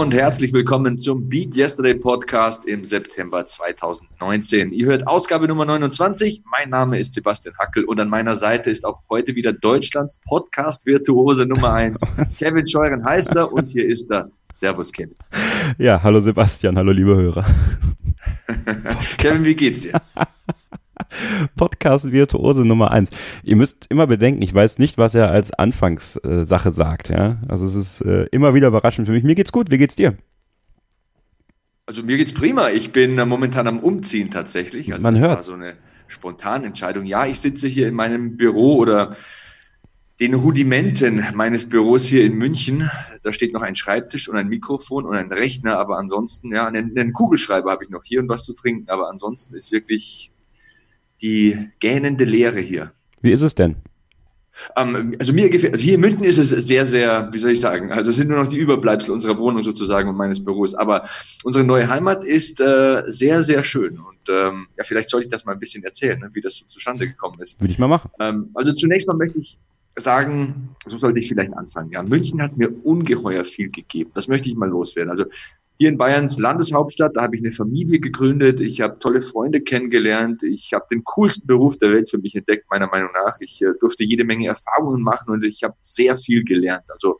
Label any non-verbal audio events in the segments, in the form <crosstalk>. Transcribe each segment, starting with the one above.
Und herzlich willkommen zum Beat Yesterday Podcast im September 2019. Ihr hört Ausgabe Nummer 29. Mein Name ist Sebastian Hackel und an meiner Seite ist auch heute wieder Deutschlands Podcast-Virtuose Nummer 1. <laughs> Kevin Scheuren heißt er und hier ist er. Servus, Kevin. Ja, hallo Sebastian, hallo liebe Hörer. <laughs> Kevin, wie geht's dir? <laughs> Podcast Virtuose Nummer eins. Ihr müsst immer bedenken, ich weiß nicht, was er als Anfangssache äh, sagt, ja. Also es ist äh, immer wieder überraschend für mich. Mir geht's gut, wie geht's dir? Also mir geht's prima. Ich bin äh, momentan am Umziehen tatsächlich. Also Man das hört. war so eine spontane Entscheidung. Ja, ich sitze hier in meinem Büro oder den Rudimenten meines Büros hier in München. Da steht noch ein Schreibtisch und ein Mikrofon und ein Rechner, aber ansonsten, ja, einen, einen Kugelschreiber habe ich noch hier und was zu trinken, aber ansonsten ist wirklich die gähnende Leere hier. Wie ist es denn? Ähm, also mir gefällt, also hier in München ist es sehr, sehr, wie soll ich sagen, also es sind nur noch die Überbleibsel unserer Wohnung sozusagen und meines Büros. Aber unsere neue Heimat ist äh, sehr, sehr schön. Und ähm, ja, vielleicht sollte ich das mal ein bisschen erzählen, ne, wie das so zustande gekommen ist. Würde ich mal machen. Ähm, also zunächst mal möchte ich sagen, so sollte ich vielleicht anfangen. Ja, München hat mir ungeheuer viel gegeben. Das möchte ich mal loswerden. Also hier in Bayerns Landeshauptstadt, da habe ich eine Familie gegründet, ich habe tolle Freunde kennengelernt, ich habe den coolsten Beruf der Welt für mich entdeckt, meiner Meinung nach. Ich äh, durfte jede Menge Erfahrungen machen und ich habe sehr viel gelernt. Also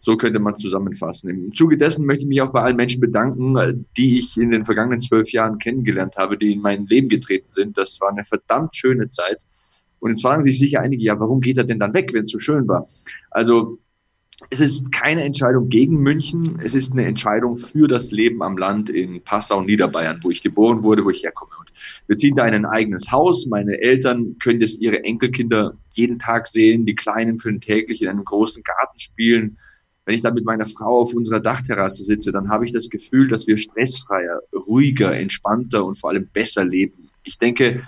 so könnte man zusammenfassen. Im Zuge dessen möchte ich mich auch bei allen Menschen bedanken, äh, die ich in den vergangenen zwölf Jahren kennengelernt habe, die in mein Leben getreten sind. Das war eine verdammt schöne Zeit. Und jetzt fragen sich sicher einige, ja, warum geht er denn dann weg, wenn es so schön war? Also es ist keine Entscheidung gegen München, es ist eine Entscheidung für das Leben am Land in Passau, Niederbayern, wo ich geboren wurde, wo ich herkomme. Und wir ziehen da in ein eigenes Haus. Meine Eltern können jetzt ihre Enkelkinder jeden Tag sehen. Die Kleinen können täglich in einem großen Garten spielen. Wenn ich da mit meiner Frau auf unserer Dachterrasse sitze, dann habe ich das Gefühl, dass wir stressfreier, ruhiger, entspannter und vor allem besser leben. Ich denke,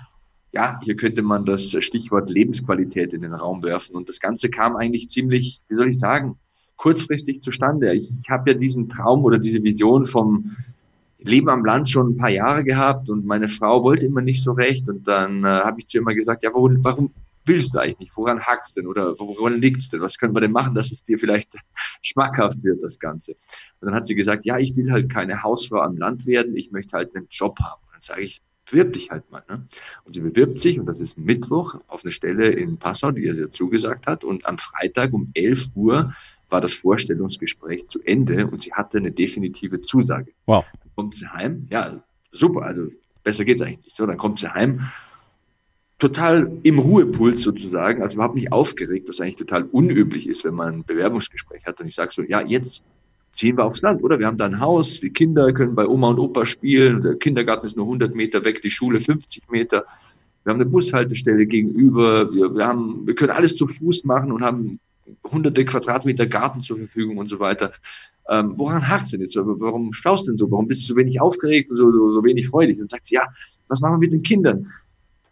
ja, hier könnte man das Stichwort Lebensqualität in den Raum werfen. Und das Ganze kam eigentlich ziemlich, wie soll ich sagen, kurzfristig zustande. Ich, ich habe ja diesen Traum oder diese Vision vom Leben am Land schon ein paar Jahre gehabt und meine Frau wollte immer nicht so recht. Und dann äh, habe ich zu ihr immer gesagt, ja, warum, warum willst du eigentlich nicht? Woran hakst denn? Oder woran liegt's denn? Was können wir denn machen, dass es dir vielleicht <laughs> schmackhaft wird, das Ganze? Und dann hat sie gesagt, ja, ich will halt keine Hausfrau am Land werden, ich möchte halt einen Job haben. Und dann sage ich, bewirb dich halt mal. Ne? Und sie bewirbt sich, und das ist Mittwoch, auf eine Stelle in Passau, die er sie zugesagt hat. Und am Freitag um 11 Uhr war das Vorstellungsgespräch zu Ende und sie hatte eine definitive Zusage. Wow. Dann kommt sie heim, ja, super, also besser geht's eigentlich nicht. So, dann kommt sie heim, total im Ruhepuls sozusagen, also überhaupt nicht aufgeregt, was eigentlich total unüblich ist, wenn man ein Bewerbungsgespräch hat. Und ich sage so, ja, jetzt ziehen wir aufs Land, oder? Wir haben da ein Haus, die Kinder können bei Oma und Opa spielen, der Kindergarten ist nur 100 Meter weg, die Schule 50 Meter. Wir haben eine Bushaltestelle gegenüber, wir, wir, haben, wir können alles zu Fuß machen und haben hunderte Quadratmeter Garten zur Verfügung und so weiter. Ähm, woran hakt es denn jetzt? Warum schaust du denn so? Warum bist du so wenig aufgeregt und so, so, so wenig freudig? Dann sagt sie, ja, was machen wir mit den Kindern?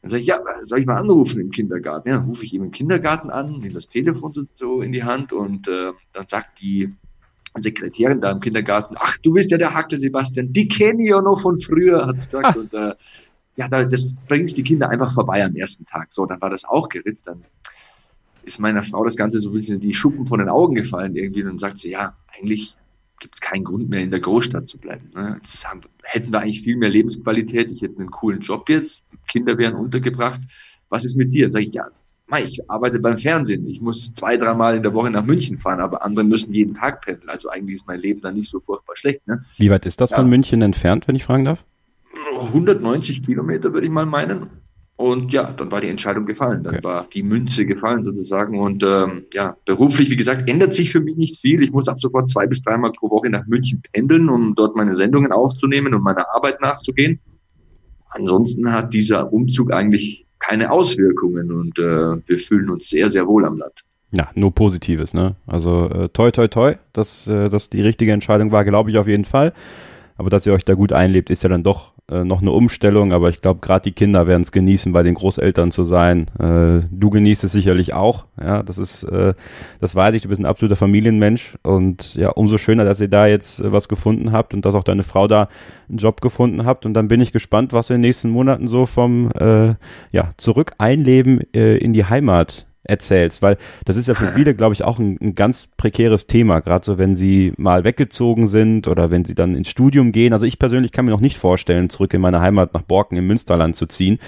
Dann sage ich, ja, soll ich mal anrufen im Kindergarten? Ja, dann rufe ich ihm im Kindergarten an, nehme das Telefon so, in die Hand und äh, dann sagt die Sekretärin da im Kindergarten, ach, du bist ja der Hackel, Sebastian, die kenne ich ja noch von früher, hat sie gesagt. <laughs> und äh, ja, da, das bringst die Kinder einfach vorbei am ersten Tag. So, dann war das auch geritzt. Dann ist meiner Frau das Ganze so ein bisschen die Schuppen von den Augen gefallen irgendwie. Dann sagt sie, ja, eigentlich gibt es keinen Grund mehr in der Großstadt zu bleiben. Ne? Haben, hätten wir eigentlich viel mehr Lebensqualität. Ich hätte einen coolen Job jetzt, Kinder wären untergebracht. Was ist mit dir? Dann sage ich, ja, mei, ich arbeite beim Fernsehen. Ich muss zwei, dreimal in der Woche nach München fahren, aber andere müssen jeden Tag pendeln. Also eigentlich ist mein Leben dann nicht so furchtbar schlecht. Ne? Wie weit ist das Ja. von München entfernt, wenn ich fragen darf? 190 Kilometer, würde ich mal meinen. Und ja, dann war die Entscheidung gefallen. Dann Okay. war die Münze gefallen sozusagen. Und ähm, ja, beruflich, wie gesagt, ändert sich für mich nicht viel. Ich muss ab sofort zwei bis dreimal pro Woche nach München pendeln, um dort meine Sendungen aufzunehmen und meiner Arbeit nachzugehen. Ansonsten hat dieser Umzug eigentlich keine Auswirkungen und äh, wir fühlen uns sehr, sehr wohl am Land. Ja, nur Positives, ne? Also äh, toi toi toi, dass äh, das die richtige Entscheidung war, glaube ich auf jeden Fall. Aber dass ihr euch da gut einlebt, ist ja dann doch äh, noch eine Umstellung. Aber ich glaube, gerade die Kinder werden es genießen, bei den Großeltern zu sein. Äh, du genießt es sicherlich auch. Ja, das ist, äh, das weiß ich. Du bist ein absoluter Familienmensch und ja, umso schöner, dass ihr da jetzt äh, was gefunden habt und dass auch deine Frau da einen Job gefunden habt. Und dann bin ich gespannt, was in den nächsten Monaten so vom äh, ja zurück einleben in die Heimat erzählst, weil das ist ja für viele, glaube ich, auch ein, ein ganz prekäres Thema, gerade so, wenn sie mal weggezogen sind oder wenn sie dann ins Studium gehen. Also ich persönlich kann mir noch nicht vorstellen, zurück in meine Heimat nach Borken im Münsterland zu ziehen.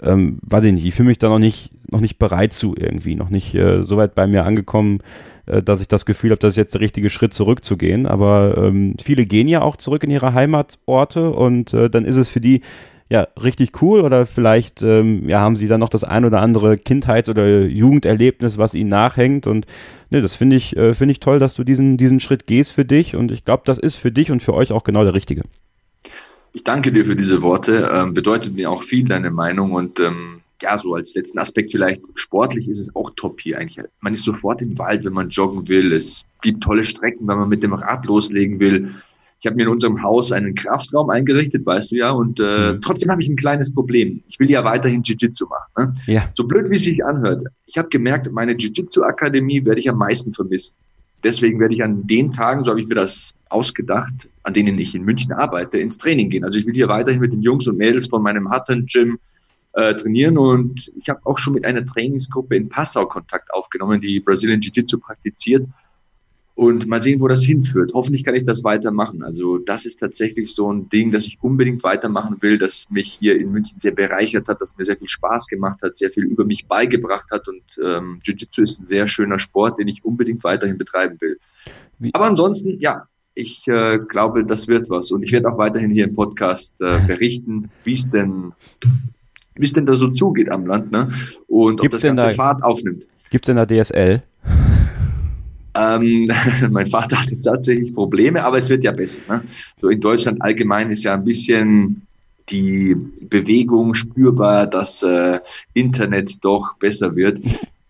Ähm, weiß ich nicht, ich fühle mich da noch nicht, noch nicht bereit zu irgendwie, noch nicht äh, so weit bei mir angekommen, äh, dass ich das Gefühl habe, das ist jetzt der richtige Schritt zurückzugehen. Aber ähm, viele gehen ja auch zurück in ihre Heimatorte und äh, dann ist es für die ja, richtig cool oder vielleicht ähm, ja, haben sie dann noch das ein oder andere Kindheits- oder Jugenderlebnis, was ihnen nachhängt und ne, das finde ich, äh, finde ich toll, dass du diesen, diesen Schritt gehst für dich und ich glaube, das ist für dich und für euch auch genau der richtige. Ich danke dir für diese Worte, ähm, bedeutet mir auch viel deine Meinung und ähm, ja, so als letzten Aspekt vielleicht, sportlich ist es auch top hier eigentlich. Man ist sofort im Wald, wenn man joggen will. Es gibt tolle Strecken, wenn man mit dem Rad loslegen will. Ich habe mir in unserem Haus einen Kraftraum eingerichtet, weißt du ja, und äh, mhm. trotzdem habe ich ein kleines Problem. Ich will ja weiterhin Jiu-Jitsu machen. Ne? Ja. So blöd, wie es sich anhört. Ich habe gemerkt, meine Jiu-Jitsu-Akademie werde ich am meisten vermissen. Deswegen werde ich an den Tagen, so habe ich mir das ausgedacht, an denen ich in München arbeite, ins Training gehen. Also ich will hier weiterhin mit den Jungs und Mädels von meinem Hutton-Gym äh, trainieren und ich habe auch schon mit einer Trainingsgruppe in Passau Kontakt aufgenommen, die Brazilian Jiu-Jitsu praktiziert und mal sehen, wo das hinführt. Hoffentlich kann ich das weitermachen. Also das ist tatsächlich so ein Ding, das ich unbedingt weitermachen will, das mich hier in München sehr bereichert hat, das mir sehr viel Spaß gemacht hat, sehr viel über mich beigebracht hat. Und ähm, Jiu-Jitsu ist ein sehr schöner Sport, den ich unbedingt weiterhin betreiben will. Wie? Aber ansonsten, ja, ich äh, glaube, das wird was. Und ich werde auch weiterhin hier im Podcast äh, berichten, wie es denn wie es denn da so zugeht am Land, ne? Und Gibt's ob das ganze da, Fahrt aufnimmt. Gibt es in der DSL? Ähm, <laughs> mein Vater hatte tatsächlich Probleme, aber es wird ja besser. Ne? So in Deutschland allgemein ist ja ein bisschen die Bewegung spürbar, dass äh, Internet doch besser wird.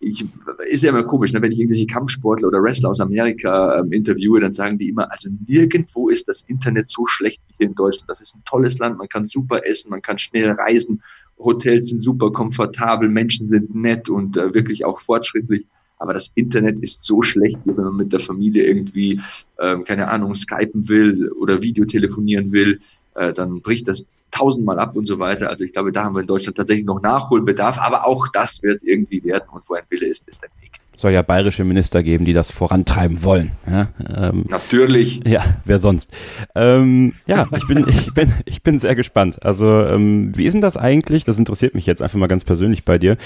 Ich, ist ja immer komisch, ne? wenn ich irgendwelche Kampfsportler oder Wrestler aus Amerika ähm, interviewe, dann sagen die immer, also nirgendwo ist das Internet so schlecht wie hier in Deutschland. Das ist ein tolles Land, man kann super essen, man kann schnell reisen, Hotels sind super komfortabel, Menschen sind nett und äh, wirklich auch fortschrittlich. Aber das Internet ist so schlecht, wenn man mit der Familie irgendwie, ähm, keine Ahnung, skypen will oder Videotelefonieren will, äh, dann bricht das tausendmal ab und so weiter. Also ich glaube, da haben wir in Deutschland tatsächlich noch Nachholbedarf, aber auch das wird irgendwie werden und wo ein Wille ist, ist ein Weg. Soll ja bayerische Minister geben, die das vorantreiben wollen. Ja, ähm, Natürlich. Ja, wer sonst? Ähm, ja, ich bin, ich bin, ich bin sehr gespannt. Also ähm, wie ist denn das eigentlich? Das interessiert mich jetzt einfach mal ganz persönlich bei dir,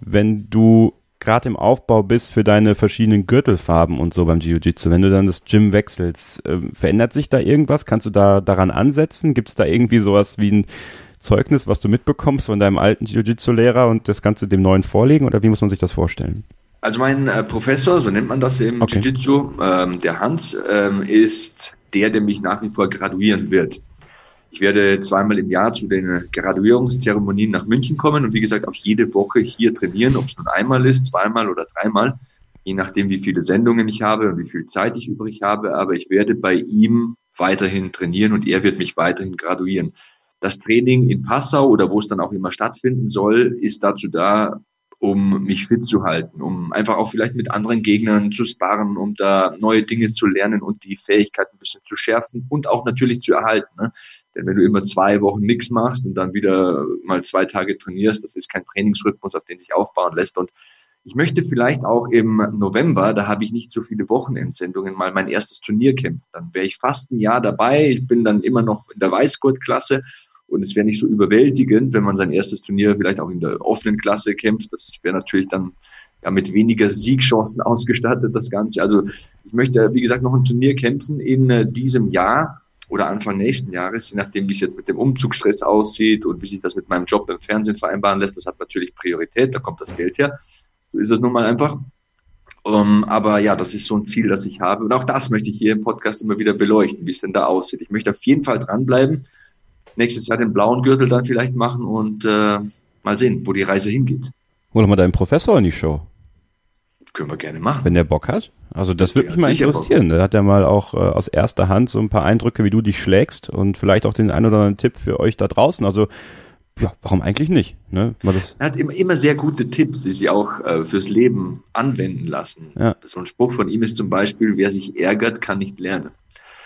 wenn du gerade im Aufbau bist für deine verschiedenen Gürtelfarben und so beim Jiu-Jitsu, wenn du dann das Gym wechselst, äh, verändert sich da irgendwas? Kannst du da daran ansetzen? Gibt es da irgendwie sowas wie ein Zeugnis, was du mitbekommst von deinem alten Jiu-Jitsu-Lehrer und das Ganze dem neuen vorlegen oder wie muss man sich das vorstellen? Also mein äh, Professor, so nennt man das im okay. Jiu-Jitsu, ähm, der Hans, ähm, ist der, der mich nach wie vor graduieren wird. Ich werde zweimal im Jahr zu den Graduierungszeremonien nach München kommen und wie gesagt auch jede Woche hier trainieren, ob es nun einmal ist, zweimal oder dreimal, je nachdem, wie viele Sendungen ich habe und wie viel Zeit ich übrig habe. Aber ich werde bei ihm weiterhin trainieren und er wird mich weiterhin graduieren. Das Training in Passau oder wo es dann auch immer stattfinden soll, ist dazu da, um mich fit zu halten, um einfach auch vielleicht mit anderen Gegnern zu sparen, um da neue Dinge zu lernen und die Fähigkeit ein bisschen zu schärfen und auch natürlich zu erhalten. Ne? Denn wenn du immer zwei Wochen nichts machst und dann wieder mal zwei Tage trainierst, das ist kein Trainingsrhythmus, auf den sich aufbauen lässt. Und ich möchte vielleicht auch im November, da habe ich nicht so viele Wochenendsendungen, mal mein erstes Turnier kämpfen. Dann wäre ich fast ein Jahr dabei. Ich bin dann immer noch in der Weißgurtklasse und es wäre nicht so überwältigend, wenn man sein erstes Turnier vielleicht auch in der offenen Klasse kämpft. Das wäre natürlich dann ja, mit weniger Siegchancen ausgestattet, das Ganze. Also ich möchte, wie gesagt, noch ein Turnier kämpfen in äh, diesem Jahr oder Anfang nächsten Jahres, je nachdem, wie es jetzt mit dem Umzugsstress aussieht und wie sich das mit meinem Job im Fernsehen vereinbaren lässt. Das hat natürlich Priorität, da kommt das Geld her. So ist es nun mal einfach. Um, ähm, aber ja, das ist so ein Ziel, das ich habe. Und auch das möchte ich hier im Podcast immer wieder beleuchten, wie es denn da aussieht. Ich möchte auf jeden Fall dranbleiben. Nächstes Jahr den blauen Gürtel dann vielleicht machen und äh, mal sehen, wo die Reise hingeht. Hol mal deinen Professor in die Show. Können wir gerne machen. Wenn der Bock hat. Also das würde mich mal interessieren. Da hat er mal auch äh, aus erster Hand so ein paar Eindrücke, wie du dich schlägst und vielleicht auch den ein oder anderen Tipp für euch da draußen. Also ja, warum eigentlich nicht? Ne? er hat immer, immer sehr gute Tipps, die sich auch äh, fürs Leben anwenden lassen. Ja. So ein Spruch von ihm ist zum Beispiel, wer sich ärgert, kann nicht lernen.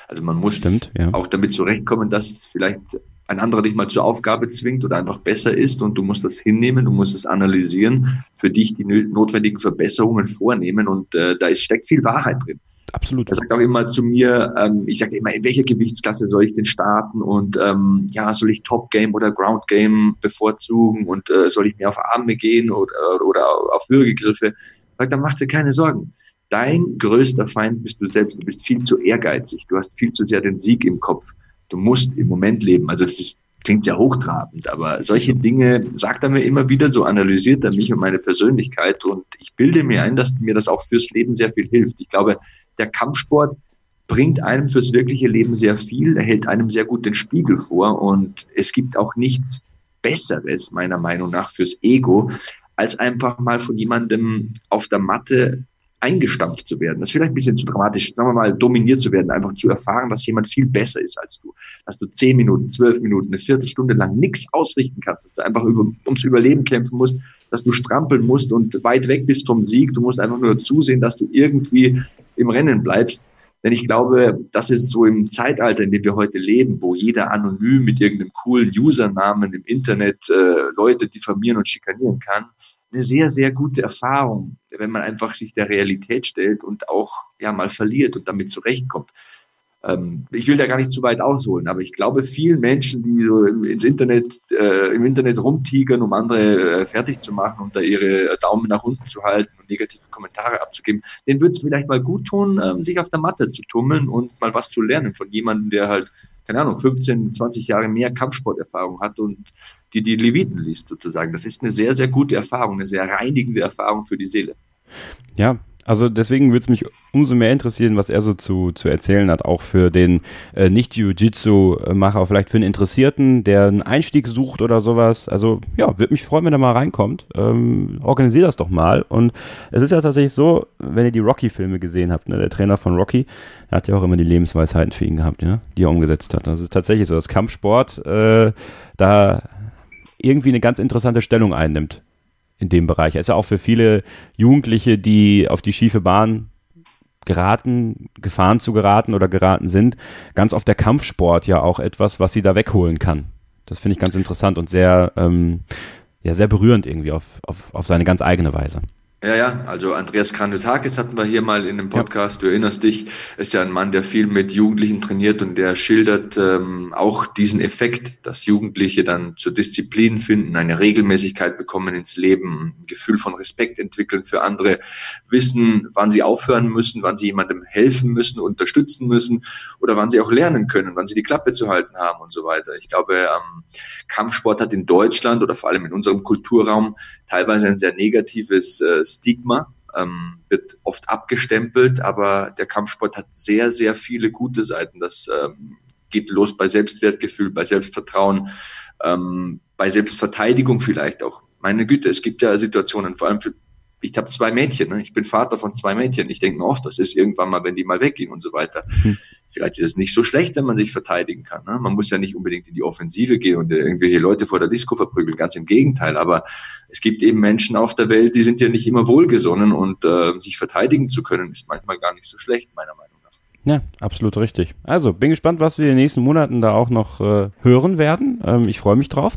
Also man muss Stimmt, ja. auch damit zurechtkommen, dass vielleicht ein anderer dich mal zur Aufgabe zwingt oder einfach besser ist und du musst das hinnehmen, du musst es analysieren, für dich die notwendigen Verbesserungen vornehmen und äh, da ist, steckt viel Wahrheit drin. Absolut. Er sagt auch immer zu mir, ähm, ich sage immer, in welcher Gewichtsklasse soll ich denn starten und ähm, ja, soll ich Top Game oder Ground Game bevorzugen und äh, soll ich mehr auf Arme gehen oder, oder auf Würgegriffe? Sagt, dann mach dir keine Sorgen. Dein größter Feind bist du selbst. Du bist viel zu ehrgeizig. Du hast viel zu sehr den Sieg im Kopf. Du musst im Moment leben. Also das ist, klingt sehr hochtrabend, aber solche Dinge sagt er mir immer wieder, so analysiert er mich und meine Persönlichkeit und ich bilde mir ein, dass mir das auch fürs Leben sehr viel hilft. Ich glaube, der Kampfsport bringt einem fürs wirkliche Leben sehr viel, er hält einem sehr gut den Spiegel vor und es gibt auch nichts Besseres, meiner Meinung nach, fürs Ego, als einfach mal von jemandem auf der Matte eingestampft zu werden. Das ist vielleicht ein bisschen zu dramatisch, sagen wir mal, dominiert zu werden, einfach zu erfahren, dass jemand viel besser ist als du. Dass du zehn Minuten, zwölf Minuten, eine Viertelstunde lang nichts ausrichten kannst, dass du einfach über, ums Überleben kämpfen musst, dass du strampeln musst und weit weg bist vom Sieg. Du musst einfach nur zusehen, dass du irgendwie im Rennen bleibst. Denn ich glaube, das ist so im Zeitalter, in dem wir heute leben, wo jeder anonym mit irgendeinem coolen Usernamen im Internet äh, Leute diffamieren und schikanieren kann, eine sehr, sehr gute Erfahrung, wenn man einfach sich der Realität stellt und auch ja mal verliert und damit zurechtkommt. Ähm, ich will da gar nicht zu weit ausholen, aber ich glaube, vielen Menschen, die so ins Internet, äh, im Internet rumtigern, um andere äh, fertig zu machen und da ihre Daumen nach unten zu halten und negative Kommentare abzugeben, denen wird es vielleicht mal gut tun, ähm, sich auf der Matte zu tummeln und mal was zu lernen von jemandem, der halt, keine Ahnung, 15, 20 Jahre mehr Kampfsporterfahrung hat und die die Leviten liest sozusagen. Das ist eine sehr, sehr gute Erfahrung, eine sehr reinigende Erfahrung für die Seele. Ja, also deswegen würde es mich umso mehr interessieren, was er so zu, zu erzählen hat, auch für den äh, Nicht-Jiu-Jitsu-Macher, vielleicht für einen Interessierten, der einen Einstieg sucht oder sowas. Also ja, würde mich freuen, wenn er mal reinkommt. Ähm, organisier das doch mal. Und es ist ja tatsächlich so, wenn ihr die Rocky-Filme gesehen habt, ne, der Trainer von Rocky, hat ja auch immer die Lebensweisheiten für ihn gehabt, ja, die er umgesetzt hat. Das ist tatsächlich so, dass Kampfsport äh, da irgendwie eine ganz interessante Stellung einnimmt in dem Bereich. Er ist ja auch für viele Jugendliche, die auf die schiefe Bahn geraten, gefahren zu geraten oder geraten sind, ganz oft der Kampfsport ja auch etwas, was sie da wegholen kann. Das finde ich ganz interessant und sehr, ähm, ja, sehr berührend irgendwie auf, auf, auf seine ganz eigene Weise. Ja, ja, also Andreas Kranjotakis hatten wir hier mal in dem Podcast, du erinnerst dich, ist ja ein Mann, der viel mit Jugendlichen trainiert und der schildert ähm, auch diesen Effekt, dass Jugendliche dann zur Disziplin finden, eine Regelmäßigkeit bekommen ins Leben, ein Gefühl von Respekt entwickeln für andere, wissen, wann sie aufhören müssen, wann sie jemandem helfen müssen, unterstützen müssen oder wann sie auch lernen können, wann sie die Klappe zu halten haben und so weiter. Ich glaube, ähm, Kampfsport hat in Deutschland oder vor allem in unserem Kulturraum teilweise ein sehr negatives äh, Stigma, ähm, wird oft abgestempelt, aber der Kampfsport hat sehr, sehr viele gute Seiten. Das ähm, geht los bei Selbstwertgefühl, bei Selbstvertrauen, ähm, bei Selbstverteidigung vielleicht auch. Meine Güte, es gibt ja Situationen, vor allem für ich habe zwei Mädchen, ne? ich bin Vater von zwei Mädchen. Ich denke mir oft, das ist irgendwann mal, wenn die mal weggehen und so weiter. Hm. Vielleicht ist es nicht so schlecht, wenn man sich verteidigen kann. Ne? Man muss ja nicht unbedingt in die Offensive gehen und irgendwelche Leute vor der Disco verprügeln, ganz im Gegenteil. Aber es gibt eben Menschen auf der Welt, die sind ja nicht immer wohlgesonnen und äh, sich verteidigen zu können, ist manchmal gar nicht so schlecht, meiner Meinung nach. Ja, absolut richtig. Also bin gespannt, was wir in den nächsten Monaten da auch noch äh, hören werden. Ähm, ich freue mich drauf.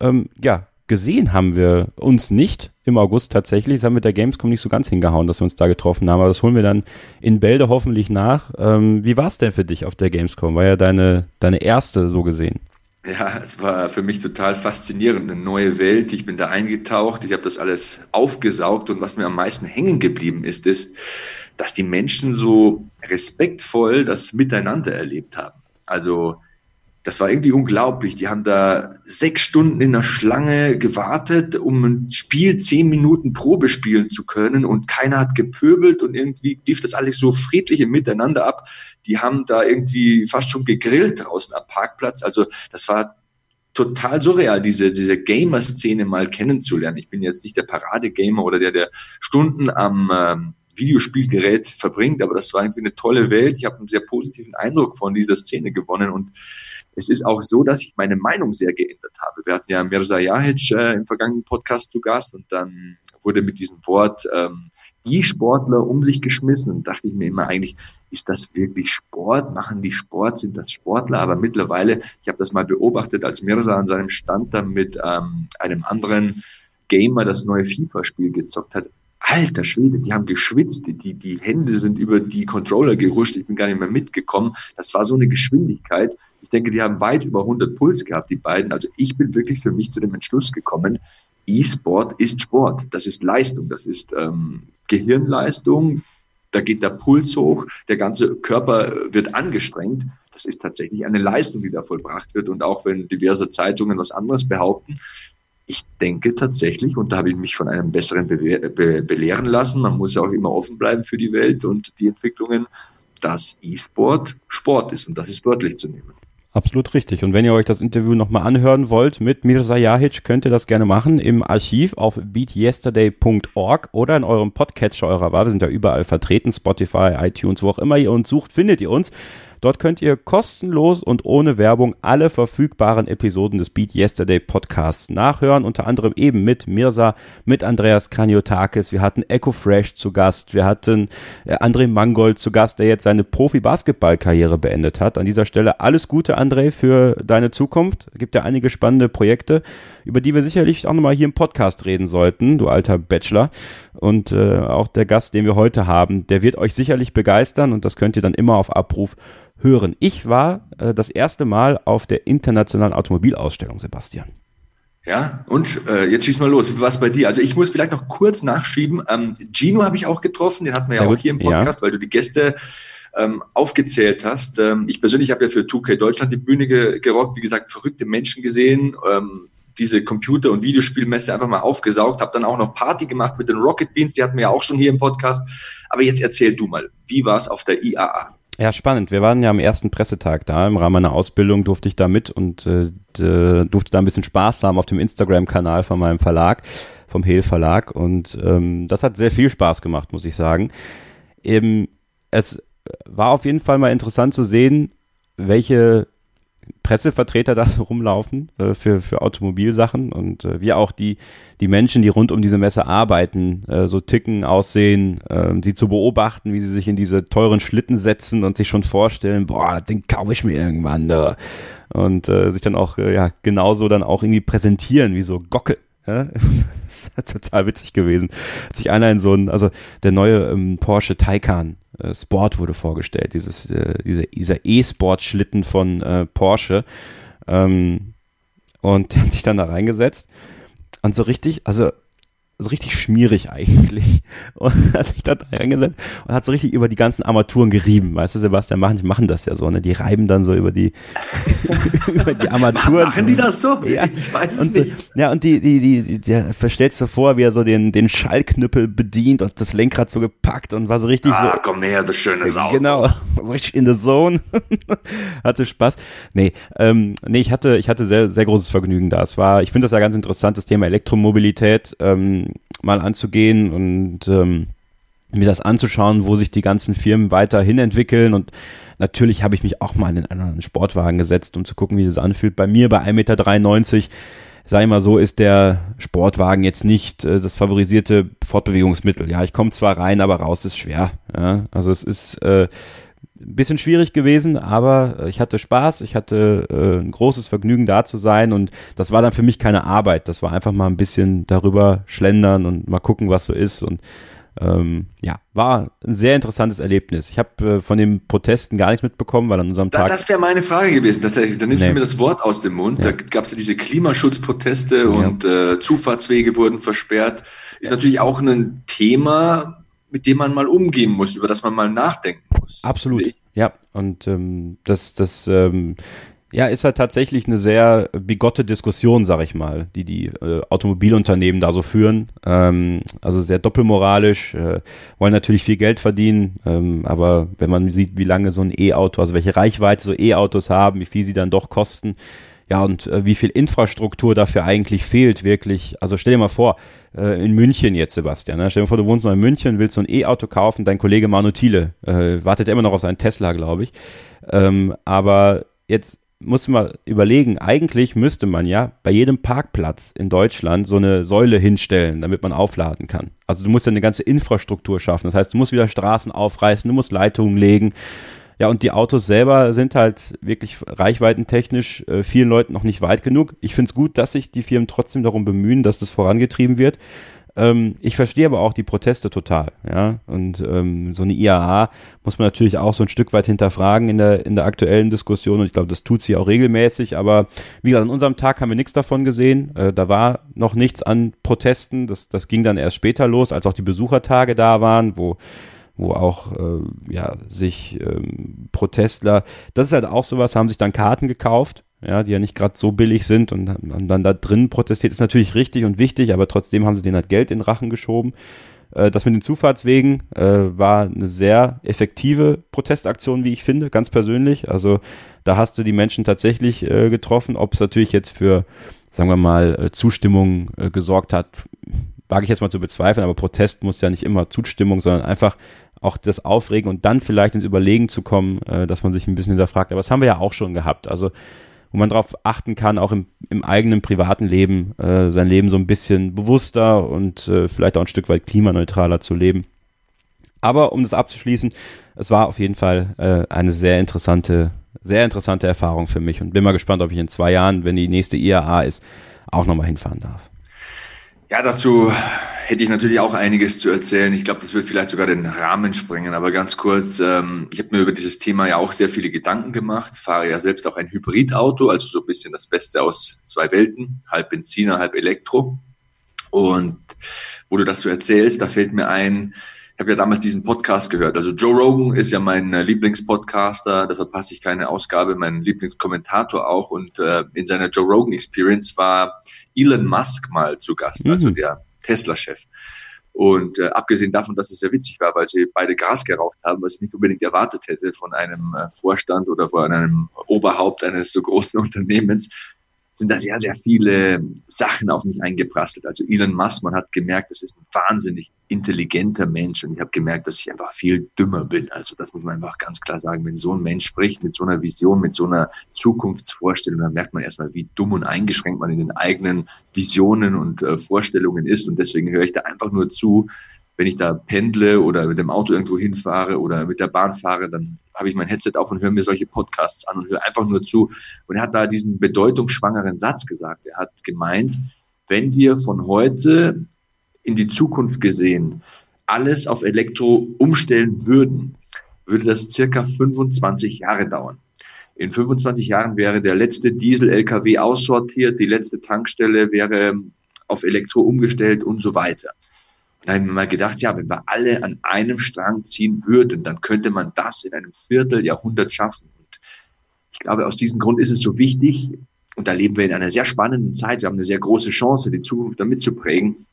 Ähm, ja, gesehen haben wir uns nicht im August tatsächlich. Das haben mit der Gamescom nicht so ganz hingehauen, dass wir uns da getroffen haben. Aber das holen wir dann in Bälde hoffentlich nach. Ähm, wie war es denn für dich auf der Gamescom? War ja deine, deine erste so gesehen. Ja, es war für mich total faszinierend, eine neue Welt. Ich bin da eingetaucht, ich habe das alles aufgesaugt und was mir am meisten hängen geblieben ist, ist, dass die Menschen so respektvoll das Miteinander erlebt haben. Also das war irgendwie unglaublich. Die haben da sechs Stunden in der Schlange gewartet, um ein Spiel zehn Minuten Probe spielen zu können und keiner hat gepöbelt und irgendwie lief das alles so friedlich im Miteinander ab. Die haben da irgendwie fast schon gegrillt draußen am Parkplatz. Also das war total surreal, diese, diese Gamer-Szene mal kennenzulernen. Ich bin jetzt nicht der Parade-Gamer oder der, der Stunden am ähm, Videospielgerät verbringt, aber das war irgendwie eine tolle Welt. Ich habe einen sehr positiven Eindruck von dieser Szene gewonnen und es ist auch so, dass ich meine Meinung sehr geändert habe. Wir hatten ja Mirza Jahic äh, im vergangenen Podcast zu Gast und dann wurde mit diesem Wort ähm, E-Sportler um sich geschmissen und dachte ich mir immer eigentlich, ist das wirklich Sport? Machen die Sport? Sind das Sportler? Aber mittlerweile, ich habe das mal beobachtet, als Mirza an seinem Stand dann mit ähm, einem anderen Gamer das neue FIFA-Spiel gezockt hat. Alter Schwede, die haben geschwitzt, die, die Hände sind über die Controller gehuscht, ich bin gar nicht mehr mitgekommen. Das war so eine Geschwindigkeit. Ich denke, die haben weit über 100 Puls gehabt, die beiden. Also ich bin wirklich für mich zu dem Entschluss gekommen, E-Sport ist Sport, das ist Leistung, das ist ähm, Gehirnleistung, da geht der Puls hoch, der ganze Körper wird angestrengt. Das ist tatsächlich eine Leistung, die da vollbracht wird. Und auch wenn diverse Zeitungen was anderes behaupten, ich denke tatsächlich, und da habe ich mich von einem besseren be be belehren lassen, man muss ja auch immer offen bleiben für die Welt und die Entwicklungen, dass E-Sport Sport ist und das ist wörtlich zu nehmen. Absolut richtig. Und wenn ihr euch das Interview nochmal anhören wollt mit Mirza Jahic, könnt ihr das gerne machen im Archiv auf beatyesterday.org oder in eurem Podcatcher eurer Wahl. Wir sind ja überall vertreten, Spotify, iTunes, wo auch immer ihr uns sucht, findet ihr uns. Dort könnt ihr kostenlos und ohne Werbung alle verfügbaren Episoden des Beat Yesterday Podcasts nachhören, unter anderem eben mit Mirza, mit Andreas Kraniotakis, wir hatten Echo Fresh zu Gast, wir hatten äh, André Mangold zu Gast, der jetzt seine Profi-Basketball-Karriere beendet hat. An dieser Stelle alles Gute, André, für deine Zukunft. Es gibt ja einige spannende Projekte, über die wir sicherlich auch nochmal hier im Podcast reden sollten, du alter Bachelor. Und äh, auch der Gast, den wir heute haben, der wird euch sicherlich begeistern und das könnt ihr dann immer auf Abruf hören. Ich war äh, das erste Mal auf der internationalen Automobilausstellung, Sebastian. Ja, und äh, jetzt schieß mal los. Wie war es bei dir? Also ich muss vielleicht noch kurz nachschieben. Ähm, Gino habe ich auch getroffen, den hatten wir ja, ja auch hier im Podcast, ja. weil du die Gäste ähm, aufgezählt hast. Ähm, ich persönlich habe ja für 2K Deutschland die Bühne ge gerockt, wie gesagt, verrückte Menschen gesehen, ähm, diese Computer- und Videospielmesse einfach mal aufgesaugt, habe dann auch noch Party gemacht mit den Rocket Beans, die hatten wir ja auch schon hier im Podcast. Aber jetzt erzähl du mal, wie war es auf der IAA? Ja, spannend. Wir waren ja am ersten Pressetag da. Im Rahmen meiner Ausbildung durfte ich da mit und äh, durfte da ein bisschen Spaß haben auf dem Instagram-Kanal von meinem Verlag, vom Hehl Verlag. Und ähm, das hat sehr viel Spaß gemacht, muss ich sagen. Eben, es war auf jeden Fall mal interessant zu sehen, welche Pressevertreter da <laughs> so rumlaufen äh, für, für Automobilsachen und äh, wie auch die, die Menschen, die rund um diese Messe arbeiten, äh, so ticken, aussehen, äh, sie zu beobachten, wie sie sich in diese teuren Schlitten setzen und sich schon vorstellen, boah, den kaufe ich mir irgendwann. Da. Und äh, sich dann auch äh, ja genauso dann auch irgendwie präsentieren, wie so Gocke. Ja, <laughs> ist <laughs> total witzig gewesen. Hat sich einer in so ein, also der neue ähm, Porsche Taycan äh, Sport wurde vorgestellt, dieses, äh, dieser, dieser E-Sport-Schlitten von äh, Porsche. Ähm, und <laughs> hat sich dann da reingesetzt und so richtig, also so richtig schmierig eigentlich. <laughs> Und hat sich da reingesetzt und hat so richtig über die ganzen Armaturen gerieben. Weißt du, Sebastian, machen, die machen das ja so, ne? Die reiben dann so über die, <laughs> über die Armaturen. Machen die das so? Ja. <laughs> Ich weiß es nicht. Ja, und die, die, die, der verstellt so vor, wie er so den, den Schallknüppel bedient und das Lenkrad so gepackt und war so richtig ah, so. komm her, das schöne Sau. Genau. So richtig in the zone. hatte Spaß. Nee, ähm, nee, ich hatte, ich hatte sehr, sehr großes Vergnügen da. Es war, ich finde das ja ganz interessant, das Thema Elektromobilität. Ähm, mal anzugehen und ähm, mir das anzuschauen, wo sich die ganzen Firmen weiterhin entwickeln und natürlich habe ich mich auch mal in einen Sportwagen gesetzt, um zu gucken, wie das anfühlt. Bei mir bei 1,93 Meter, ich mal so, ist der Sportwagen jetzt nicht äh, das favorisierte Fortbewegungsmittel. Ja, ich komme zwar rein, aber raus ist schwer. Ja? Also es ist äh, ein bisschen schwierig gewesen, aber äh, ich hatte Spaß, ich hatte äh, ein großes Vergnügen da zu sein und das war dann für mich keine Arbeit, das war einfach mal ein bisschen darüber schlendern und mal gucken, was so ist und ähm, ja, war ein sehr interessantes Erlebnis. Ich habe äh, von den Protesten gar nichts mitbekommen, weil an unserem Tag. das wäre meine Frage gewesen, tatsächlich. Da nimmst nee. du mir das Wort aus dem Mund. Ja. Da gab es ja diese Klimaschutzproteste ja. und äh, Zufahrtswege wurden versperrt. Ist ja. natürlich auch ein Thema, mit dem man mal umgehen muss, über das man mal nachdenken muss. Absolut. Ja, und ähm, das, das ähm, ja, ist halt tatsächlich eine sehr bigotte Diskussion, sag ich mal, die die äh, Automobilunternehmen da so führen. Ähm, also sehr doppelmoralisch, äh, wollen natürlich viel Geld verdienen, ähm, aber wenn man sieht, wie lange so ein E-Auto, also welche Reichweite so E-Autos haben, wie viel sie dann doch kosten, ja, und äh, wie viel Infrastruktur dafür eigentlich fehlt, wirklich. Also stell dir mal vor, äh, in München jetzt, Sebastian. Ne? Stell dir vor, du wohnst noch in München, willst so ein E-Auto kaufen, dein Kollege Manu Thiele äh, wartet immer noch auf seinen Tesla, glaube ich. Ähm, aber jetzt muss man überlegen, eigentlich müsste man ja bei jedem Parkplatz in Deutschland so eine Säule hinstellen, damit man aufladen kann. Also du musst ja eine ganze Infrastruktur schaffen. Das heißt, du musst wieder Straßen aufreißen, du musst Leitungen legen. Ja, und die Autos selber sind halt wirklich reichweitentechnisch äh, vielen Leuten noch nicht weit genug. Ich finde es gut, dass sich die Firmen trotzdem darum bemühen, dass das vorangetrieben wird. Ähm, ich verstehe aber auch die Proteste total, ja. Und ähm, so eine IAA muss man natürlich auch so ein Stück weit hinterfragen in der, in der aktuellen Diskussion. Und ich glaube, das tut sie auch regelmäßig. Aber wie gesagt, an unserem Tag haben wir nichts davon gesehen. Äh, da war noch nichts an Protesten. Das, das ging dann erst später los, als auch die Besuchertage da waren, wo wo auch äh, ja sich ähm, Protestler, das ist halt auch sowas, haben sich dann Karten gekauft ja, die ja nicht gerade so billig sind und haben dann da drin protestiert, ist natürlich richtig und wichtig, aber trotzdem haben sie denen halt Geld in den Rachen geschoben. Äh, das mit den Zufahrtswegen äh, war eine sehr effektive Protestaktion, wie ich finde, ganz persönlich. Also da hast du die Menschen tatsächlich äh, getroffen. Ob es natürlich jetzt für, sagen wir mal, äh, Zustimmung äh, gesorgt hat, wage ich jetzt mal zu bezweifeln, aber Protest muss ja nicht immer Zustimmung, sondern einfach auch das Aufregen und dann vielleicht ins Überlegen zu kommen, äh, dass man sich ein bisschen hinterfragt. Aber das haben wir ja auch schon gehabt. Also wo man darauf achten kann, auch im, im eigenen privaten Leben, äh, sein Leben so ein bisschen bewusster und äh, vielleicht auch ein Stück weit klimaneutraler zu leben. Aber um das abzuschließen, es war auf jeden Fall äh, eine sehr interessante, sehr interessante Erfahrung für mich und bin mal gespannt, ob ich in zwei Jahren, wenn die nächste IAA ist, auch nochmal hinfahren darf. Ja, dazu hätte ich natürlich auch einiges zu erzählen. Ich glaube, das wird vielleicht sogar den Rahmen sprengen. Aber ganz kurz, ähm, ich habe mir über dieses Thema ja auch sehr viele Gedanken gemacht. Fahre ja selbst auch ein Hybridauto, also so ein bisschen das Beste aus zwei Welten, halb Benziner, halb Elektro. Und wo du das so erzählst, da fällt mir ein, ich habe ja damals diesen Podcast gehört. Also Joe Rogan ist ja mein äh, Lieblingspodcaster, da verpasse ich keine Ausgabe, mein Lieblingskommentator auch. Und äh, in seiner Joe Rogan Experience war Elon Musk mal zu Gast, also mhm. der Tesla-Chef. Und äh, abgesehen davon, dass es sehr witzig war, weil sie beide Gras geraucht haben, was ich nicht unbedingt erwartet hätte von einem äh, Vorstand oder von einem Oberhaupt eines so großen <laughs> Unternehmens, sind da sehr, sehr viele Sachen auf mich eingeprasselt. Also Elon Musk, man hat gemerkt, das ist ein wahnsinnig intelligenter Mensch und ich habe gemerkt, dass ich einfach viel dümmer bin. Also das muss man einfach ganz klar sagen. Wenn so ein Mensch spricht mit so einer Vision, mit so einer Zukunftsvorstellung, dann merkt man erstmal, wie dumm und eingeschränkt man in den eigenen Visionen und äh, Vorstellungen ist und deswegen höre ich da einfach nur zu, wenn ich da pendle oder mit dem Auto irgendwo hinfahre oder mit der Bahn fahre, dann habe ich mein Headset auf und höre mir solche Podcasts an und höre einfach nur zu. Und er hat da diesen bedeutungsschwangeren Satz gesagt. Er hat gemeint, wenn wir von heute in die Zukunft gesehen alles auf Elektro umstellen würden, würde das circa 25 Jahre dauern. In 25 Jahren wäre der letzte Diesel-LKW aussortiert, die letzte Tankstelle wäre auf Elektro umgestellt und so weiter. Und da habe ich mir mal gedacht, ja, wenn wir alle an einem Strang ziehen würden, dann könnte man das in einem Vierteljahrhundert schaffen. Und ich glaube, aus diesem Grund ist es so wichtig, und da leben wir in einer sehr spannenden Zeit, wir haben eine sehr große Chance, die Zukunft damit zu prägen,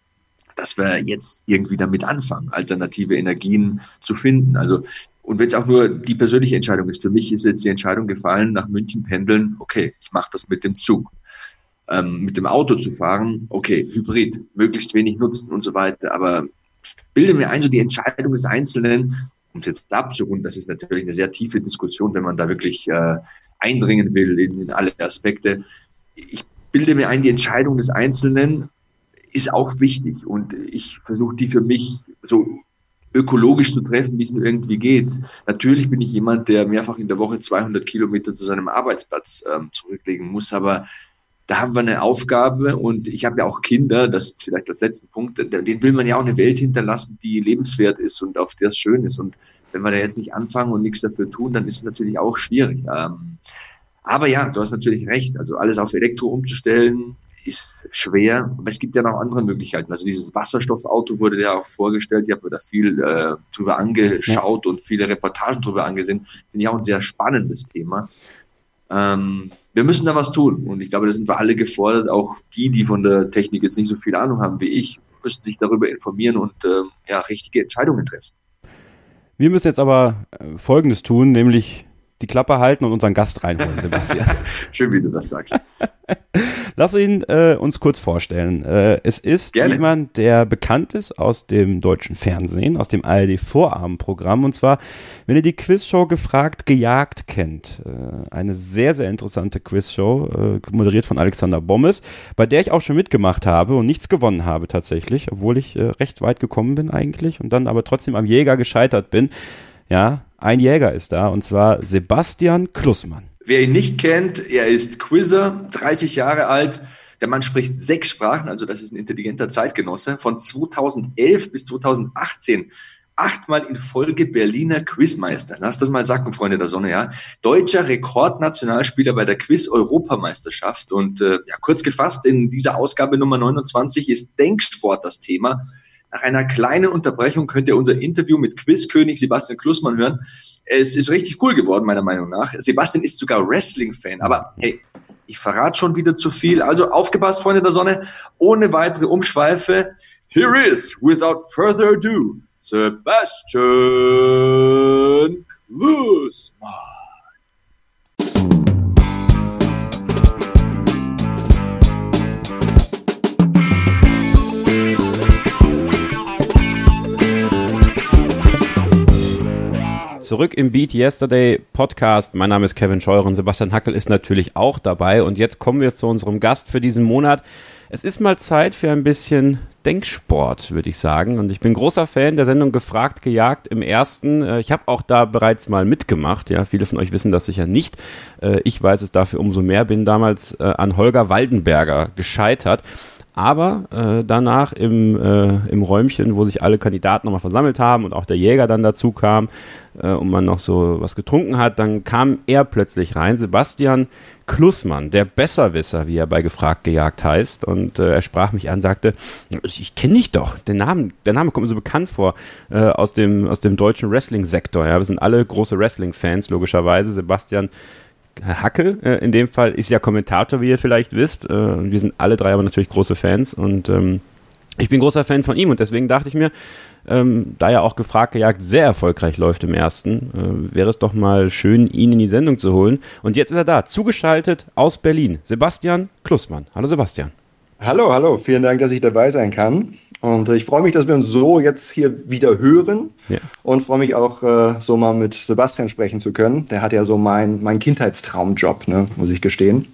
dass wir jetzt irgendwie damit anfangen, alternative Energien zu finden. Also, und wenn es auch nur die persönliche Entscheidung ist, für mich ist jetzt die Entscheidung gefallen, nach München pendeln, okay, ich mache das mit dem Zug ähm, mit dem Auto zu fahren, okay, Hybrid, möglichst wenig nutzen und so weiter. Aber ich bilde mir ein, so die Entscheidung des Einzelnen, um es jetzt abzurunden, das ist natürlich eine sehr tiefe Diskussion, wenn man da wirklich äh, eindringen will in, in alle Aspekte. Ich bilde mir ein, die Entscheidung des Einzelnen ist auch wichtig und ich versuche die für mich so ökologisch zu treffen, wie es nur irgendwie geht. Natürlich bin ich jemand, der mehrfach in der Woche 200 Kilometer zu seinem Arbeitsplatz ähm, zurücklegen muss, aber da haben wir eine Aufgabe und ich habe ja auch Kinder, das ist vielleicht das letzte Punkt, denen will man ja auch eine Welt hinterlassen, die lebenswert ist und auf der es schön ist. Und wenn wir da jetzt nicht anfangen und nichts dafür tun, dann ist es natürlich auch schwierig. Ähm, aber ja, du hast natürlich recht. Also alles auf Elektro umzustellen ist schwer. Aber es gibt ja noch andere Möglichkeiten. Also dieses Wasserstoffauto wurde ja auch vorgestellt. Ich habe mir da viel äh, drüber angeschaut ja. und viele Reportagen drüber angesehen. Finde ich auch ein sehr spannendes Thema. Ähm, wir müssen da was tun. Und ich glaube, da sind wir alle gefordert, auch die, die von der Technik jetzt nicht so viel Ahnung haben wie ich, müssen sich darüber informieren und äh, ja, richtige Entscheidungen treffen. Wir müssen jetzt aber äh, Folgendes tun, nämlich die Klappe halten und unseren Gast reinholen, Sebastian. <laughs> Schön, wie du das sagst. <laughs> Lass ihn äh, uns kurz vorstellen. Äh, es ist Gerne. jemand, der bekannt ist aus dem deutschen Fernsehen, aus dem ARD-Vorabendprogramm. Und zwar, wenn ihr die Quizshow gefragt, gejagt kennt. Äh, eine sehr, sehr interessante Quizshow, äh, moderiert von Alexander Bommes, bei der ich auch schon mitgemacht habe und nichts gewonnen habe tatsächlich, obwohl ich äh, recht weit gekommen bin eigentlich und dann aber trotzdem am Jäger gescheitert bin. Ja, ein Jäger ist da und zwar Sebastian Klussmann. Wer ihn nicht kennt, er ist Quizzer, 30 Jahre alt. Der Mann spricht sechs Sprachen, also das ist ein intelligenter Zeitgenosse. Von 2011 bis 2018 achtmal in Folge Berliner Quizmeister. Lass das mal sagen, Freunde der Sonne, ja. Deutscher Rekordnationalspieler bei der Quiz-Europameisterschaft. Und äh, ja, kurz gefasst, in dieser Ausgabe Nummer 29 ist Denksport das Thema. Nach einer kleinen Unterbrechung könnt ihr unser Interview mit Quizkönig Sebastian Klussmann hören. Es ist richtig cool geworden, meiner Meinung nach. Sebastian ist sogar Wrestling-Fan, aber hey, ich verrate schon wieder zu viel. Also aufgepasst, Freunde der Sonne. Ohne weitere Umschweife. Here is, without further ado, Sebastian Klussmann. Zurück im Beat Yesterday Podcast. Mein Name ist Kevin Scheuer und Sebastian Hackel ist natürlich auch dabei. Und jetzt kommen wir zu unserem Gast für diesen Monat. Es ist mal Zeit für ein bisschen Denksport, würde ich sagen. Und ich bin großer Fan der Sendung Gefragt, Gejagt im ersten. Äh, ich habe auch da bereits mal mitgemacht. Ja, viele von euch wissen das sicher nicht. Äh, ich weiß es dafür umso mehr. Bin damals äh, an Holger Waldenberger gescheitert. Aber äh, danach im, äh, im Räumchen, wo sich alle Kandidaten nochmal versammelt haben und auch der Jäger dann dazu kam äh, und man noch so was getrunken hat, dann kam er plötzlich rein, Sebastian Klussmann, der Besserwisser, wie er bei Gefragt gejagt heißt. Und äh, er sprach mich an, sagte, ich, kenne dich doch. Der Name, der Name kommt mir so bekannt vor äh, aus, dem, aus dem deutschen Wrestling-Sektor. Ja. Wir sind alle große Wrestling-Fans, logischerweise. Sebastian Hacke äh, in dem Fall ist ja Kommentator, wie ihr vielleicht wisst. Äh, wir sind alle drei aber natürlich große Fans und ähm, ich bin großer Fan von ihm und deswegen dachte ich mir, ähm, da er auch gefragt gejagt sehr erfolgreich läuft im ersten, äh, wäre es doch mal schön, ihn in die Sendung zu holen. Und jetzt ist er da, zugeschaltet aus Berlin. Sebastian Klussmann. Hallo Sebastian. Hallo, hallo. Vielen Dank, dass ich dabei sein kann. Und äh, ich freue mich, dass wir uns so jetzt hier wieder hören ja. und freue mich auch, äh, so mal mit Sebastian sprechen zu können. Der hat ja so mein, mein Kindheitstraumjob, ne, muss ich gestehen.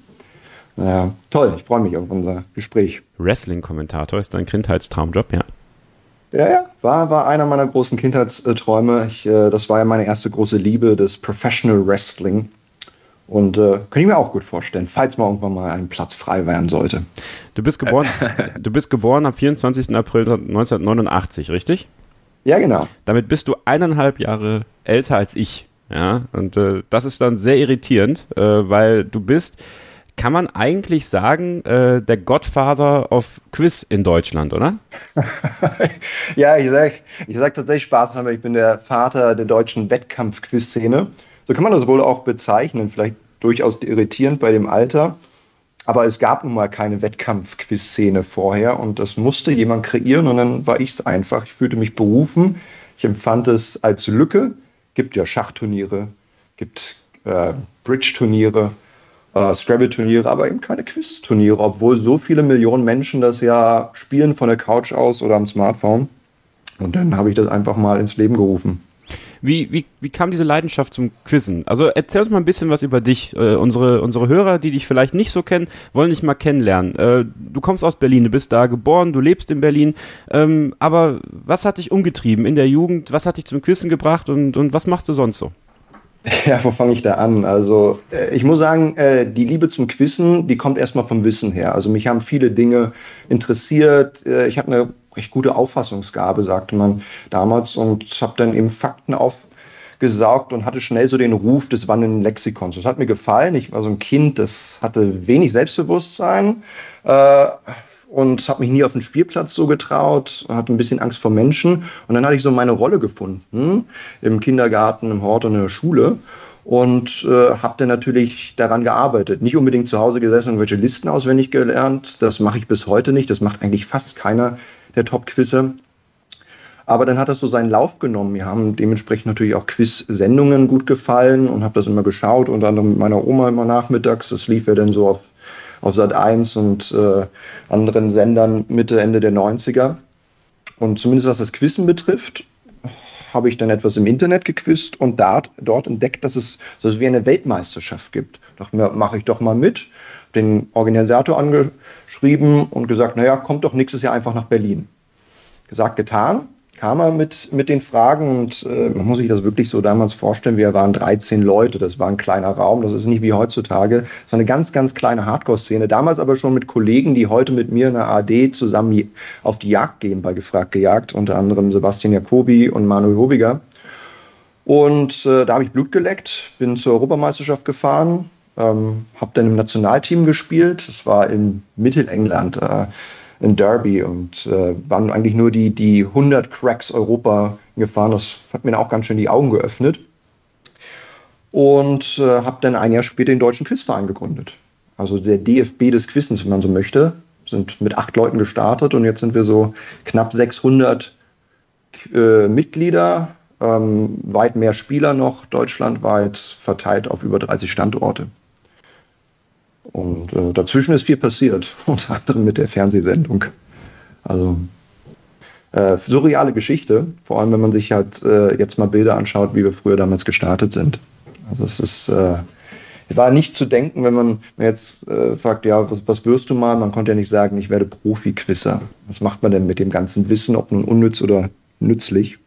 Naja, toll, ich freue mich auf unser Gespräch. Wrestling-Kommentator ist dein Kindheitstraumjob, ja? Ja, ja, war, war einer meiner großen Kindheitsträume. Ich, äh, das war ja meine erste große Liebe, das Professional Wrestling. Und äh, kann ich mir auch gut vorstellen, falls mal irgendwann mal ein Platz frei werden sollte. Du bist geboren, <laughs> du bist geboren am 24. April 1989, richtig? Ja, genau. Damit bist du eineinhalb Jahre älter als ich. Ja, und äh, das ist dann sehr irritierend, äh, weil du bist, kann man eigentlich sagen, äh, der Godfather of Quiz in Deutschland, oder? <laughs> ja, ich sag, ich sag tatsächlich Spaß, aber ich bin der Vater der deutschen Wettkampf-Quiz-Szene. So kann man das wohl auch bezeichnen, vielleicht durchaus irritierend bei dem Alter. Aber es gab nun mal keine Wettkampf-Quiz-Szene vorher und das musste jemand kreieren und dann war ich es einfach. Ich fühlte mich berufen. Ich empfand es als Lücke. Gibt ja Schachturniere, gibt äh, Bridge-Turniere, äh, Scrabble-Turniere, aber eben keine Quiz-Turniere, obwohl so viele Millionen Menschen das ja spielen von der Couch aus oder am Smartphone. Und dann habe ich das einfach mal ins Leben gerufen. Wie, wie, wie kam diese Leidenschaft zum Quizzen? Also erzähl uns mal ein bisschen was über dich. Äh, unsere, unsere Hörer, die dich vielleicht nicht so kennen, wollen dich mal kennenlernen. Äh, du kommst aus Berlin, du bist da geboren, du lebst in Berlin. Ähm, aber was hat dich umgetrieben in der Jugend? Was hat dich zum Quizzen gebracht und, und was machst du sonst so? <laughs> Ja, wo fange ich da an? Also äh, ich muss sagen, äh, die Liebe zum Quizzen, die kommt erstmal vom Wissen her. Also mich haben viele Dinge interessiert. Äh, ich habe eine recht gute Auffassungsgabe, sagte man damals, und habe dann eben Fakten aufgesaugt und hatte schnell so den Ruf des wandelnden Lexikons. Das hat mir gefallen. Ich war so ein Kind, das hatte wenig Selbstbewusstsein äh, und habe mich nie auf den Spielplatz so getraut, hatte ein bisschen Angst vor Menschen. Und dann hatte ich so meine Rolle gefunden im Kindergarten, im Hort und in der Schule und äh, habe dann natürlich daran gearbeitet. Nicht unbedingt zu Hause gesessen und irgendwelche Listen auswendig gelernt. Das mache ich bis heute nicht. Das macht eigentlich fast keiner der Top-Quizze. Aber dann hat das so seinen Lauf genommen. Mir haben dementsprechend natürlich auch Quiz-Sendungen gut gefallen und habe das immer geschaut, unter anderem mit meiner Oma immer nachmittags. Das lief ja dann so auf, auf Sat 1 und äh, anderen Sendern Mitte, Ende der 90er. Und zumindest was das Quizzen betrifft, habe ich dann etwas im Internet gequizt und dort, dort entdeckt, dass es so wie eine Weltmeisterschaft gibt. Dachte mir, mache ich doch mal mit. Den Organisator angeschrieben und gesagt, naja, kommt doch nächstes Jahr einfach nach Berlin. Gesagt, getan kam er mit, mit den Fragen und äh, man muss sich das wirklich so damals vorstellen, wir waren 13 Leute, das war ein kleiner Raum, das ist nicht wie heutzutage, das war eine ganz, ganz kleine Hardcore-Szene, damals aber schon mit Kollegen, die heute mit mir in der AD zusammen auf die Jagd gehen, bei Gefragt gejagt, unter anderem Sebastian Jacobi und Manuel Hobiger. Und äh, da habe ich Blut geleckt, bin zur Europameisterschaft gefahren, ähm, habe dann im Nationalteam gespielt, das war in Mittelengland, äh, in Derby und äh, waren eigentlich nur die, die 100 Cracks Europa gefahren. Das hat mir auch ganz schön die Augen geöffnet. Und äh, habe dann ein Jahr später den Deutschen Quizverein gegründet. Also der DFB des Quizens, wenn man so möchte. Sind mit acht Leuten gestartet und jetzt sind wir so knapp 600 äh, Mitglieder, ähm, weit mehr Spieler noch, deutschlandweit verteilt auf über 30 Standorte. Und äh, dazwischen ist viel passiert, <laughs> unter anderem mit der Fernsehsendung. Also äh, surreale Geschichte, vor allem wenn man sich halt äh, jetzt mal Bilder anschaut, wie wir früher damals gestartet sind. Also es ist äh, war nicht zu denken, wenn man jetzt äh, fragt, ja, was, was wirst du mal? Man konnte ja nicht sagen, ich werde Profi-Quizzer. Was macht man denn mit dem ganzen Wissen, ob nun unnütz oder nützlich?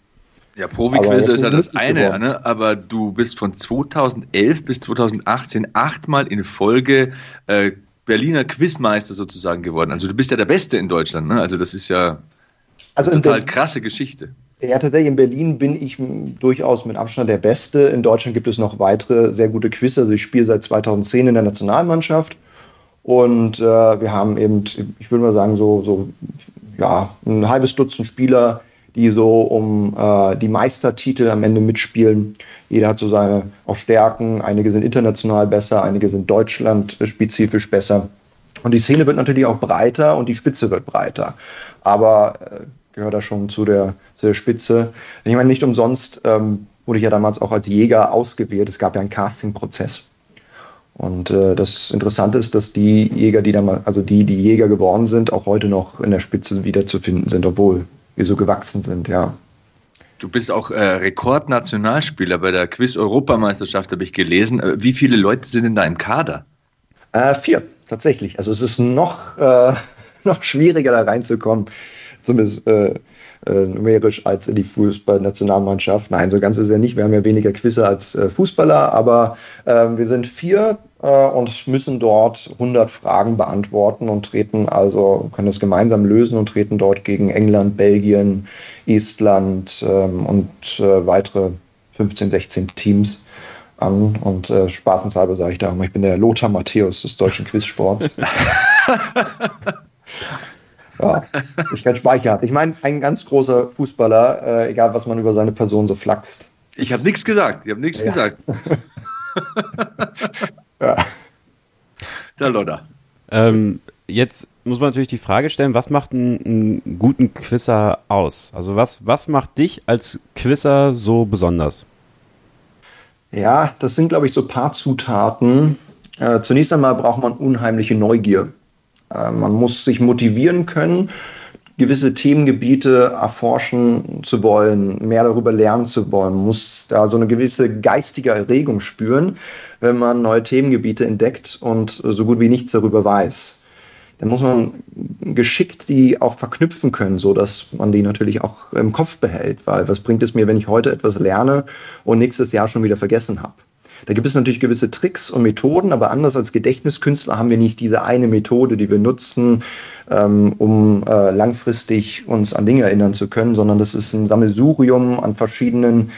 Ja, Profi-Quiz ist ja das eine, ne? aber du bist von 2011 bis 2018 achtmal in Folge äh, Berliner Quizmeister sozusagen geworden. Also du bist ja der Beste in Deutschland. Ne? Also das ist ja also eine total krasse Geschichte. Ja, tatsächlich in Berlin bin ich durchaus mit Abstand der Beste. In Deutschland gibt es noch weitere sehr gute Quiz. Also ich spiele seit 2010 in der Nationalmannschaft und äh, wir haben eben, ich würde mal sagen, so, so ja, ein halbes Dutzend Spieler, die so um äh, die Meistertitel am Ende mitspielen. Jeder hat so seine auch Stärken. Einige sind international besser, einige sind deutschlandspezifisch besser. Und die Szene wird natürlich auch breiter und die Spitze wird breiter. Aber äh, gehört da schon zu der, zu der Spitze. Ich meine, nicht umsonst ähm, wurde ich ja damals auch als Jäger ausgewählt. Es gab ja einen Casting-Prozess. Und äh, das Interessante ist, dass die Jäger, die damals, also die, die Jäger geworden sind, auch heute noch in der Spitze wiederzufinden sind, obwohl wir so gewachsen sind, ja. Du bist auch äh, Rekordnationalspieler bei der Quiz-Europameisterschaft, habe ich gelesen. Äh, wie viele Leute sind denn da im Kader? Äh, vier, tatsächlich. Also es ist noch, äh, <laughs> noch schwieriger, da reinzukommen, zumindest äh, äh, numerisch, als in die Fußballnationalmannschaft. Nein, so ganz ist es ja nicht. Wir haben ja weniger Quizze als Fußballer, aber ähm, wir sind vier und müssen dort 100 Fragen beantworten und treten also, können das gemeinsam lösen und treten dort gegen England, Belgien, Estland ähm, und äh, weitere 15, 16 Teams an. Und äh, spaßenshalber sage ich da ich bin der Lothar Matthäus des deutschen Quizsports. <laughs> ja, ich kein Speicher Ich meine, ein ganz großer Fußballer, äh, egal was man über seine Person so flaxt. Ich habe nichts gesagt. Ich habe nichts ja. gesagt. <laughs> Ja. Der Lodder. Ähm, jetzt muss man natürlich die Frage stellen, was macht einen, einen guten Quizzer aus? Also was, was macht dich als Quizzer so besonders? Ja, das sind, glaube ich, so ein paar Zutaten. Äh, zunächst einmal braucht man unheimliche Neugier. Äh, man muss sich motivieren können gewisse Themengebiete erforschen zu wollen, mehr darüber lernen zu wollen, muss da so eine gewisse geistige Erregung spüren, wenn man neue Themengebiete entdeckt und so gut wie nichts darüber weiß. Dann muss man geschickt die auch verknüpfen können, so dass man die natürlich auch im Kopf behält, weil was bringt es mir, wenn ich heute etwas lerne und nächstes Jahr schon wieder vergessen habe? Da gibt es natürlich gewisse Tricks und Methoden, aber anders als Gedächtniskünstler haben wir nicht diese eine Methode, die wir nutzen, ähm, um äh, langfristig uns an Dinge erinnern zu können, sondern das ist ein Sammelsurium an verschiedenen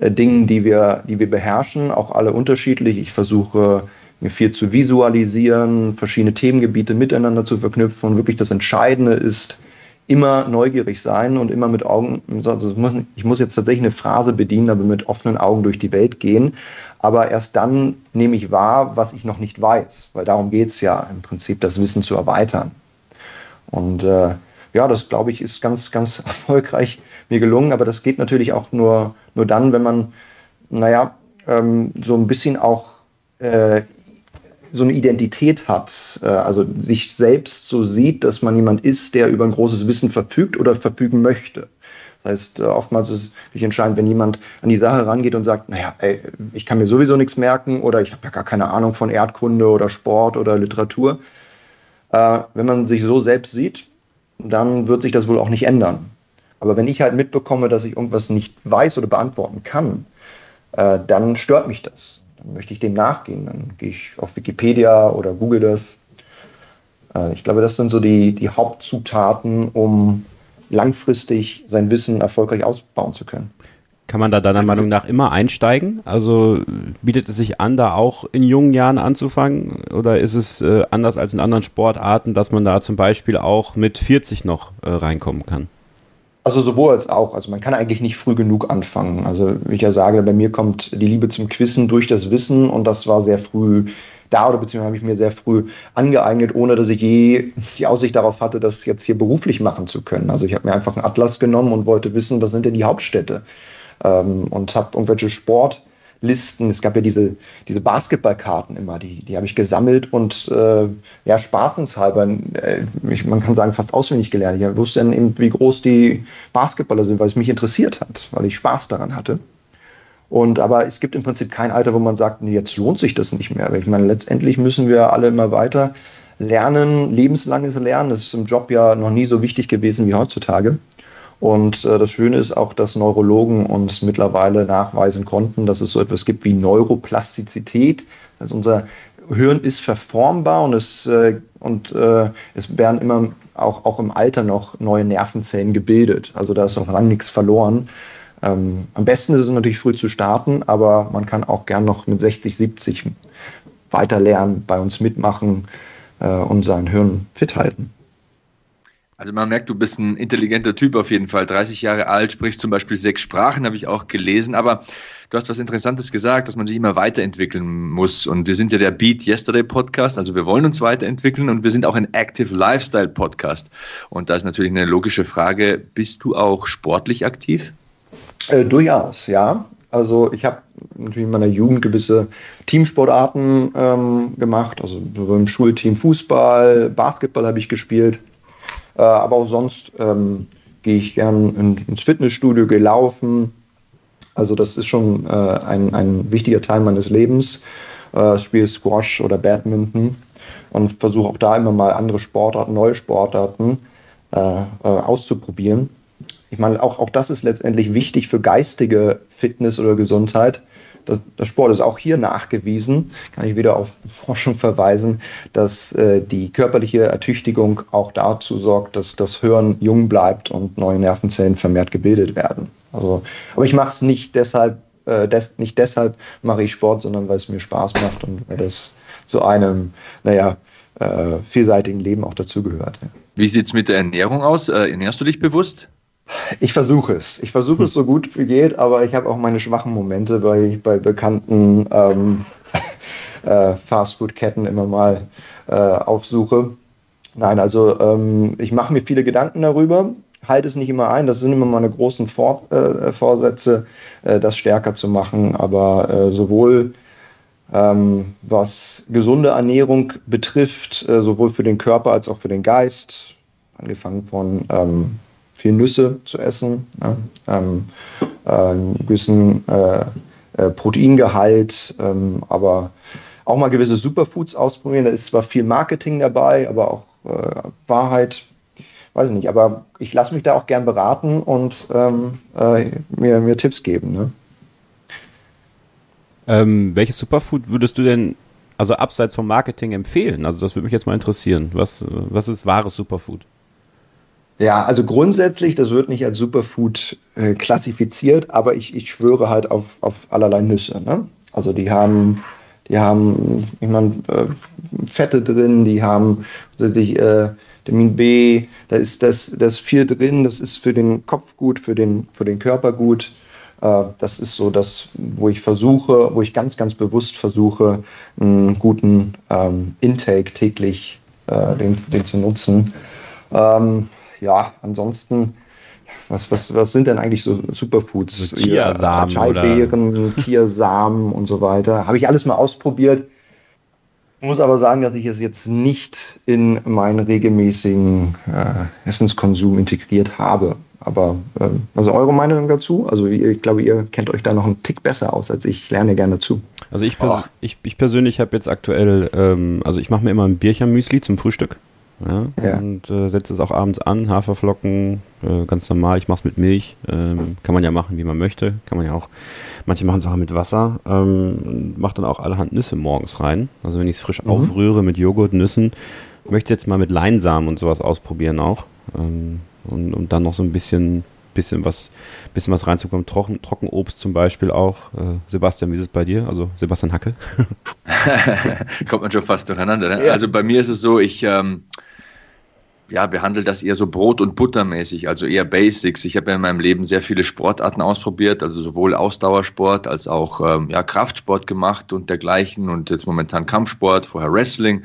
äh, Dingen, die wir, die wir beherrschen, auch alle unterschiedlich. Ich versuche mir viel zu visualisieren, verschiedene Themengebiete miteinander zu verknüpfen und wirklich das Entscheidende ist, immer neugierig sein und immer mit Augen, also ich muss jetzt tatsächlich eine Phrase bedienen, aber mit offenen Augen durch die Welt gehen. Aber erst dann nehme ich wahr, was ich noch nicht weiß, weil darum geht es ja im Prinzip, das Wissen zu erweitern. Und äh, ja, das glaube ich ist ganz, ganz <laughs> erfolgreich mir gelungen, aber das geht natürlich auch nur, nur dann, wenn man, naja, ähm, so ein bisschen auch äh, so eine Identität hat, äh, also sich selbst so sieht, dass man jemand ist, der über ein großes Wissen verfügt oder verfügen möchte. Das heißt, äh, oftmals ist es entscheidend, wenn jemand an die Sache rangeht und sagt, naja, ey, ich kann mir sowieso nichts merken oder ich habe ja gar keine Ahnung von Erdkunde oder Sport oder Literatur. Äh, wenn man sich so selbst sieht, dann wird sich das wohl auch nicht ändern. Aber wenn ich halt mitbekomme, dass ich irgendwas nicht weiß oder beantworten kann, äh, dann stört mich das. Dann möchte ich dem nachgehen. Dann gehe ich auf Wikipedia oder google das. Äh, ich glaube, das sind so die, die Hauptzutaten, um langfristig sein Wissen erfolgreich ausbauen zu können. Kann man da deiner Meinung nach immer einsteigen? Also bietet es sich an, da auch in jungen Jahren anzufangen? Oder ist es äh, anders als in anderen Sportarten, dass man da zum Beispiel auch mit 40 noch äh, reinkommen kann? Also sowohl als auch. Also man kann eigentlich nicht früh genug anfangen. Also wie ich ja sage, bei mir kommt die Liebe zum Quissen durch das Wissen und das war sehr früh da oder beziehungsweise habe ich mir sehr früh angeeignet, ohne dass ich je die Aussicht darauf hatte, das jetzt hier beruflich machen zu können. Also ich habe mir einfach einen Atlas genommen und wollte wissen, was sind denn die Hauptstädte ähm, und habe irgendwelche Sport Listen. Es gab ja diese, diese Basketballkarten immer, die, die habe ich gesammelt und äh, ja, spaßenshalber, äh, ich, man kann sagen, fast auswendig gelernt. Ich wusste dann eben, wie groß die Basketballer sind, weil es mich interessiert hat, weil ich Spaß daran hatte. Und aber es gibt im Prinzip kein Alter, wo man sagt, nee, jetzt lohnt sich das nicht mehr. Ich meine, letztendlich müssen wir alle immer weiter lernen, lebenslanges Lernen. Das ist im Job ja noch nie so wichtig gewesen wie heutzutage. Und äh, das Schöne ist auch, dass Neurologen uns mittlerweile nachweisen konnten, dass es so etwas gibt wie Neuroplastizität. Also unser Hirn ist verformbar und es, äh, und, äh, es werden immer auch, auch im Alter noch neue Nervenzellen gebildet. Also da ist noch lange nichts verloren. Ähm, am besten ist es natürlich früh zu starten, aber man kann auch gern noch mit 60, 70 weiter lernen, bei uns mitmachen äh, und sein Hirn fit halten. Also man merkt, du bist ein intelligenter Typ auf jeden Fall. 30 Jahre alt, sprichst zum Beispiel sechs Sprachen, habe ich auch gelesen. Aber du hast was Interessantes gesagt, dass man sich immer weiterentwickeln muss. Und wir sind ja der Beat Yesterday Podcast, also wir wollen uns weiterentwickeln und wir sind auch ein Active Lifestyle Podcast. Und da ist natürlich eine logische Frage, bist du auch sportlich aktiv? Äh, durchaus, ja. Also ich habe natürlich in meiner Jugend gewisse Teamsportarten ähm, gemacht, also so im Schulteam Fußball, Basketball habe ich gespielt. Äh, aber auch sonst ähm, gehe ich gern in, ins Fitnessstudio, gelaufen. Also das ist schon äh, ein, ein wichtiger Teil meines Lebens. Äh, spiele Squash oder Badminton und versuche auch da immer mal andere Sportarten, neue Sportarten äh, äh, auszuprobieren. Ich meine, auch, auch das ist letztendlich wichtig für geistige Fitness oder Gesundheit das, das Sport ist auch hier nachgewiesen, kann ich wieder auf Forschung verweisen, dass äh, die körperliche Ertüchtigung auch dazu sorgt, dass das Hirn jung bleibt und neue Nervenzellen vermehrt gebildet werden. Also, aber ich mache es nicht deshalb, äh, des, nicht deshalb mache ich Sport, sondern weil es mir Spaß macht und weil das zu einem, naja, äh, vielseitigen Leben auch dazugehört. Ja. Wie sieht es mit der Ernährung aus? Äh, ernährst du dich bewusst? Ich versuche es. Ich versuche es so gut wie geht, aber ich habe auch meine schwachen Momente, weil ich bei bekannten ähm, <laughs> äh, Fastfood-Ketten immer mal äh, aufsuche. Nein, also ähm, ich mache mir viele Gedanken darüber, halte es nicht immer ein. Das sind immer meine großen Vor äh, Vorsätze, äh, das stärker zu machen. Aber äh, sowohl ähm, was gesunde Ernährung betrifft, äh, sowohl für den Körper als auch für den Geist, angefangen von ähm, viel Nüsse zu essen, ja, ähm, äh, einen gewissen äh, äh, Proteingehalt, ähm, aber auch mal gewisse Superfoods ausprobieren. Da ist zwar viel Marketing dabei, aber auch äh, Wahrheit, weiß ich nicht. Aber ich lasse mich da auch gern beraten und ähm, äh, mir, mir Tipps geben. Ne? Ähm, welches Superfood würdest du denn also abseits vom Marketing empfehlen? Also das würde mich jetzt mal interessieren. Was, was ist wahres Superfood? Ja, also grundsätzlich, das wird nicht als Superfood äh, klassifiziert, aber ich, ich schwöre halt auf, auf allerlei Nüsse. Ne? Also die haben, die haben, ich meine, äh, Fette drin, die haben die, äh, Vitamin B, da ist das, das viel drin, das ist für den Kopf gut, für den, für den Körper gut. Äh, das ist so das, wo ich versuche, wo ich ganz, ganz bewusst versuche, einen guten ähm, Intake täglich äh, den, den zu nutzen. Ähm, ja, ansonsten, was, was, was sind denn eigentlich so Superfoods? So Chiasamen Chai-Beeren, Chiasamen und so weiter. Habe ich alles mal ausprobiert. Ich muss aber sagen, dass ich es jetzt nicht in meinen regelmäßigen äh, Essenskonsum integriert habe. Aber äh, also eure Meinung dazu? Also ich glaube, ihr kennt euch da noch einen Tick besser aus als ich. Ich lerne gerne zu. Also ich, pers oh. ich, ich persönlich habe jetzt aktuell, ähm, also ich mache mir immer ein Bierchen-Müsli zum Frühstück. Ja, ja. Und äh, setze es auch abends an, Haferflocken, äh, ganz normal. Ich mache es mit Milch. Ähm, kann man ja machen, wie man möchte. Kann man ja auch. Manche machen es auch mit Wasser. Ähm, mache dann auch allerhand Nüsse morgens rein. Also wenn ich es frisch mhm. aufrühre mit Joghurt, Nüssen, möchte jetzt mal mit Leinsamen und sowas ausprobieren auch. Ähm, und, und dann noch so ein bisschen, bisschen was, bisschen was reinzukommen. Trocken, Trockenobst zum Beispiel auch. Äh, Sebastian, wie ist es bei dir? Also Sebastian Hacke. <laughs> Kommt man schon fast durcheinander. Ne? Ja. Also bei mir ist es so, ich ähm, ja, behandle das eher so Brot- und Buttermäßig, also eher Basics. Ich habe in meinem Leben sehr viele Sportarten ausprobiert, also sowohl Ausdauersport als auch ähm, ja, Kraftsport gemacht und dergleichen und jetzt momentan Kampfsport, vorher Wrestling.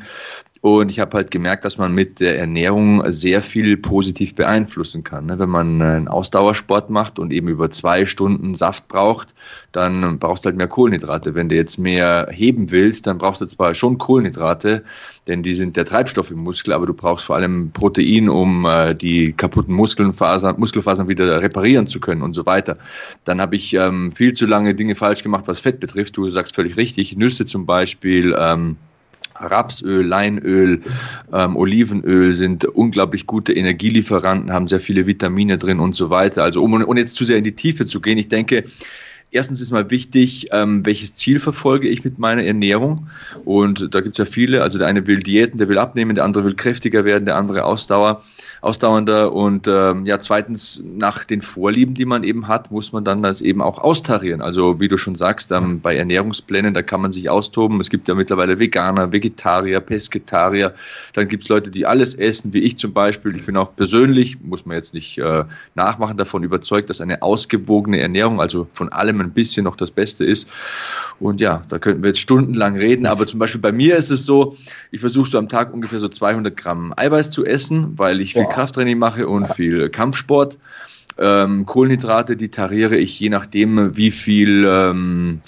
Und ich habe halt gemerkt, dass man mit der Ernährung sehr viel positiv beeinflussen kann. Ne? Wenn man einen Ausdauersport macht und eben über zwei Stunden Saft braucht, dann brauchst du halt mehr Kohlenhydrate. Wenn du jetzt mehr heben willst, dann brauchst du zwar schon Kohlenhydrate, denn die sind der Treibstoff im Muskel, aber du brauchst vor allem Protein, um äh, die kaputten Muskelfasern, Muskelfasern wieder reparieren zu können und so weiter. Dann habe ich ähm, viel zu lange Dinge falsch gemacht, was Fett betrifft. Du sagst völlig richtig, Nüsse zum Beispiel. Rapsöl, Leinöl, ähm, Olivenöl sind unglaublich gute Energielieferanten, haben sehr viele Vitamine drin und so weiter. Also um, um jetzt zu sehr in die Tiefe zu gehen, ich denke, erstens ist mal wichtig, ähm, welches Ziel verfolge ich mit meiner Ernährung. Und da gibt es ja viele. Also der eine will Diäten, der will abnehmen, der andere will kräftiger werden, der andere Ausdauer ausdauernder. Und ähm, ja, zweitens, nach den Vorlieben, die man eben hat, muss man dann das eben auch austarieren. Also wie du schon sagst, ähm, bei Ernährungsplänen, da kann man sich austoben. Es gibt ja mittlerweile Veganer, Vegetarier, Pesketarier. Dann gibt es Leute, die alles essen, wie ich zum Beispiel. Ich bin auch persönlich, muss man jetzt nicht äh, nachmachen, davon überzeugt, dass eine ausgewogene Ernährung, also von allem ein bisschen noch das Beste ist. Und ja, da könnten wir jetzt stundenlang reden. Aber zum Beispiel bei mir ist es so, ich versuche so am Tag ungefähr so 200 Gramm Eiweiß zu essen, weil ich viel Krafttraining mache und viel Kampfsport. Ähm, Kohlenhydrate, die tariere ich je nachdem, wie viel ähm,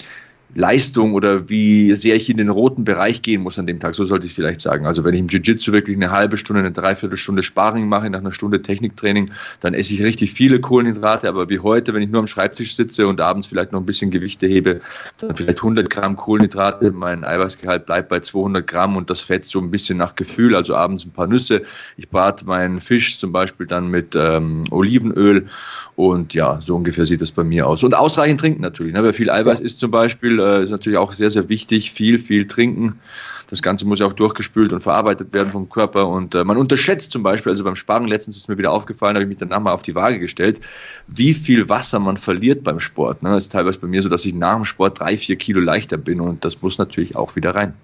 Leistung oder wie sehr ich in den roten Bereich gehen muss an dem Tag. So sollte ich vielleicht sagen. Also wenn ich im Jiu-Jitsu wirklich eine halbe Stunde, eine Dreiviertelstunde Sparring mache, nach einer Stunde Techniktraining, dann esse ich richtig viele Kohlenhydrate. Aber wie heute, wenn ich nur am Schreibtisch sitze und abends vielleicht noch ein bisschen Gewichte hebe, dann vielleicht 100 Gramm Kohlenhydrate. Mein Eiweißgehalt bleibt bei 200 Gramm und das Fett so ein bisschen nach Gefühl. Also abends ein paar Nüsse. Ich brate meinen Fisch zum Beispiel dann mit ähm, Olivenöl und ja, so ungefähr sieht das bei mir aus. Und ausreichend trinken natürlich. Ne? Wer viel Eiweiß isst zum Beispiel, äh, ist natürlich auch sehr, sehr wichtig. Viel, viel trinken. Das Ganze muss ja auch durchgespült und verarbeitet werden vom Körper. Und äh, man unterschätzt zum Beispiel, also beim Sparen letztens ist mir wieder aufgefallen, habe ich mich danach mal auf die Waage gestellt, wie viel Wasser man verliert beim Sport. Ne? Das ist teilweise bei mir so, dass ich nach dem Sport drei, vier Kilo leichter bin und das muss natürlich auch wieder rein.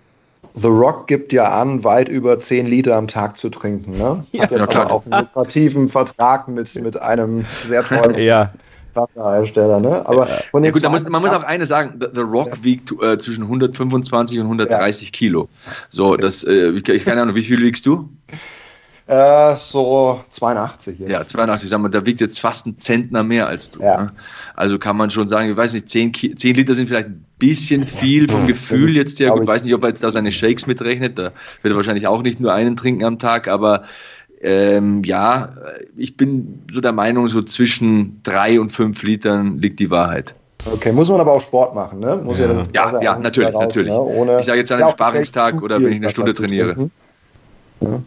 The Rock gibt ja an, weit über 10 Liter am Tag zu trinken. Ne? Hat ja, jetzt aber auch einen lukrativen Vertrag mit, mit einem sehr tollen <laughs> ja. Wasserhersteller. Ne? Aber von ja, gut, muss, man muss auch eine sagen: The, The Rock ja. wiegt äh, zwischen 125 und 130 Kilo. So, das, äh, ich keine Ahnung, wie viel wiegst du? Äh, so 82 jetzt. Ja, 82, sagen wir, da wiegt jetzt fast ein Zentner mehr als du. Ja. Ne? Also kann man schon sagen, ich weiß nicht, 10, 10 Liter sind vielleicht ein bisschen viel vom Gefühl jetzt her. Ich weiß nicht, ob er jetzt da seine Shakes mitrechnet. Da wird er wahrscheinlich auch nicht nur einen trinken am Tag, aber ähm, ja, ich bin so der Meinung, so zwischen drei und fünf Litern liegt die Wahrheit. Okay, muss man aber auch Sport machen, ne? Muss ja, ja, ja, ja natürlich, raus, natürlich. Ne? Ohne, ich sage jetzt an einem Sparringstag oder wenn ich eine Stunde trainiere. Ja.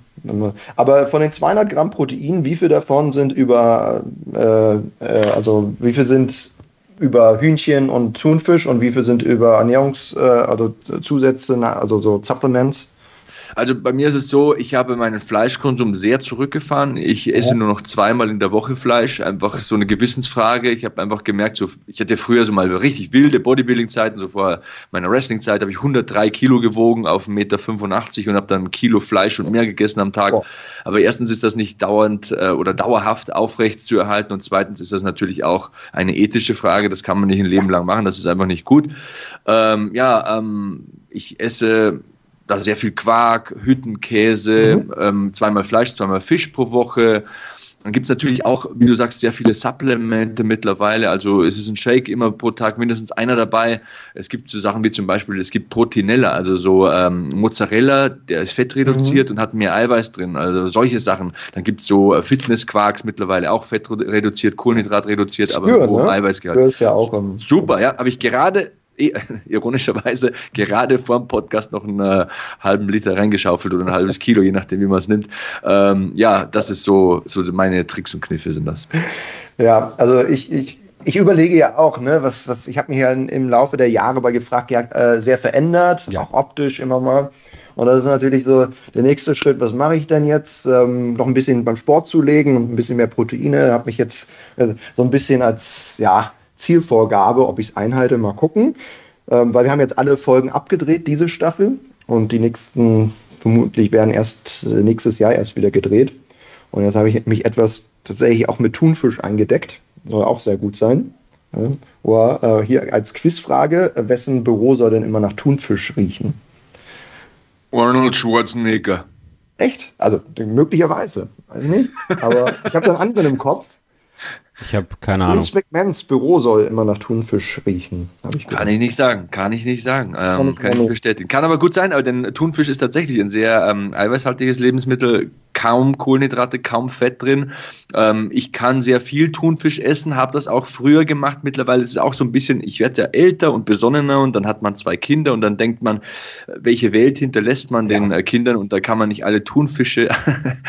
Aber von den 200 Gramm Protein, wie viel davon sind über, äh, äh, also wie viel sind über Hühnchen und Thunfisch und wie viel sind über Ernährungs-, äh, also Zusätze, also so Supplements? Also bei mir ist es so, ich habe meinen Fleischkonsum sehr zurückgefahren. Ich esse ja. nur noch zweimal in der Woche Fleisch. Einfach so eine Gewissensfrage. Ich habe einfach gemerkt, so, ich hatte früher so mal richtig wilde Bodybuilding-Zeiten. So vor meiner Wrestling-Zeit habe ich 103 Kilo gewogen auf 1,85 Meter und habe dann ein Kilo Fleisch und mehr gegessen am Tag. Oh. Aber erstens ist das nicht dauernd äh, oder dauerhaft aufrecht zu erhalten und zweitens ist das natürlich auch eine ethische Frage. Das kann man nicht ein Leben lang machen. Das ist einfach nicht gut. Ähm, ja, ähm, ich esse da sehr viel Quark, Hüttenkäse, mhm. ähm, zweimal Fleisch, zweimal Fisch pro Woche. Dann gibt es natürlich auch, wie du sagst, sehr viele Supplemente mittlerweile. Also es ist ein Shake immer pro Tag mindestens einer dabei. Es gibt so Sachen wie zum Beispiel, es gibt Proteinella, also so ähm, Mozzarella, der ist fettreduziert mhm. und hat mehr Eiweiß drin. Also solche Sachen. Dann gibt es so äh, Fitnessquarks mittlerweile auch fettreduziert, Kohlenhydrat reduziert, aber hohem ne? Eiweißgehalt. Ja auch, Super, ja. Habe ich gerade <laughs> ironischerweise gerade vor dem Podcast noch einen äh, halben Liter reingeschaufelt oder ein halbes Kilo, je nachdem, wie man es nimmt. Ähm, ja, das ist so, so meine Tricks und Kniffe sind das. Ja, also ich, ich, ich überlege ja auch, ne, was, was ich habe mich ja im Laufe der Jahre bei gefragt, ja, äh, sehr verändert, ja. auch optisch immer mal. Und das ist natürlich so der nächste Schritt, was mache ich denn jetzt? Ähm, noch ein bisschen beim Sport zulegen und ein bisschen mehr Proteine. Habe mich jetzt äh, so ein bisschen als, ja, Zielvorgabe, ob ich es einhalte, mal gucken. Ähm, weil wir haben jetzt alle Folgen abgedreht, diese Staffel. Und die nächsten vermutlich werden erst äh, nächstes Jahr erst wieder gedreht. Und jetzt habe ich mich etwas tatsächlich auch mit Thunfisch eingedeckt. Soll auch sehr gut sein. Ja. Oder, äh, hier als Quizfrage, wessen Büro soll denn immer nach Thunfisch riechen? Arnold Schwarzenegger. Echt? Also möglicherweise. Weiß ich nicht. Aber ich habe dann anderen im Kopf. Ich habe keine Ahnung. Vince McMahons Büro soll immer nach Thunfisch riechen. Ich kann ich nicht sagen, kann ich nicht sagen. Ähm, kann ich nicht bestätigen. Kann aber gut sein, aber denn Thunfisch ist tatsächlich ein sehr ähm, eiweißhaltiges Lebensmittel, kaum Kohlenhydrate, kaum Fett drin. Ähm, ich kann sehr viel Thunfisch essen, habe das auch früher gemacht. Mittlerweile ist es auch so ein bisschen, ich werde ja älter und besonnener und dann hat man zwei Kinder und dann denkt man, welche Welt hinterlässt man den ja. Äh, Kindern und da kann man nicht alle Thunfische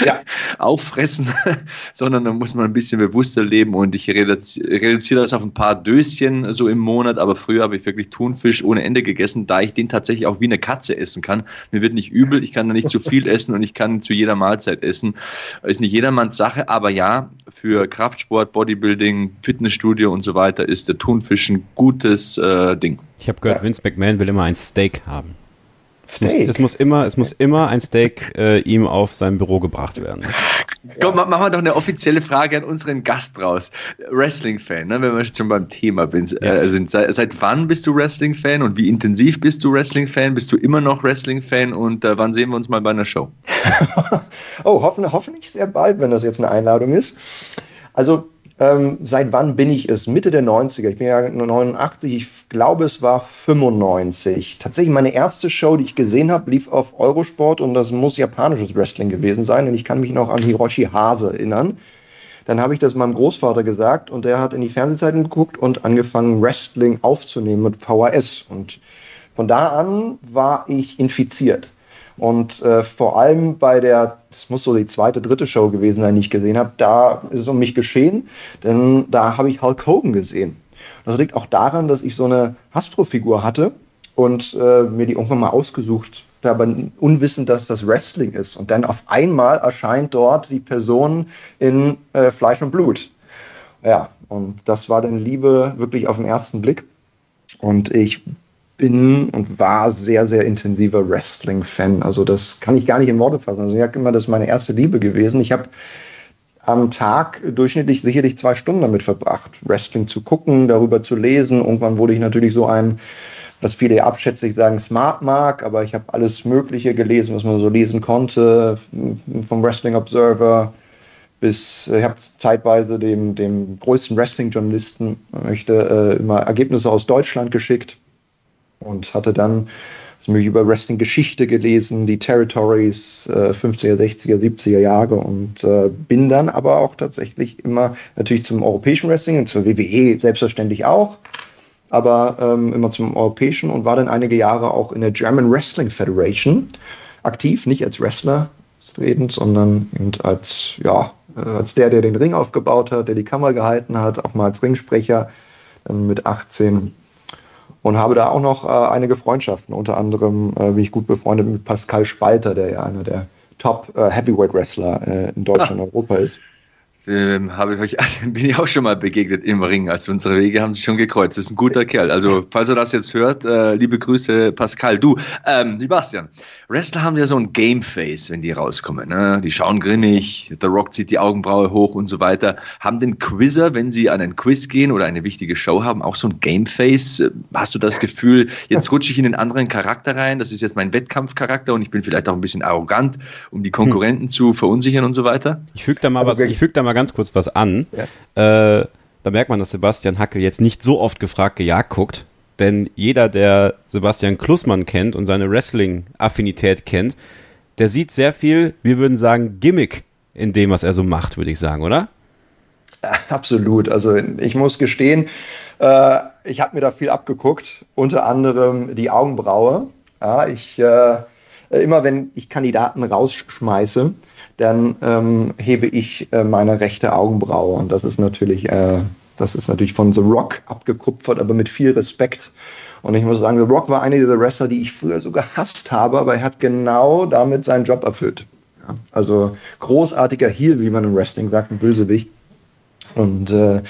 ja. <laughs> auffressen, <laughs> sondern da muss man ein bisschen bewusster leben und ich reduziere das auf ein paar Döschen so im Monat, aber früher habe ich wirklich Thunfisch ohne Ende gegessen, da ich den tatsächlich auch wie eine Katze essen kann. Mir wird nicht übel, ich kann da nicht zu viel <laughs> essen und ich kann zu jeder Mahlzeit Mahlzeit essen. Ist nicht jedermanns Sache, aber ja, für Kraftsport, Bodybuilding, Fitnessstudio und so weiter ist der Thunfisch ein gutes äh, Ding. Ich habe gehört, ja. Vince McMahon will immer ein Steak haben. Es muss, es muss, immer, es muss immer ein Steak äh, ihm auf sein Büro gebracht werden. Komm, machen wir doch eine offizielle Frage an unseren Gast raus. Wrestling-Fan, ne, wenn wir schon beim Thema ja. äh, sind. Seit, seit, wann bist du Wrestling-Fan und wie intensiv bist du Wrestling-Fan? Bist du immer noch Wrestling-Fan und äh, wann sehen wir uns mal bei einer Show? <laughs> oh, hoffen, hoffentlich sehr bald, wenn das jetzt eine Einladung ist. Also ähm, seit wann bin ich es? Mitte der 90er. Ich bin ja 89, ich glaube, es war 95. Tatsächlich meine erste Show, die ich gesehen habe, lief auf Eurosport und das muss japanisches Wrestling gewesen sein. Und ich kann mich noch an Hiroshi Hase erinnern. Dann habe ich das meinem Großvater gesagt und der hat in die Fernsehzeiten geguckt und angefangen, Wrestling aufzunehmen mit VHS. Und von da an war ich infiziert. Und äh, vor allem bei der, das muss so die zweite, dritte Show gewesen sein, die ich gesehen habe, da ist es um mich geschehen, denn da habe ich Hulk Hogan gesehen. Das liegt auch daran, dass ich so eine Hasbro-Figur hatte und äh, mir die irgendwann mal ausgesucht aber unwissend, dass das Wrestling ist. Und dann auf einmal erscheint dort die Person in äh, Fleisch und Blut. Ja, und das war dann Liebe wirklich auf den ersten Blick. Und ich bin und war sehr, sehr intensiver Wrestling-Fan. Also das kann ich gar nicht in Worte fassen. Also ich habe immer, das ist meine erste Liebe gewesen. Ich habe am Tag durchschnittlich sicherlich zwei Stunden damit verbracht, Wrestling zu gucken, darüber zu lesen. Irgendwann wurde ich natürlich so ein, was viele abschätzig sagen, Smart Mark, aber ich habe alles Mögliche gelesen, was man so lesen konnte, vom Wrestling Observer bis, ich habe zeitweise dem, dem größten Wrestling-Journalisten, möchte, äh, immer Ergebnisse aus Deutschland geschickt und hatte dann mich über Wrestling-Geschichte gelesen, die Territories äh, 50er, 60er, 70er Jahre und äh, bin dann aber auch tatsächlich immer natürlich zum europäischen Wrestling und zur WWE selbstverständlich auch, aber ähm, immer zum europäischen und war dann einige Jahre auch in der German Wrestling Federation aktiv, nicht als Wrestler redend, sondern als, ja, äh, als der, der den Ring aufgebaut hat, der die Kamera gehalten hat, auch mal als Ringsprecher mit 18 und habe da auch noch äh, einige Freundschaften, unter anderem äh, bin ich gut befreundet mit Pascal Spalter, der ja einer der Top äh, Heavyweight Wrestler äh, in Deutschland ah. und Europa ist ähm, habe ich euch, <laughs> bin ich auch schon mal begegnet im Ring. Also unsere Wege haben sich schon gekreuzt. Das ist ein guter Kerl. Also falls er das jetzt hört, äh, liebe Grüße, Pascal. Du, ähm, Sebastian, Wrestler haben ja so ein Game-Face, wenn die rauskommen. Ne? Die schauen grimmig, The Rock zieht die Augenbraue hoch und so weiter. Haben den Quizzer, wenn sie an einen Quiz gehen oder eine wichtige Show haben, auch so ein Game-Face? Hast du das Gefühl, jetzt rutsche ich in einen anderen Charakter rein? Das ist jetzt mein Wettkampfcharakter und ich bin vielleicht auch ein bisschen arrogant, um die Konkurrenten hm. zu verunsichern und so weiter? Ich füge da mal also, was, ich füge da mal ganz kurz was an. Ja. Äh, da merkt man, dass Sebastian Hackel jetzt nicht so oft gefragt gejagt guckt. Denn jeder, der Sebastian Klussmann kennt und seine Wrestling-Affinität kennt, der sieht sehr viel, wir würden sagen, Gimmick in dem, was er so macht, würde ich sagen, oder? Absolut. Also ich muss gestehen, äh, ich habe mir da viel abgeguckt, unter anderem die Augenbraue. Ja, ich äh, immer wenn ich Kandidaten rausschmeiße, dann ähm, hebe ich äh, meine rechte Augenbraue und das ist natürlich, äh, das ist natürlich von The Rock abgekupfert, aber mit viel Respekt. Und ich muss sagen, The Rock war einer dieser Wrestler, die ich früher so gehasst habe, aber er hat genau damit seinen Job erfüllt. Ja, also großartiger Heel, wie man im Wrestling sagt, ein Bösewicht. Und äh,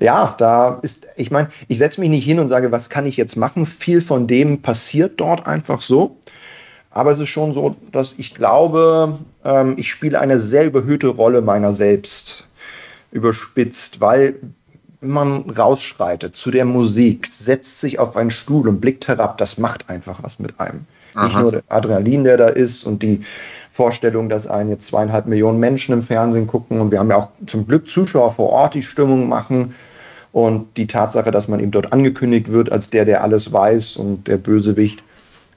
ja, da ist, ich meine, ich setze mich nicht hin und sage, was kann ich jetzt machen? Viel von dem passiert dort einfach so. Aber es ist schon so, dass ich glaube, ähm, ich spiele eine sehr überhöhte Rolle meiner selbst. Überspitzt, weil man rausschreitet zu der Musik, setzt sich auf einen Stuhl und blickt herab, das macht einfach was mit einem. Aha. Nicht nur der Adrenalin, der da ist und die Vorstellung, dass einen jetzt zweieinhalb Millionen Menschen im Fernsehen gucken und wir haben ja auch zum Glück Zuschauer vor Ort, die Stimmung machen und die Tatsache, dass man eben dort angekündigt wird als der, der alles weiß und der Bösewicht.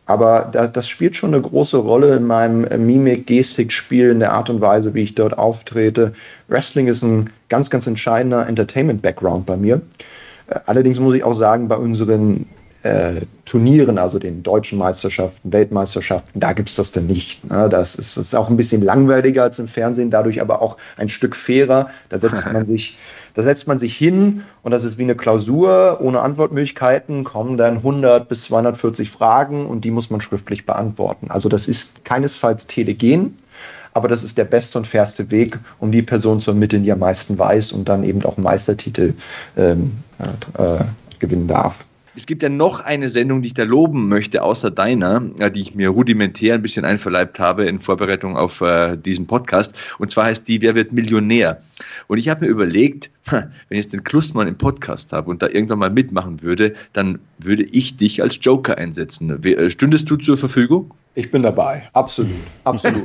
Aber da, das spielt schon eine große Rolle in meinem Mimik, Gestik, Spiel, in der Art und Weise, wie ich dort auftrete. Wrestling ist ein ganz, ganz entscheidender Entertainment-Background bei mir. Äh, allerdings muss ich auch sagen, bei unseren äh, Turnieren, also den deutschen Meisterschaften, Weltmeisterschaften, da gibt es das denn nicht. Ne? Das, ist, das ist auch ein bisschen langweiliger als im Fernsehen, dadurch aber auch ein Stück fairer. Da setzt <laughs> man sich da setzt man sich hin und das ist wie eine Klausur ohne Antwortmöglichkeiten, kommen dann 100 bis 240 Fragen und die muss man schriftlich beantworten. Also das ist keinesfalls telegen, aber das ist der beste und fairste Weg, um die Person zu ermitteln, die am meisten weiß und dann eben auch einen Meistertitel ähm, äh, gewinnen darf. Es gibt ja noch eine Sendung, die ich da loben möchte, außer deiner, äh, die ich mir rudimentär ein bisschen einverleibt habe in Vorbereitung auf äh, diesen Podcast. Und zwar heißt die Wer wird Millionär? Und ich habe mir überlegt, <laughs> wenn ich jetzt den Klussmann im Podcast habe und da irgendwann mal mitmachen würde, dann würde ich dich als Joker einsetzen. Äh, stündest du zur Verfügung? Ich bin dabei, absolut, <laughs> absolut.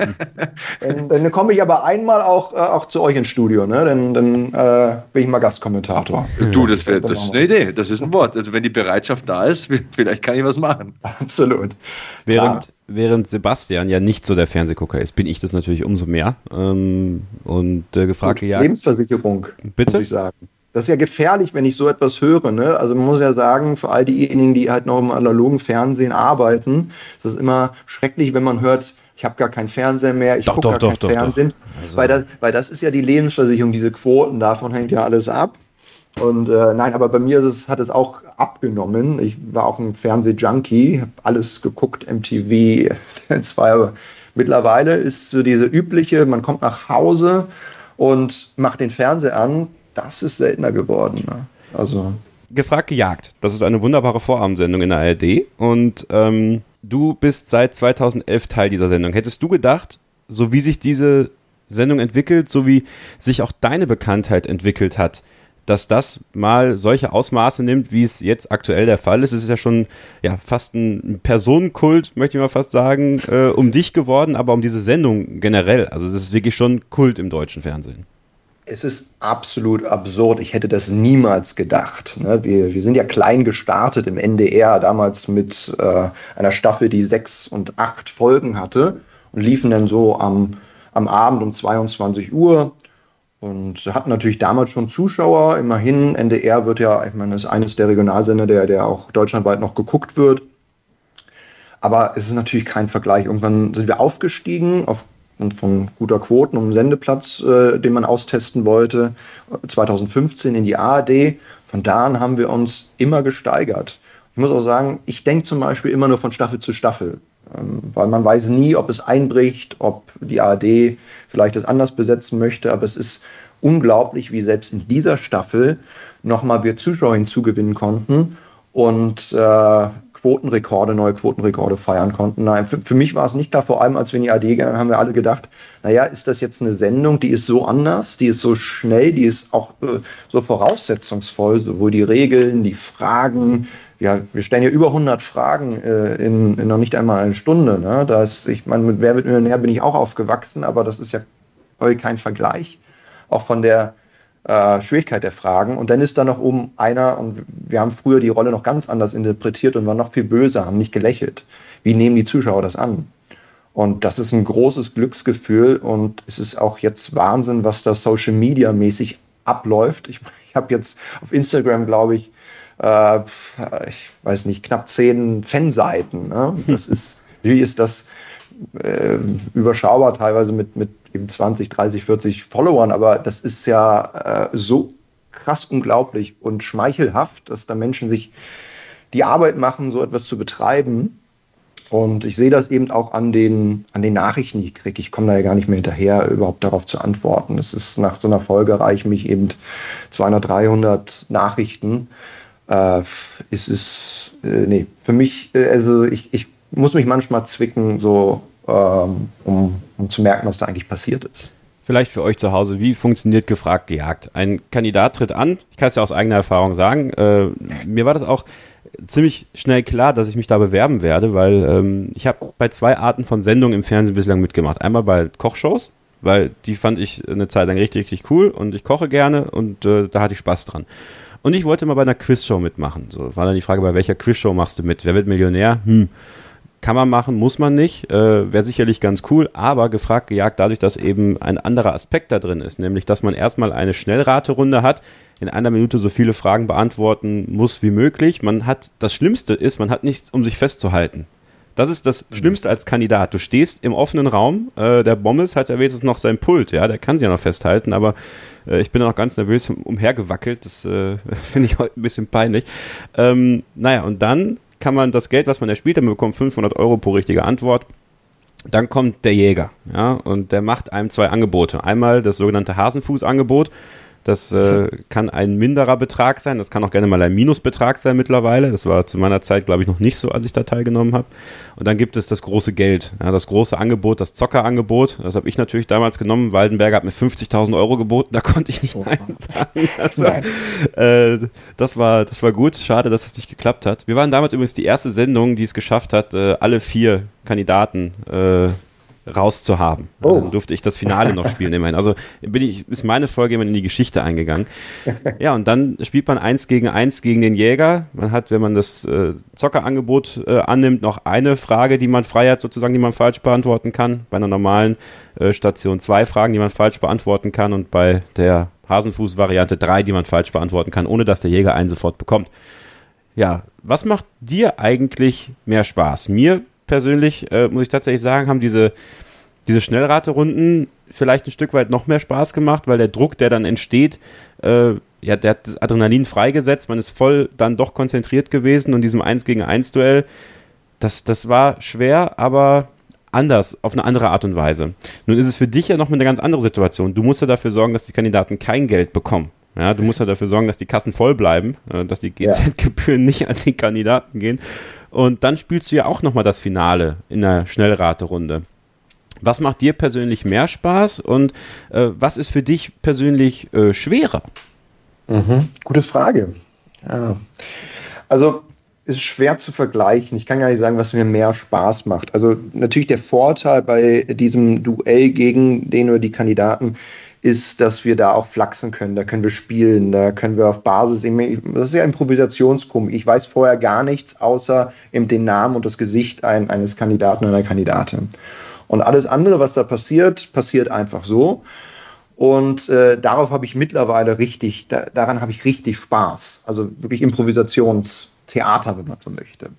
dann, dann komme ich aber einmal auch, äh, auch zu euch ins Studio, ne? Dann, dann äh, bin ich mal Gastkommentator. Du, das, wär, das ist eine Idee, das ist ein Wort. Also wenn die Bereitschaft da ist, <laughs> vielleicht kann ich was machen. Absolut. Während, während Sebastian ja nicht so der Fernsehgucker ist, bin ich das natürlich umso mehr. Ähm, und äh, gefragt, ja. Lebensversicherung, Bitte? muss ich sagen. Das ist ja gefährlich, wenn ich so etwas höre. Ne? Also man muss ja sagen, für all diejenigen, die halt noch im analogen Fernsehen arbeiten, ist es immer schrecklich, wenn man hört, ich habe gar keinen Fernseher mehr, ich gucke gar doch, kein doch, Fernsehen. Doch. Also. Weil, das, weil das ist ja die Lebensversicherung, diese Quoten, davon hängt ja alles ab. Und äh, nein, aber bei mir es, hat es auch abgenommen. Ich war auch ein Fernsehjunkie, habe alles geguckt, MTV, zwei. Mittlerweile ist so diese übliche, man kommt nach Hause und macht den Fernseher an, das ist seltener geworden. Ne? Also. Gefragt gejagt. Das ist eine wunderbare Vorabendsendung in der ARD. Und ähm, du bist seit 2011 Teil dieser Sendung. Hättest du gedacht, so wie sich diese Sendung entwickelt, so wie sich auch deine Bekanntheit entwickelt hat, dass das mal solche Ausmaße nimmt, wie es jetzt aktuell der Fall ist. Es ist ja schon ja, fast ein Personenkult, möchte ich mal fast sagen, äh, um dich geworden, aber um diese Sendung generell. Also es ist wirklich schon Kult im deutschen Fernsehen es ist absolut absurd. Ich hätte das niemals gedacht. Ne? Wir, wir sind ja klein gestartet im NDR, damals mit äh, einer Staffel, die sechs und acht Folgen hatte und liefen dann so am, am Abend um 22 Uhr und hatten natürlich damals schon Zuschauer. Immerhin, NDR wird ja, ich meine, ist eines der Regionalsender, der, der auch deutschlandweit noch geguckt wird. Aber es ist natürlich kein Vergleich. Irgendwann sind wir aufgestiegen auf von guter Quoten um Sendeplatz, äh, den man austesten wollte, 2015 in die ARD. Von da an haben wir uns immer gesteigert. Ich muss auch sagen, ich denke zum Beispiel immer nur von Staffel zu Staffel, weil man weiß nie, ob es einbricht, ob die ARD vielleicht es anders besetzen möchte, aber es ist unglaublich, wie selbst in dieser Staffel nochmal wir Zuschauer hinzugewinnen konnten und äh, Quotenrekorde, neue Quotenrekorde feiern konnten. Nein, für, für mich war es nicht da, vor allem als wir in die AD gegangen haben wir alle gedacht, naja, ist das jetzt eine Sendung, die ist so anders, die ist so schnell, die ist auch äh, so voraussetzungsvoll, sowohl die Regeln, die Fragen, ja, wir stellen ja über 100 Fragen äh, in, in, noch nicht einmal eine Stunde. Ne? Das, ich meine, mit Wer wird Millionär bin ich auch aufgewachsen, aber das ist ja kein Vergleich. auch von der äh, Schwierigkeit der Fragen. Und dann ist da noch oben einer, und wir haben früher die Rolle noch ganz anders interpretiert und waren noch viel böser, haben nicht gelächelt. Wie nehmen die Zuschauer das an? Und das ist ein großes Glücksgefühl und es ist auch jetzt Wahnsinn, was da Social Media mäßig abläuft. Ich, ich habe jetzt auf Instagram, glaube ich, äh, ich weiß nicht, knapp zehn Fanseiten. Ne? Das ist, wie ist das äh, überschaubar teilweise mit, mit eben 20, 30, 40 Followern, aber das ist ja äh, so krass unglaublich und schmeichelhaft, dass da Menschen sich die Arbeit machen, so etwas zu betreiben. Und ich sehe das eben auch an den, an den Nachrichten, die ich kriege. Ich komme da ja gar nicht mehr hinterher, überhaupt darauf zu antworten. Es ist nach so einer Folge reichen mich eben 200, 300 Nachrichten. Äh, es ist, äh, nee, für mich, äh, also ich, ich muss mich manchmal zwicken, so ähm, um, um zu merken, was da eigentlich passiert ist. Vielleicht für euch zu Hause, wie funktioniert gefragt gejagt? Ein Kandidat tritt an, ich kann es ja aus eigener Erfahrung sagen, äh, mir war das auch ziemlich schnell klar, dass ich mich da bewerben werde, weil ähm, ich habe bei zwei Arten von Sendungen im Fernsehen bislang mitgemacht. Einmal bei Kochshows, weil die fand ich eine Zeit lang richtig, richtig cool und ich koche gerne und äh, da hatte ich Spaß dran. Und ich wollte mal bei einer Quizshow mitmachen. So war dann die Frage, bei welcher Quizshow machst du mit? Wer wird Millionär? Hm kann man machen, muss man nicht, äh, wäre sicherlich ganz cool, aber gefragt, gejagt dadurch, dass eben ein anderer Aspekt da drin ist, nämlich, dass man erstmal eine Schnellraterunde hat, in einer Minute so viele Fragen beantworten muss wie möglich. Man hat, das Schlimmste ist, man hat nichts, um sich festzuhalten. Das ist das mhm. Schlimmste als Kandidat. Du stehst im offenen Raum, äh, der Bommes hat ja wenigstens noch sein Pult, ja, der kann sich ja noch festhalten, aber äh, ich bin noch ganz nervös umhergewackelt, das äh, <laughs> finde ich heute ein bisschen peinlich. Ähm, naja, und dann kann man das Geld, was man erspielt, man bekommt 500 Euro pro richtige Antwort. Dann kommt der Jäger, ja, und der macht einem zwei Angebote. Einmal das sogenannte Hasenfuß-Angebot. Das äh, kann ein minderer Betrag sein, das kann auch gerne mal ein Minusbetrag sein mittlerweile. Das war zu meiner Zeit, glaube ich, noch nicht so, als ich da teilgenommen habe. Und dann gibt es das große Geld, ja, das große Angebot, das Zockerangebot. Das habe ich natürlich damals genommen. Waldenberger hat mir 50.000 Euro geboten, da konnte ich nicht oh. Nein sagen. <laughs> Also, äh, das, war, das war gut, schade, dass das nicht geklappt hat. Wir waren damals übrigens die erste Sendung, die es geschafft hat, äh, alle vier Kandidaten äh, rauszuhaben. Oh. Dann durfte ich das Finale noch spielen immerhin. Also bin ich, ist meine Folge immer in die Geschichte eingegangen. <laughs> Ja, und dann spielt man eins gegen eins gegen den Jäger. Man hat, wenn man das äh, Zockerangebot äh, annimmt, noch eine Frage, die man frei hat, sozusagen, die man falsch beantworten kann. Bei einer normalen äh, Station zwei Fragen, die man falsch beantworten kann und bei der Hasenfuß-Variante drei, die man falsch beantworten kann, ohne dass der Jäger einen sofort bekommt. Ja, was macht dir eigentlich mehr Spaß? Mir persönlich, äh, muss ich tatsächlich sagen, haben diese, diese Schnellraterunden vielleicht ein Stück weit noch mehr Spaß gemacht, weil der Druck, der dann entsteht, äh, ja, der hat das Adrenalin freigesetzt, man ist voll dann doch konzentriert gewesen und diesem 1 gegen 1 Duell, das, das war schwer, aber anders, auf eine andere Art und Weise. Nun ist es für dich ja noch eine ganz andere Situation. Du musst ja dafür sorgen, dass die Kandidaten kein Geld bekommen. Ja, du musst ja dafür sorgen, dass die Kassen voll bleiben, äh, dass die GZ-Gebühren nicht an die Kandidaten gehen. Und dann spielst du ja auch nochmal das Finale in der Schnellraterunde. Was macht dir persönlich mehr Spaß und äh, was ist für dich persönlich äh, schwerer? Mhm, gute Frage. Ja. Also ist schwer zu vergleichen. Ich kann gar nicht sagen, was mir mehr Spaß macht. Also natürlich der Vorteil bei diesem Duell gegen den oder die Kandidaten ist, dass wir da auch flachsen können. Da können wir spielen, da können wir auf Basis, das ist ja Improvisationskomik. Ich weiß vorher gar nichts, außer den Namen und das Gesicht ein, eines Kandidaten oder einer Kandidatin. Und alles andere, was da passiert, passiert einfach so. Und äh, darauf habe ich mittlerweile richtig, da, daran habe ich richtig Spaß. Also wirklich Improvisationstheater, wenn man so möchte.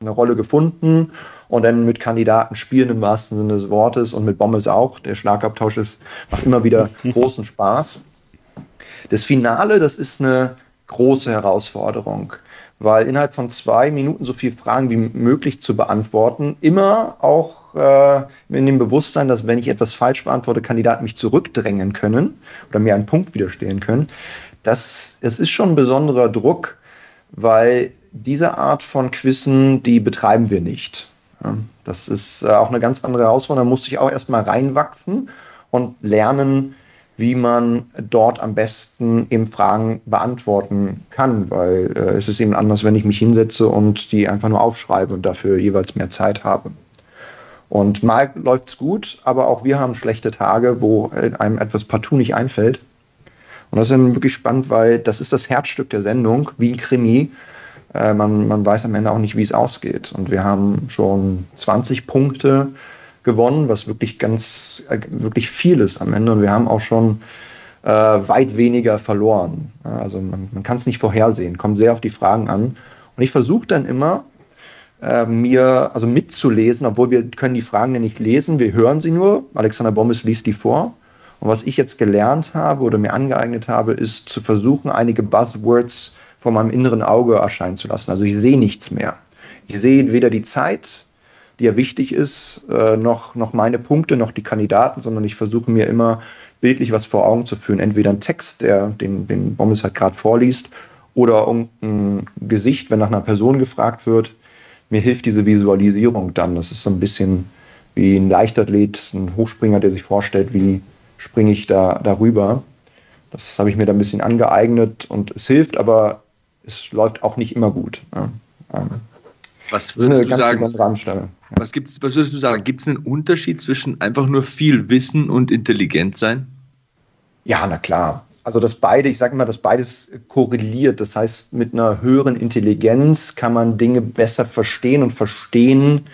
Eine Rolle gefunden und dann mit Kandidaten spielen im wahrsten Sinne des Wortes und mit Bommes auch. Der Schlagabtausch ist, macht immer wieder <laughs> großen Spaß. Das Finale, das ist eine große Herausforderung, weil innerhalb von zwei Minuten so viele Fragen wie möglich zu beantworten, immer auch äh, in dem Bewusstsein, dass wenn ich etwas falsch beantworte, Kandidaten mich zurückdrängen können oder mir einen Punkt widerstehen können. Das, das ist schon ein besonderer Druck, weil diese Art von Quizzen, die betreiben wir nicht. Das ist äh, auch eine ganz andere Herausforderung. Da musste ich auch erstmal reinwachsen und lernen, wie man dort am besten eben Fragen beantworten kann, weil äh, es ist eben anders, wenn ich mich hinsetze und die einfach nur aufschreibe und dafür jeweils mehr Zeit habe. Und mal läuft es gut, aber auch wir haben schlechte Tage, wo einem etwas partout nicht einfällt. Und das ist dann wirklich spannend, weil das ist das Herzstück der Sendung, wie ein Krimi. Äh, man, man weiß am Ende auch nicht, wie es ausgeht. Und wir haben schon 20 Punkte gewonnen, was wirklich ganz, äh, wirklich viel ist am Ende. Und wir haben auch schon äh, weit weniger verloren. Also man, man kann es nicht vorhersehen, kommt sehr auf die Fragen an. Und ich versuche dann immer, äh, mir also mitzulesen, obwohl wir können die Fragen ja nicht lesen, wir hören sie nur. Alexander Bommes liest die vor. Und was ich jetzt gelernt habe oder mir angeeignet habe, ist zu versuchen, einige Buzzwords vor meinem inneren Auge erscheinen zu lassen. Also ich sehe nichts mehr. Ich sehe weder die Zeit, die ja wichtig ist, äh, noch, noch meine Punkte, noch die Kandidaten, sondern ich versuche mir immer bildlich was vor Augen zu führen. Entweder ein Text, der den, den Bommes halt gerade vorliest, oder irgendein Gesicht, wenn nach einer Person gefragt wird. Mir hilft diese Visualisierung dann. Das ist so ein bisschen wie ein Leichtathlet, ein Hochspringer, der sich vorstellt, wie springe ich da darüber. Das habe ich mir da ein bisschen angeeignet und es hilft, aber es läuft auch nicht immer gut. Ja. Ähm, was würdest du sagen? Was, gibt's, was würdest du sagen? Gibt es einen Unterschied zwischen einfach nur viel Wissen und intelligent sein? Ja, na klar. Also das beide, ich sage immer, dass beides korreliert. Das heißt, mit einer höheren Intelligenz kann man Dinge besser verstehen und verstehen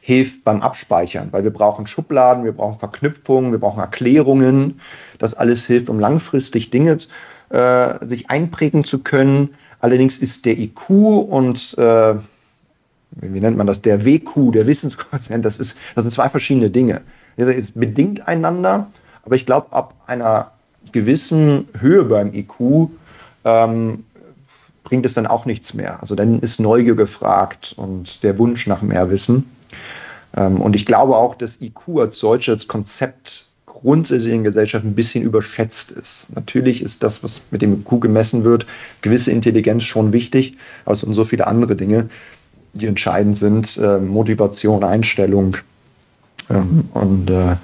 hilft beim Abspeichern, weil wir brauchen Schubladen, wir brauchen Verknüpfungen, wir brauchen Erklärungen. Das alles hilft, um langfristig Dinge äh, sich einprägen zu können. Allerdings ist der IQ und äh, wie nennt man das, der WQ, der Wissensquotient, das, ist, das sind zwei verschiedene Dinge. Ist bedingt einander, aber ich glaube, ab einer gewissen Höhe beim IQ ähm, bringt es dann auch nichts mehr. Also dann ist Neugier gefragt und der Wunsch nach mehr Wissen. Ähm, und ich glaube auch, dass IQ als solches Konzept grundsätzlich in Gesellschaft ein bisschen überschätzt ist. Natürlich ist das, was mit dem IQ gemessen wird, gewisse Intelligenz schon wichtig, aber es sind so viele andere Dinge, die entscheidend sind. Äh, Motivation, Einstellung. Ähm, und äh,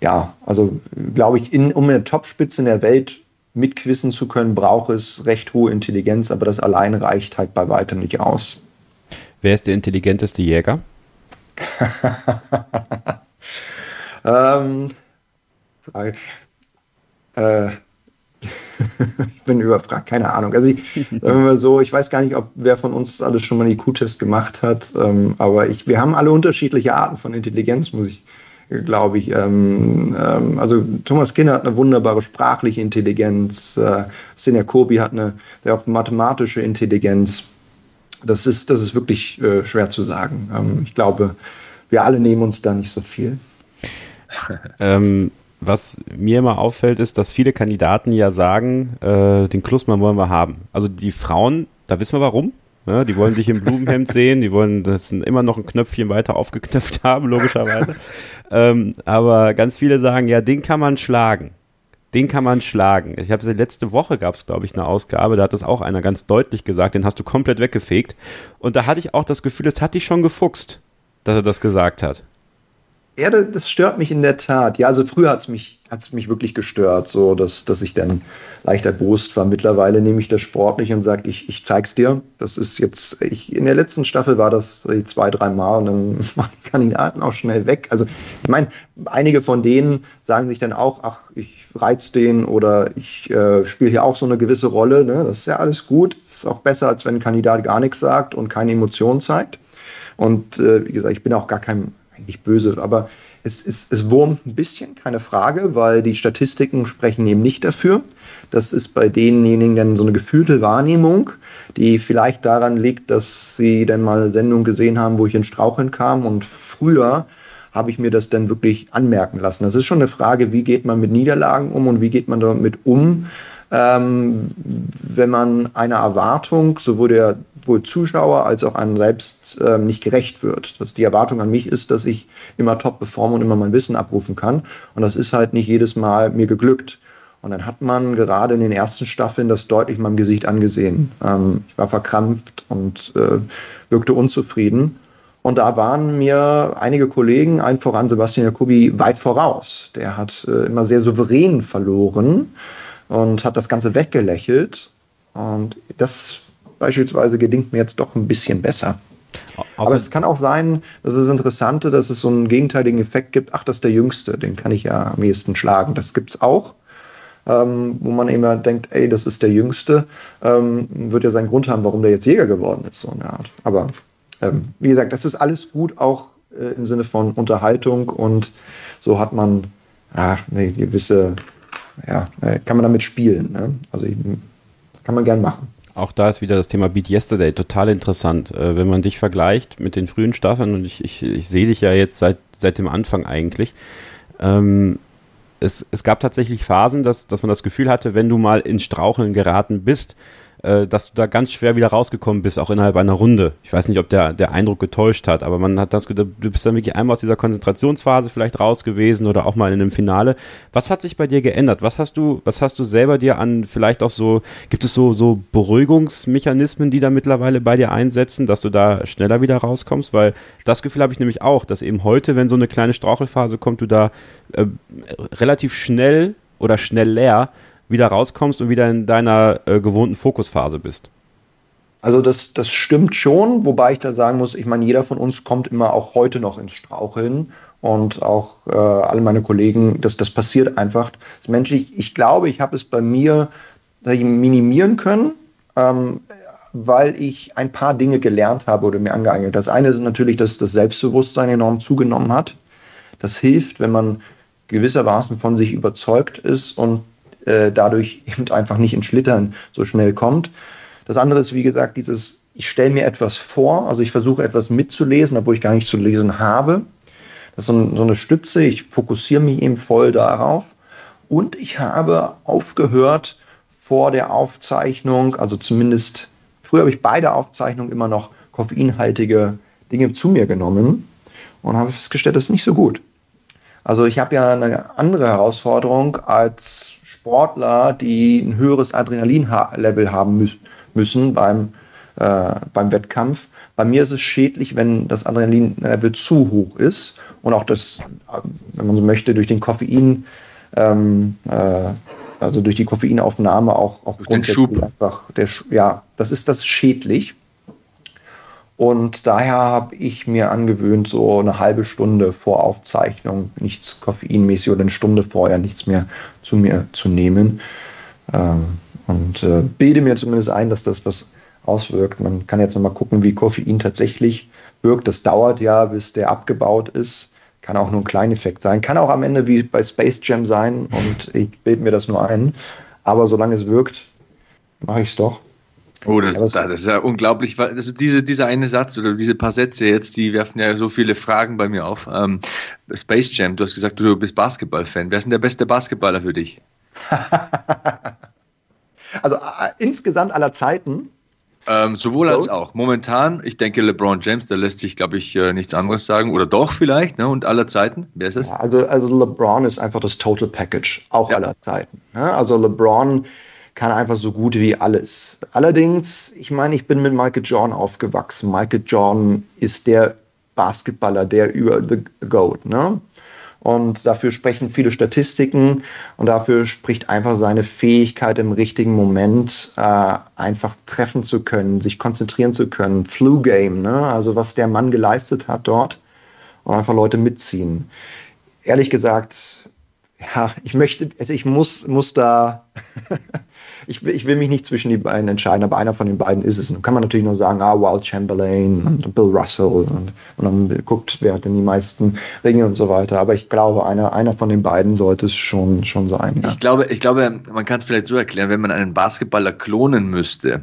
ja, also glaube ich, in, um eine Topspitze in der Welt mitquissen zu können, braucht es recht hohe Intelligenz, aber das allein reicht halt bei weitem nicht aus. Wer ist der intelligenteste Jäger? <laughs> ähm, äh, <laughs> ich bin überfragt, keine Ahnung. Also ich, so, ich weiß gar nicht, ob wer von uns alles schon mal einen IQ-Test gemacht hat, ähm, aber ich, wir haben alle unterschiedliche Arten von Intelligenz, muss ich, glaube ich. Ähm, ähm, also Thomas Kinner hat eine wunderbare sprachliche Intelligenz, äh, Sinja Kobi hat eine sehr oft mathematische Intelligenz. Das ist, das ist wirklich äh, schwer zu sagen. Ähm, ich glaube, wir alle nehmen uns da nicht so viel. ähm, was mir immer auffällt, ist, dass viele Kandidaten ja sagen, äh, den Klusmann wollen wir haben. Also die Frauen, da wissen wir warum. Ja, die wollen dich im Blumenhemd <laughs> sehen, die wollen das immer noch ein Knöpfchen weiter aufgeknöpft haben, logischerweise. ähm, aber ganz viele sagen, ja, den kann man schlagen. Den kann man schlagen. Ich habe letzte Woche gab es, glaube ich, eine Ausgabe, da hat das auch einer ganz deutlich gesagt, den hast du komplett weggefegt. Und da hatte ich auch das Gefühl, es hat dich schon gefuchst, dass er das gesagt hat. Ja, das stört mich in der Tat. Ja, also früher hat es mich, hat's mich wirklich gestört, so dass, dass ich dann leicht erbost war. Mittlerweile nehme ich das sportlich und sage, ich, ich zeig's dir. Das ist jetzt, ich, in der letzten Staffel war das zwei, drei Mal und dann waren die Kandidaten auch schnell weg. Also ich meine, einige von denen sagen sich dann auch, ach, ich reiz den oder ich äh, spiele hier auch so eine gewisse Rolle. Ne? Das ist ja alles gut. Das ist auch besser, als wenn ein Kandidat gar nichts sagt und keine Emotionen zeigt. Und äh, wie gesagt, ich bin auch gar kein eigentlich böse, aber es, es, es wurmt ein bisschen, keine Frage, weil die Statistiken sprechen eben nicht dafür. Das ist bei denjenigen dann so eine gefühlte Wahrnehmung, die vielleicht daran liegt, dass sie dann mal eine Sendung gesehen haben, wo ich in Straucheln kam und früher habe ich mir das dann wirklich anmerken lassen. Das ist schon eine Frage, wie geht man mit Niederlagen um und wie geht man damit um, ähm, wenn man einer Erwartung, sowohl der wohl Zuschauer als auch einem selbst äh, nicht gerecht wird. Dass die Erwartung an mich ist, dass ich immer top performe und immer mein Wissen abrufen kann. Und das ist halt nicht jedes Mal mir geglückt. Und dann hat man gerade in den ersten Staffeln das deutlich meinem Gesicht angesehen. Ähm, ich war verkrampft und äh, wirkte unzufrieden. Und da waren mir einige Kollegen, ein voran Sebastian Jacobi, weit voraus. Der hat äh, immer sehr souverän verloren und hat das Ganze weggelächelt. Und das beispielsweise gelingt mir jetzt doch ein bisschen besser. Außer Aber es kann auch sein, dass es Interessante, dass es so einen gegenteiligen Effekt gibt. Ach, das ist der Jüngste, den kann ich ja am ehesten schlagen. Das gibt es auch. ähm, wo man immer denkt, ey, das ist der Jüngste, ähm, wird ja seinen Grund haben, warum der jetzt Jäger geworden ist, so eine Art. Aber ähm, wie gesagt, das ist alles gut, auch äh, im Sinne von Unterhaltung und so hat man ach, eine gewisse, ja, äh, kann man damit spielen. Ne? Also kann man gern machen. Auch da ist wieder das Thema Beat Yesterday total interessant. Äh, wenn man dich vergleicht mit den frühen Staffeln, und ich, ich, ich sehe dich ja jetzt seit, seit dem Anfang eigentlich, ähm, es, es gab tatsächlich Phasen, dass, dass man das Gefühl hatte, wenn du mal ins Straucheln geraten bist, äh, dass du da ganz schwer wieder rausgekommen bist, auch innerhalb einer Runde. Ich weiß nicht, ob der, der Eindruck getäuscht hat, aber man hat das du bist dann wirklich einmal aus dieser Konzentrationsphase vielleicht raus gewesen oder auch mal in einem Finale. Was hat sich bei dir geändert? Was hast du, was hast du selber dir an vielleicht auch so, gibt es so, so Beruhigungsmechanismen, die da mittlerweile bei dir einsetzen, dass du da schneller wieder rauskommst? Weil das Gefühl habe ich nämlich auch, dass eben heute, wenn so eine kleine Strauchelphase kommt, du da äh, relativ schnell oder schnell leer wieder rauskommst und wieder in deiner äh, gewohnten Fokusphase bist. Also das, das stimmt schon, wobei ich da sagen muss, ich meine, jeder von uns kommt immer auch heute noch ins Straucheln und auch äh, alle meine Kollegen, das, das passiert einfach. Das menschlich, ich glaube, ich habe es bei mir minimieren können, ähm, weil ich ein paar Dinge gelernt habe oder mir angeeignet. Das eine ist natürlich, dass das Selbstbewusstsein enorm zugenommen hat. Das hilft, wenn man gewissermaßen von sich überzeugt ist und äh, dadurch <laughs> eben einfach nicht ins Schlittern so schnell kommt. Das andere ist, wie gesagt, dieses, ich stelle mir etwas vor, also ich versuche etwas mitzulesen, obwohl ich gar nicht zu lesen habe. Das ist so, so eine Stütze, ich fokussiere mich eben voll darauf. Und ich habe aufgehört vor der Aufzeichnung, also zumindest früher habe ich beide Aufzeichnungen immer noch koffeinhaltige Dinge zu mir genommen und habe festgestellt, das ist nicht so gut. Also ich habe ja eine andere Herausforderung als Sportler, die ein höheres Adrenalin-Level haben mü müssen beim, äh, beim Wettkampf. Bei mir ist es schädlich, wenn das Adrenalin-Level zu hoch ist und auch das, wenn man so möchte, durch den Koffein, ähm, äh, also durch die Koffeinaufnahme auch, auch Schub. einfach, der, ja, das ist das schädlich. Und daher habe ich mir angewöhnt, so eine halbe Stunde vor Aufzeichnung nichts koffeinmäßig oder eine Stunde vorher nichts mehr zu mir zu nehmen. Ähm, und äh, bilde mir zumindest ein, dass das was auswirkt. Man kann jetzt nochmal gucken, wie Koffein tatsächlich wirkt. Das dauert ja, bis der abgebaut ist. Kann auch nur ein kleiner Effekt sein. Kann auch am Ende wie bei Space Jam sein und ich bilde mir das nur ein. Aber solange es wirkt, mache ich es doch. Oh, das, das, ist ja unglaublich. Also diese, dieser eine Satz oder diese paar Sätze jetzt, die werfen ja so viele Fragen bei mir auf. Ähm, Space Jam, du hast gesagt, du bist Basketball-Fan. Wer ist denn der beste Basketballer für dich? <laughs> also äh, insgesamt aller Zeiten. Ähm, sowohl so. als auch. Momentan, ich denke, LeBron James, da lässt sich, glaube ich, äh, nichts anderes sagen. Oder doch vielleicht, ne? Und aller Zeiten. Wer ist es? Ja, also, also LeBron ist einfach das Total Package, auch ja. aller Zeiten. Ne? Also LeBron kann einfach so gut wie alles. Allerdings, ich meine, ich bin mit Michael Jordan aufgewachsen. Michael Jordan ist der Basketballer, der über the GOAT. Ne? Und dafür sprechen viele Statistiken und dafür spricht einfach seine Fähigkeit im richtigen Moment äh, einfach treffen zu können, sich konzentrieren zu können. Flu Game, ne? also was der Mann geleistet hat dort und einfach Leute mitziehen. Ehrlich gesagt, ja, ich möchte, also ich muss, muss da <laughs> ich, will, ich will mich nicht zwischen die beiden entscheiden, aber einer von den beiden ist es. Dann kann man natürlich nur sagen, ah, Wild Chamberlain und Bill Russell und, und dann guckt, wer hat denn die meisten Ringe und so weiter. Aber ich glaube, einer, einer von den beiden sollte es schon, schon sein. Ja. Ich, glaube, ich glaube, man kann es vielleicht so erklären, wenn man einen Basketballer klonen müsste,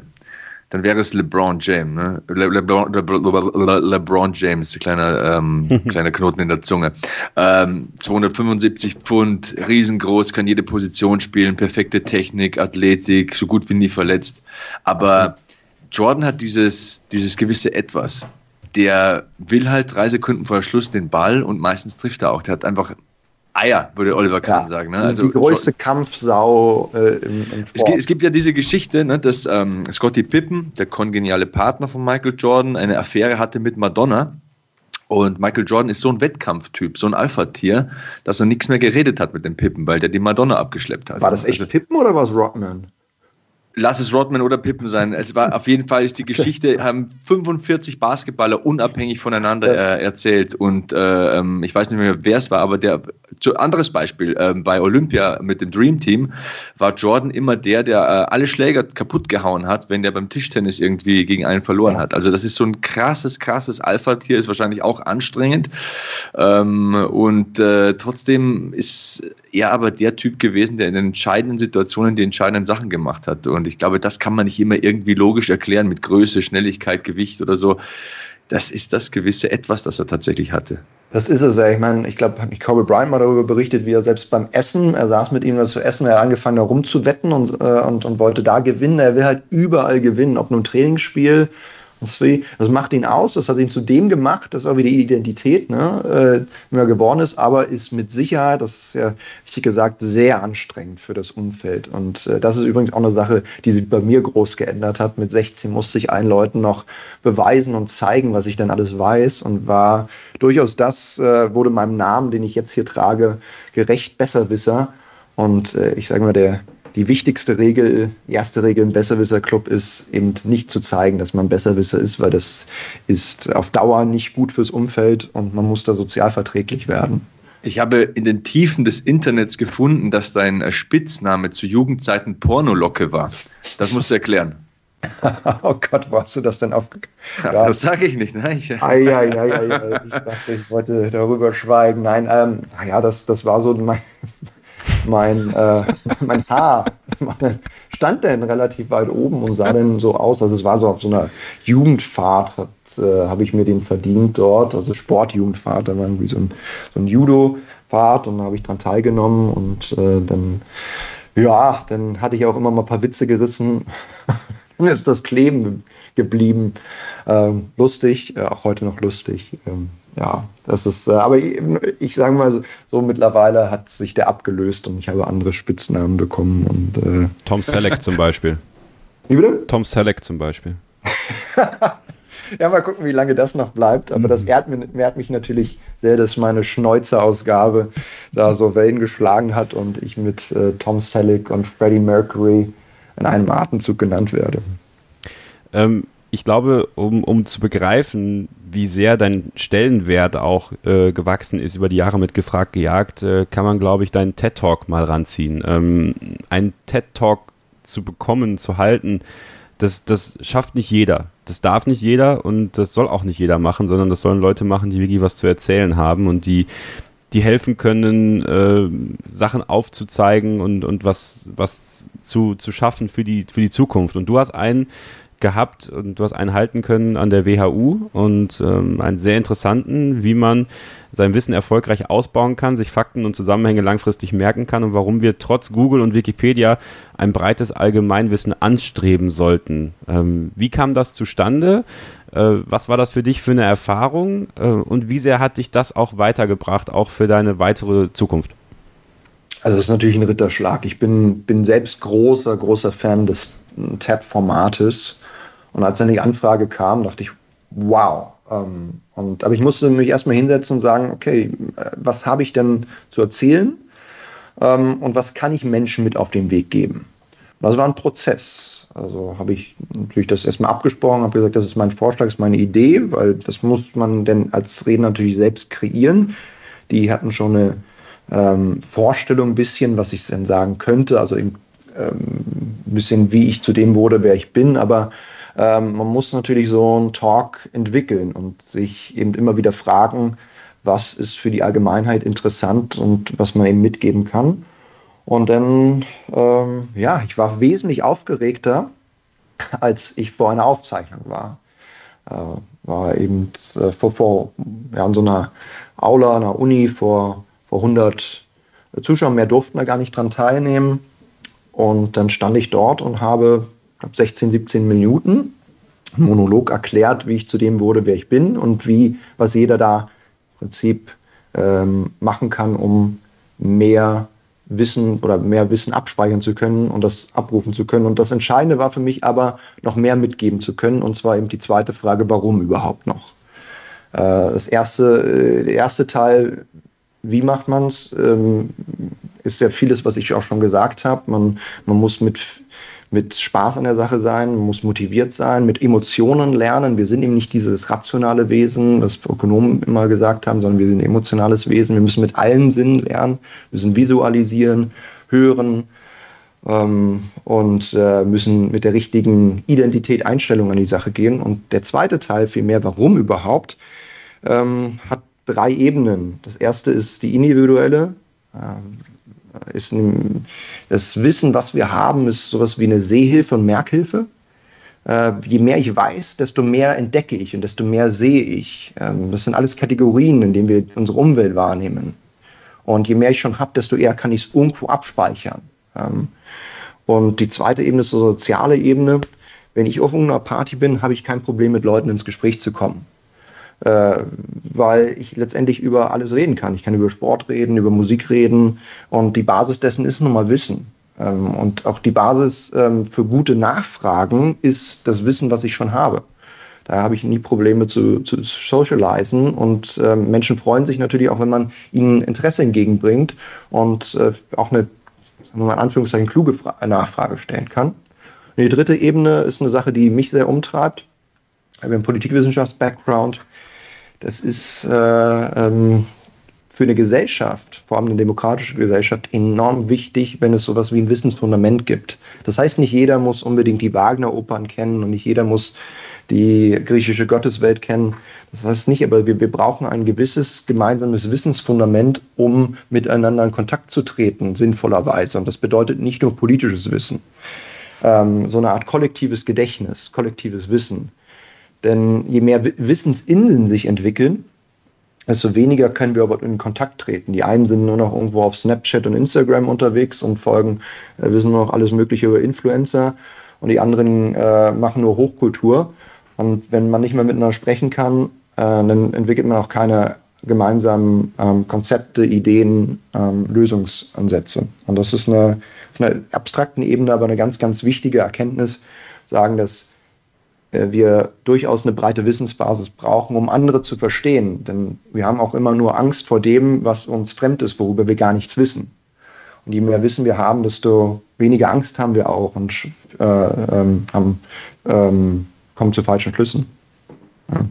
dann wäre es LeBron James. Ne? Le LeBron, Le LeBron James, kleiner, ähm, <laughs> kleiner Knoten in der Zunge. Ähm, 275 Pfund, riesengroß, kann jede Position spielen, perfekte Technik, Athletik, so gut wie nie verletzt. Aber Jordan hat dieses, dieses gewisse Etwas. Der will halt drei Sekunden vor Schluss den Ball und meistens trifft er auch. Der hat einfach Eier, würde Oliver Kahn ja, sagen. Ne? Also die größte Kampfsau äh, im, im Sport. Es gibt, es gibt, ja diese Geschichte, ne, dass ähm, Scotty Pippen, der kongeniale Partner von Michael Jordan, eine Affäre hatte mit Madonna. Und Michael Jordan ist so ein Wettkampftyp, so ein Alpha-Tier, dass er nichts mehr geredet hat mit dem Pippen, weil der die Madonna abgeschleppt hat. War das echt also, Pippen oder war es Rodman? Lass es Rodman oder Pippen sein. Es war auf jeden Fall ist die Geschichte, <laughs> haben 45 Basketballer unabhängig voneinander äh, erzählt. Und äh, ähm, ich weiß nicht mehr, wer es war, aber der anderes Beispiel, äh, bei Olympia mit dem Dream Team war Jordan immer der, der äh, alle Schläger kaputt gehauen hat, wenn der beim Tischtennis irgendwie gegen einen verloren hat. Also das ist so ein krasses, krasses Alpha-Tier, ist wahrscheinlich auch anstrengend. Ähm, und äh, trotzdem ist er aber der Typ gewesen, der in den entscheidenden Situationen die entscheidenden Sachen gemacht hat. Und und ich glaube, das kann man nicht immer irgendwie logisch erklären mit Größe, Schnelligkeit, Gewicht oder so. Das ist das gewisse Etwas, das er tatsächlich hatte. Das ist es ja. Ich meine, ich glaube, hat mich Kobe Bryant mal darüber berichtet, wie er selbst beim Essen, er saß mit ihm was zu essen, er hat angefangen, da rumzuwetten und, äh, und, und wollte da gewinnen. Er will halt überall gewinnen, ob nur ein Trainingsspiel das macht ihn aus, das hat ihn zu dem gemacht, das ist auch wieder die Identität, ne, äh, er geworden ist, aber ist mit Sicherheit, das ist ja richtig gesagt, sehr anstrengend für das Umfeld. Und äh, das ist übrigens auch eine Sache, die sich bei mir groß geändert hat. Mit 16 musste ich allen Leuten noch beweisen und zeigen, was ich dann alles weiß und war durchaus das, äh, wurde meinem Namen, den ich jetzt hier trage, gerecht Besserwisser. Und ich sage mal, der, die wichtigste Regel, erste Regel im Besserwisser-Club ist eben nicht zu zeigen, dass man Besserwisser ist, weil das ist auf Dauer nicht gut fürs Umfeld und man muss da sozial verträglich werden. Ich habe in den Tiefen des Internets gefunden, dass dein Spitzname zu Jugendzeiten Pornolocke war. Das musst du erklären. <laughs> oh Gott, wo hast du das denn aufgegeben? Ja, das sage ich nicht, ne? Ich, ai, ai, ai, ai, ich dachte, ich wollte darüber schweigen. Nein, ähm, ja, das, das war so mein, mein, äh, <laughs> mein Haar stand dann relativ weit oben und sah dann so aus. Also es war so auf so einer Jugendfahrt, äh, habe ich mir den verdient dort, also Sportjugendfahrt, da war irgendwie so ein, so ein Judo-Fahrt und da habe ich dran teilgenommen und äh, dann, ja, dann hatte ich auch immer mal ein paar Witze gerissen. <laughs> Mir ist das kleben geblieben. Ähm, lustig, äh, auch heute noch lustig. Ähm, ja, das ist, äh, aber ich, ich sage mal so, so, mittlerweile hat sich der abgelöst und ich habe andere Spitznamen bekommen. Und, äh, Tom Selleck zum Beispiel. Wie bitte? Tom Selleck zum Beispiel. <laughs> ja, mal gucken, wie lange das noch bleibt. Aber mhm. das ehrt, ehrt, mich natürlich sehr, dass meine Schneuzer-Ausgabe da so Wellen geschlagen hat und ich mit äh, Tom Selleck und Freddie Mercury in einem Atemzug genannt werde. Ähm, ich glaube, um, um zu begreifen, wie sehr dein Stellenwert auch äh, gewachsen ist über die Jahre mit gefragt gejagt, äh, kann man, glaube ich, deinen TED Talk mal ranziehen. Ähm, einen TED Talk zu bekommen, zu halten, das, das schafft nicht jeder. Das darf nicht jeder und das soll auch nicht jeder machen, sondern das sollen Leute machen, die wirklich was zu erzählen haben und die, die helfen können, äh, Sachen aufzuzeigen und, und was, was zu, zu schaffen für die, für die Zukunft. Und du hast einen gehabt und du hast einen halten können an der WHU und ähm, einen sehr interessanten, wie man sein Wissen erfolgreich ausbauen kann, sich Fakten und Zusammenhänge langfristig merken kann und warum wir trotz Google und Wikipedia ein breites Allgemeinwissen anstreben sollten. Ähm, wie kam das zustande? Äh, was war das für dich für eine Erfahrung äh, und wie sehr hat dich das auch weitergebracht, auch für deine weitere Zukunft? Also es ist natürlich ein Ritterschlag. Ich bin, bin selbst großer, großer Fan des Tab-Formates und als dann die Anfrage kam, dachte ich, wow. Ähm, und, aber ich musste mich erstmal hinsetzen und sagen, okay, äh, was habe ich denn zu erzählen ähm, und was kann ich Menschen mit auf den Weg geben? Das war ein Prozess. Also habe ich natürlich das erstmal abgesprochen, habe gesagt, das ist mein Vorschlag, das ist meine Idee, weil das muss man denn als Redner natürlich selbst kreieren. Die hatten schon eine ähm, Vorstellung ein bisschen, was ich denn sagen könnte, also ein ähm, bisschen, wie ich zu dem wurde, wer ich bin, aber ähm, man muss natürlich so einen Talk entwickeln und sich eben immer wieder fragen, was ist für die Allgemeinheit interessant und was man eben mitgeben kann. Und dann, ähm, ja, ich war wesentlich aufgeregter, als ich vor einer Aufzeichnung war. Äh, war eben äh, vor, vor ja, in so einer Aula, einer Uni vor, vor 100 Zuschauern, mehr durften da gar nicht dran teilnehmen. Und dann stand ich dort und habe glaube 16, 17 Minuten Monolog erklärt, wie ich zu dem wurde, wer ich bin und wie, was jeder da im Prinzip ähm, machen kann, um mehr Wissen oder mehr Wissen abspeichern zu können und das abrufen zu können. Und das Entscheidende war für mich aber, noch mehr mitgeben zu können. Und zwar eben die zweite Frage, warum überhaupt noch? Äh, das erste, äh, der erste Teil, wie macht man es, ähm, ist ja vieles, was ich auch schon gesagt habe. Man, man muss mit mit Spaß an der Sache sein, muss motiviert sein, mit Emotionen lernen. Wir sind eben nicht dieses rationale Wesen, das Ökonomen immer gesagt haben, sondern wir sind ein emotionales Wesen. Wir müssen mit allen Sinnen lernen, müssen visualisieren, hören ähm, und äh, müssen mit der richtigen Identität, Einstellung an die Sache gehen. Und der zweite Teil, vielmehr, warum überhaupt, ähm, hat drei Ebenen. Das erste ist die individuelle. Ist das Wissen, was wir haben, ist sowas wie eine Sehhilfe und Merkhilfe. Äh, je mehr ich weiß, desto mehr entdecke ich und desto mehr sehe ich. Ähm, das sind alles Kategorien, in denen wir unsere Umwelt wahrnehmen. Und je mehr ich schon habe, desto eher kann ich es irgendwo abspeichern. Ähm, und die zweite Ebene ist die soziale Ebene. Wenn ich auf irgendeiner Party bin, habe ich kein Problem, mit Leuten ins Gespräch zu kommen weil ich letztendlich über alles reden kann. Ich kann über Sport reden, über Musik reden und die Basis dessen ist nun mal Wissen. Ähm, und auch die Basis ähm, für gute Nachfragen ist das Wissen, was ich schon habe. Da habe ich nie Probleme zu, zu socialisen und äh, Menschen freuen sich natürlich auch, wenn man ihnen Interesse entgegenbringt und äh, auch eine, wir mal in Anführungszeichen, kluge Fra Nachfrage stellen kann. Und die dritte Ebene ist eine Sache, die mich sehr umtreibt. Ich habe einen Politikwissenschafts-Background das ist äh, ähm, für eine Gesellschaft, vor allem eine demokratische Gesellschaft, enorm wichtig, wenn es sowas wie ein Wissensfundament gibt. Das heißt, nicht jeder muss unbedingt die Wagner-Opern kennen und nicht jeder muss die griechische Gotteswelt kennen. Das heißt nicht, aber wir, wir brauchen ein gewisses gemeinsames Wissensfundament, um miteinander in Kontakt zu treten, sinnvollerweise. Und das bedeutet nicht nur politisches Wissen, ähm, so eine Art kollektives Gedächtnis, kollektives Wissen. Denn je mehr Wissensinseln sich entwickeln, desto weniger können wir aber in Kontakt treten. Die einen sind nur noch irgendwo auf Snapchat und Instagram unterwegs und folgen, äh, wissen nur noch alles Mögliche über Influencer und die anderen äh, machen nur Hochkultur. Und wenn man nicht mehr miteinander sprechen kann, äh, dann entwickelt man auch keine gemeinsamen ähm, Konzepte, Ideen, ähm, Lösungsansätze. Und das ist eine, auf einer abstrakten Ebene aber eine ganz, ganz wichtige Erkenntnis, sagen, dass wir durchaus eine breite Wissensbasis brauchen, um andere zu verstehen. Denn wir haben auch immer nur Angst vor dem, was uns fremd ist, worüber wir gar nichts wissen. Und je mehr Wissen wir haben, desto weniger Angst haben wir auch und äh, ähm, haben, ähm, kommen zu falschen Schlüssen.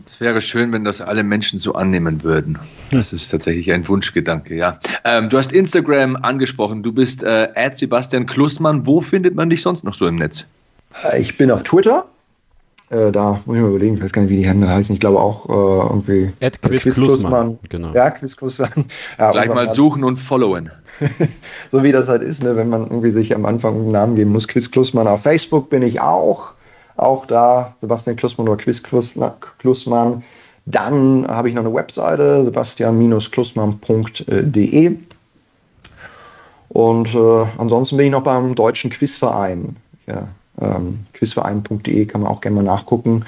Es wäre schön, wenn das alle Menschen so annehmen würden. Das ist tatsächlich ein Wunschgedanke, ja. Ähm, du hast Instagram angesprochen. Du bist äh, Sebastian Klussmann. Wo findet man dich sonst noch so im Netz? Äh, ich bin auf Twitter äh, da muss ich mal überlegen, ich weiß gar nicht, wie die Hände heißen. Ich glaube auch äh, irgendwie. Ed Quiz, Quiz Klussmann. Genau. Ja, Quiz Klussmann. Ja, Gleich mal suchen und followen. <laughs> so wie das halt ist, ne, wenn man irgendwie sich am Anfang einen Namen geben muss. Quiz Klussmann. Auf Facebook bin ich auch. Auch da Sebastian Klussmann oder Quiz Klussmann. Dann habe ich noch eine Webseite, sebastian-klussmann.de. Und äh, ansonsten bin ich noch beim Deutschen Quizverein. Ja, ähm, quizverein.de kann man auch gerne mal nachgucken.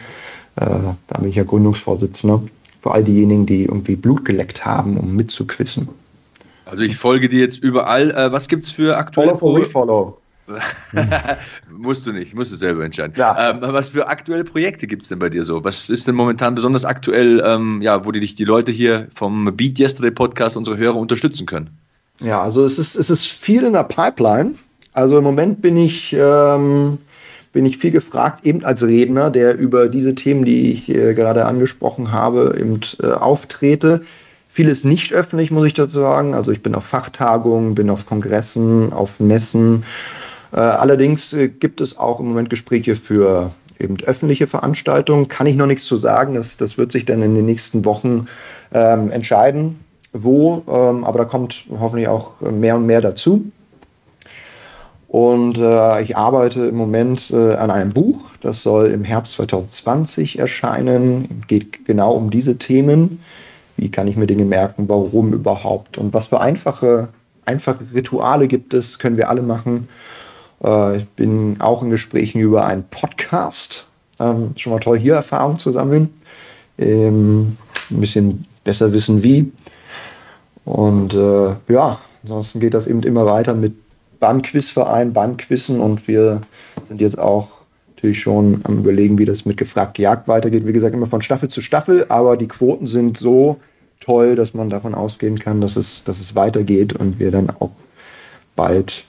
Äh, da bin ich ja Gründungsvorsitzender. Für all diejenigen, die irgendwie Blut geleckt haben, um mitzuquissen. Also ich folge dir jetzt überall. Äh, was gibt es für aktuelle... Follow for refollow. <laughs> musst du nicht, musst du selber entscheiden. Ja. Ähm, was für aktuelle Projekte gibt es denn bei dir so? Was ist denn momentan besonders aktuell, ähm, ja, wo die dich die Leute hier vom Beat Yesterday Podcast, unsere Hörer, unterstützen können? Ja, also es ist, es ist viel in der Pipeline. Also im Moment bin ich ähm, bin ich viel gefragt, eben als Redner, der über diese Themen, die ich äh, gerade angesprochen habe, eben äh, auftrete. Vieles nicht öffentlich, muss ich dazu sagen. Also ich bin auf Fachtagungen, bin auf Kongressen, auf Messen. Äh, allerdings äh, gibt es auch im Moment Gespräche für eben öffentliche Veranstaltungen. Kann ich noch nichts zu sagen. Das, das wird sich dann in den nächsten Wochen ähm, entscheiden, wo. Ähm, aber da kommt hoffentlich auch mehr und mehr dazu. Und äh, ich arbeite im Moment äh, an einem Buch, das soll im Herbst 2020 erscheinen. Geht genau um diese Themen. Wie kann ich mir Dinge merken, warum überhaupt und was für einfache, einfache Rituale gibt es, können wir alle machen. Äh, ich bin auch in Gesprächen über einen Podcast. Ähm, schon mal toll, hier Erfahrung zu sammeln. Ähm, ein bisschen besser wissen wie. Und äh, ja, ansonsten geht das eben immer weiter mit beim Quizverein, beim Quizzen und wir sind jetzt auch natürlich schon am überlegen, wie das mit gefragt Jagd weitergeht. Wie gesagt, immer von Staffel zu Staffel, aber die Quoten sind so toll, dass man davon ausgehen kann, dass es, dass es weitergeht und wir dann auch bald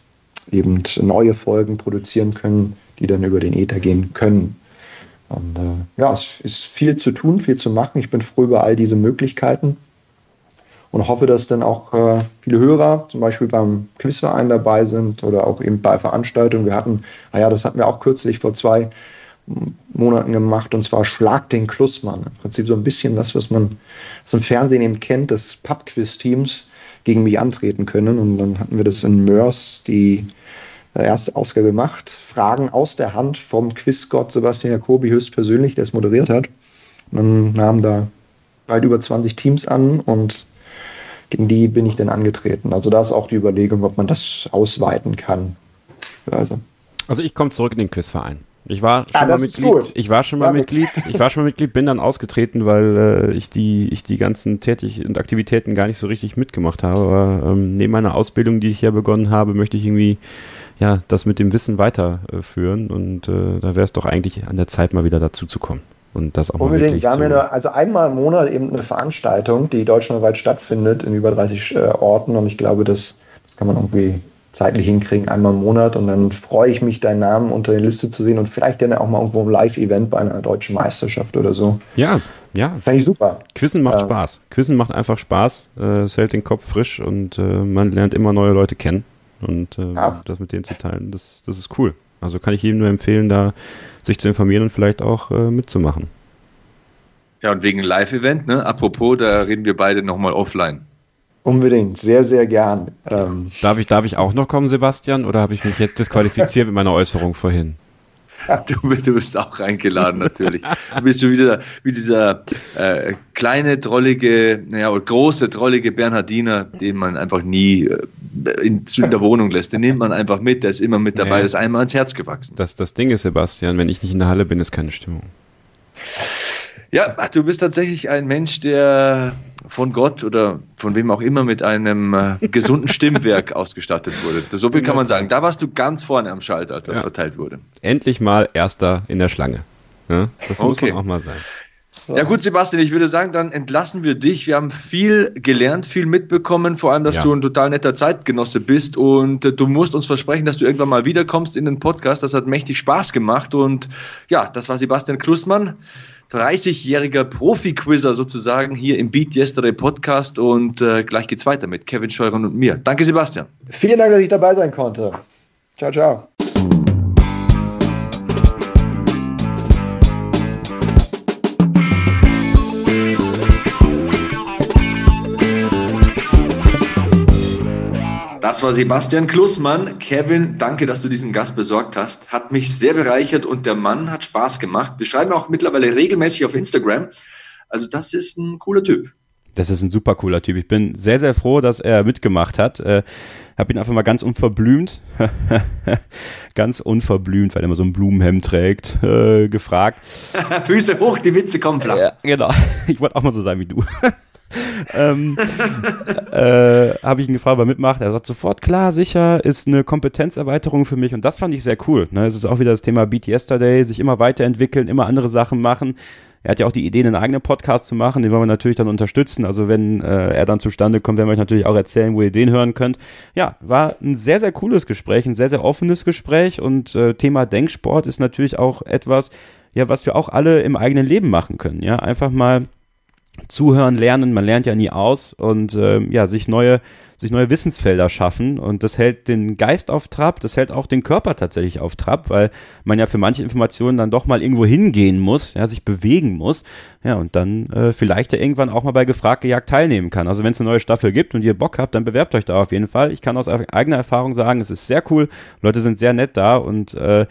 eben neue Folgen produzieren können, die dann über den Ether gehen können. Und äh, ja, es ist viel zu tun, viel zu machen. Ich bin froh über all diese Möglichkeiten und hoffe, dass dann auch äh, viele Hörer zum Beispiel beim Quizverein dabei sind oder auch eben bei Veranstaltungen. Wir hatten, naja, das hatten wir auch kürzlich vor zwei Monaten gemacht und zwar Schlag den Klussmann. Im Prinzip so ein bisschen das, was man aus dem Fernsehen eben kennt, dass Pub-Quiz-Teams gegen mich antreten können. Und dann hatten wir das in Mörs, die erste Ausgabe gemacht. Fragen aus der Hand vom Quizgott Sebastian Jacobi höchstpersönlich, der es moderiert hat. Und dann nahmen da weit über 20 Teams an und gegen die bin ich dann angetreten. Also da ist auch die Überlegung, ob man das ausweiten kann. Also, also ich komme zurück in den Quizverein. Ich war ah, schon ah, mal Mitglied. Ich war schon mal ja, Mitglied. Ich war schon mal Mitglied, bin dann ausgetreten, weil äh, ich die ich die ganzen Tätig und Aktivitäten gar nicht so richtig mitgemacht habe. Aber ähm, neben meiner Ausbildung, die ich ja begonnen habe, möchte ich irgendwie ja das mit dem Wissen weiterführen äh, und äh, da wäre es doch eigentlich an der Zeit mal wieder dazu zu kommen und das auch Unbedingt. mal wirklich wir haben ja also einmal im Monat eben eine Veranstaltung, die deutschlandweit stattfindet in über 30 äh, Orten und ich glaube, das, das kann man irgendwie zeitlich hinkriegen, einmal im Monat und dann freue ich mich, deinen Namen unter der Liste zu sehen und vielleicht dann auch mal irgendwo ein Live-Event bei einer deutschen Meisterschaft oder so. Ja, ja. Fand ich super. Quizzen macht äh, Spaß. Quizzen macht einfach Spaß. Äh, es hält den Kopf frisch und äh, man lernt immer neue Leute kennen. Und äh, ja. das mit denen zu teilen, das, das ist cool. Also kann ich jedem nur empfehlen, da sich zu informieren und vielleicht auch äh, mitzumachen. Ja, und wegen Live-Event, ne? Apropos, da reden wir beide nochmal offline. Unbedingt, sehr, sehr gern. Ähm. Darf, ich, darf ich auch noch kommen, Sebastian, oder habe ich mich jetzt disqualifiziert mit meiner Äußerung vorhin? <laughs> Du, du, bist auch eingeladen, natürlich. Du bist schon wieder wie dieser äh, kleine, drollige, naja, oder große, drollige Bernhardiner, den man einfach nie äh, in, in, der Wohnung lässt. Den nimmt man einfach mit, der ist immer mit dabei, nee. ist einmal ans Herz gewachsen. Das, das Ding ist, Sebastian, wenn ich nicht in der Halle bin, ist keine Stimmung. Ja, du bist tatsächlich ein Mensch, der von Gott oder von wem auch immer mit einem äh, gesunden Stimmwerk <laughs> ausgestattet wurde. So viel kann man sagen. Da warst du ganz vorne am Schalter, als das ja. verteilt wurde. Endlich mal Erster in der Schlange. Ja, das okay. muss man auch mal sein. Ja gut, Sebastian, ich würde sagen, dann entlassen wir dich. Wir haben viel gelernt, viel mitbekommen, vor allem, dass ja. du ein total netter Zeitgenosse bist und äh, du musst uns versprechen, dass du irgendwann mal wiederkommst in den Podcast. Das hat mächtig Spaß gemacht und ja, das war Sebastian Klussmann. 30-jähriger Profi-Quizzer sozusagen hier im Beat Yesterday Podcast und äh, gleich geht's weiter mit Kevin Scheuren und mir. Danke, Sebastian. Vielen Dank, dass ich dabei sein konnte. Ciao, ciao. Das war Sebastian Klussmann. Kevin, danke, dass du diesen Gast besorgt hast. Hat mich sehr bereichert und der Mann hat Spaß gemacht. Wir schreiben auch mittlerweile regelmäßig auf Instagram. Also das ist ein cooler Typ. Das ist ein super cooler Typ. Ich bin sehr, sehr froh, dass er mitgemacht hat. Äh, hab ihn einfach mal ganz unverblümt, <laughs> ganz unverblümt, weil er immer so ein Blumenhemd trägt, äh, gefragt. <laughs> Füße hoch, die Witze kommen flach. Ja, genau. <laughs> Ich wollte auch mal so sein wie du <laughs> ähm, äh, habe ich ihn gefragt, ob er mitmacht. Er sagt sofort, klar, sicher, ist eine Kompetenzerweiterung für mich und das fand ich sehr cool. Ne? Es ist auch wieder das Thema Beat Yesterday, sich immer weiterentwickeln, immer andere Sachen machen. Er hat ja auch die Idee, einen eigenen Podcast zu machen, den wollen wir natürlich dann unterstützen. Also wenn äh, er dann zustande kommt, werden wir euch natürlich auch erzählen, wo ihr den hören könnt. Ja, war ein sehr, sehr cooles Gespräch, ein sehr, sehr offenes Gespräch und äh, Thema Denksport ist natürlich auch etwas, ja, was wir auch alle im eigenen Leben machen können. Ja, einfach mal zuhören, lernen, man lernt ja nie aus und äh, ja, sich neue, sich neue Wissensfelder schaffen und das hält den Geist auf Trab, das hält auch den Körper tatsächlich auf Trab, weil man ja für manche Informationen dann doch mal irgendwo hingehen muss, ja, sich bewegen muss, ja, und dann äh, vielleicht ja irgendwann auch mal bei gefragt gejagt teilnehmen kann. Also wenn es eine neue Staffel gibt und ihr Bock habt, dann bewerbt euch da auf jeden Fall. Ich kann aus eigener Erfahrung sagen, es ist sehr cool, Leute sind sehr nett da und äh,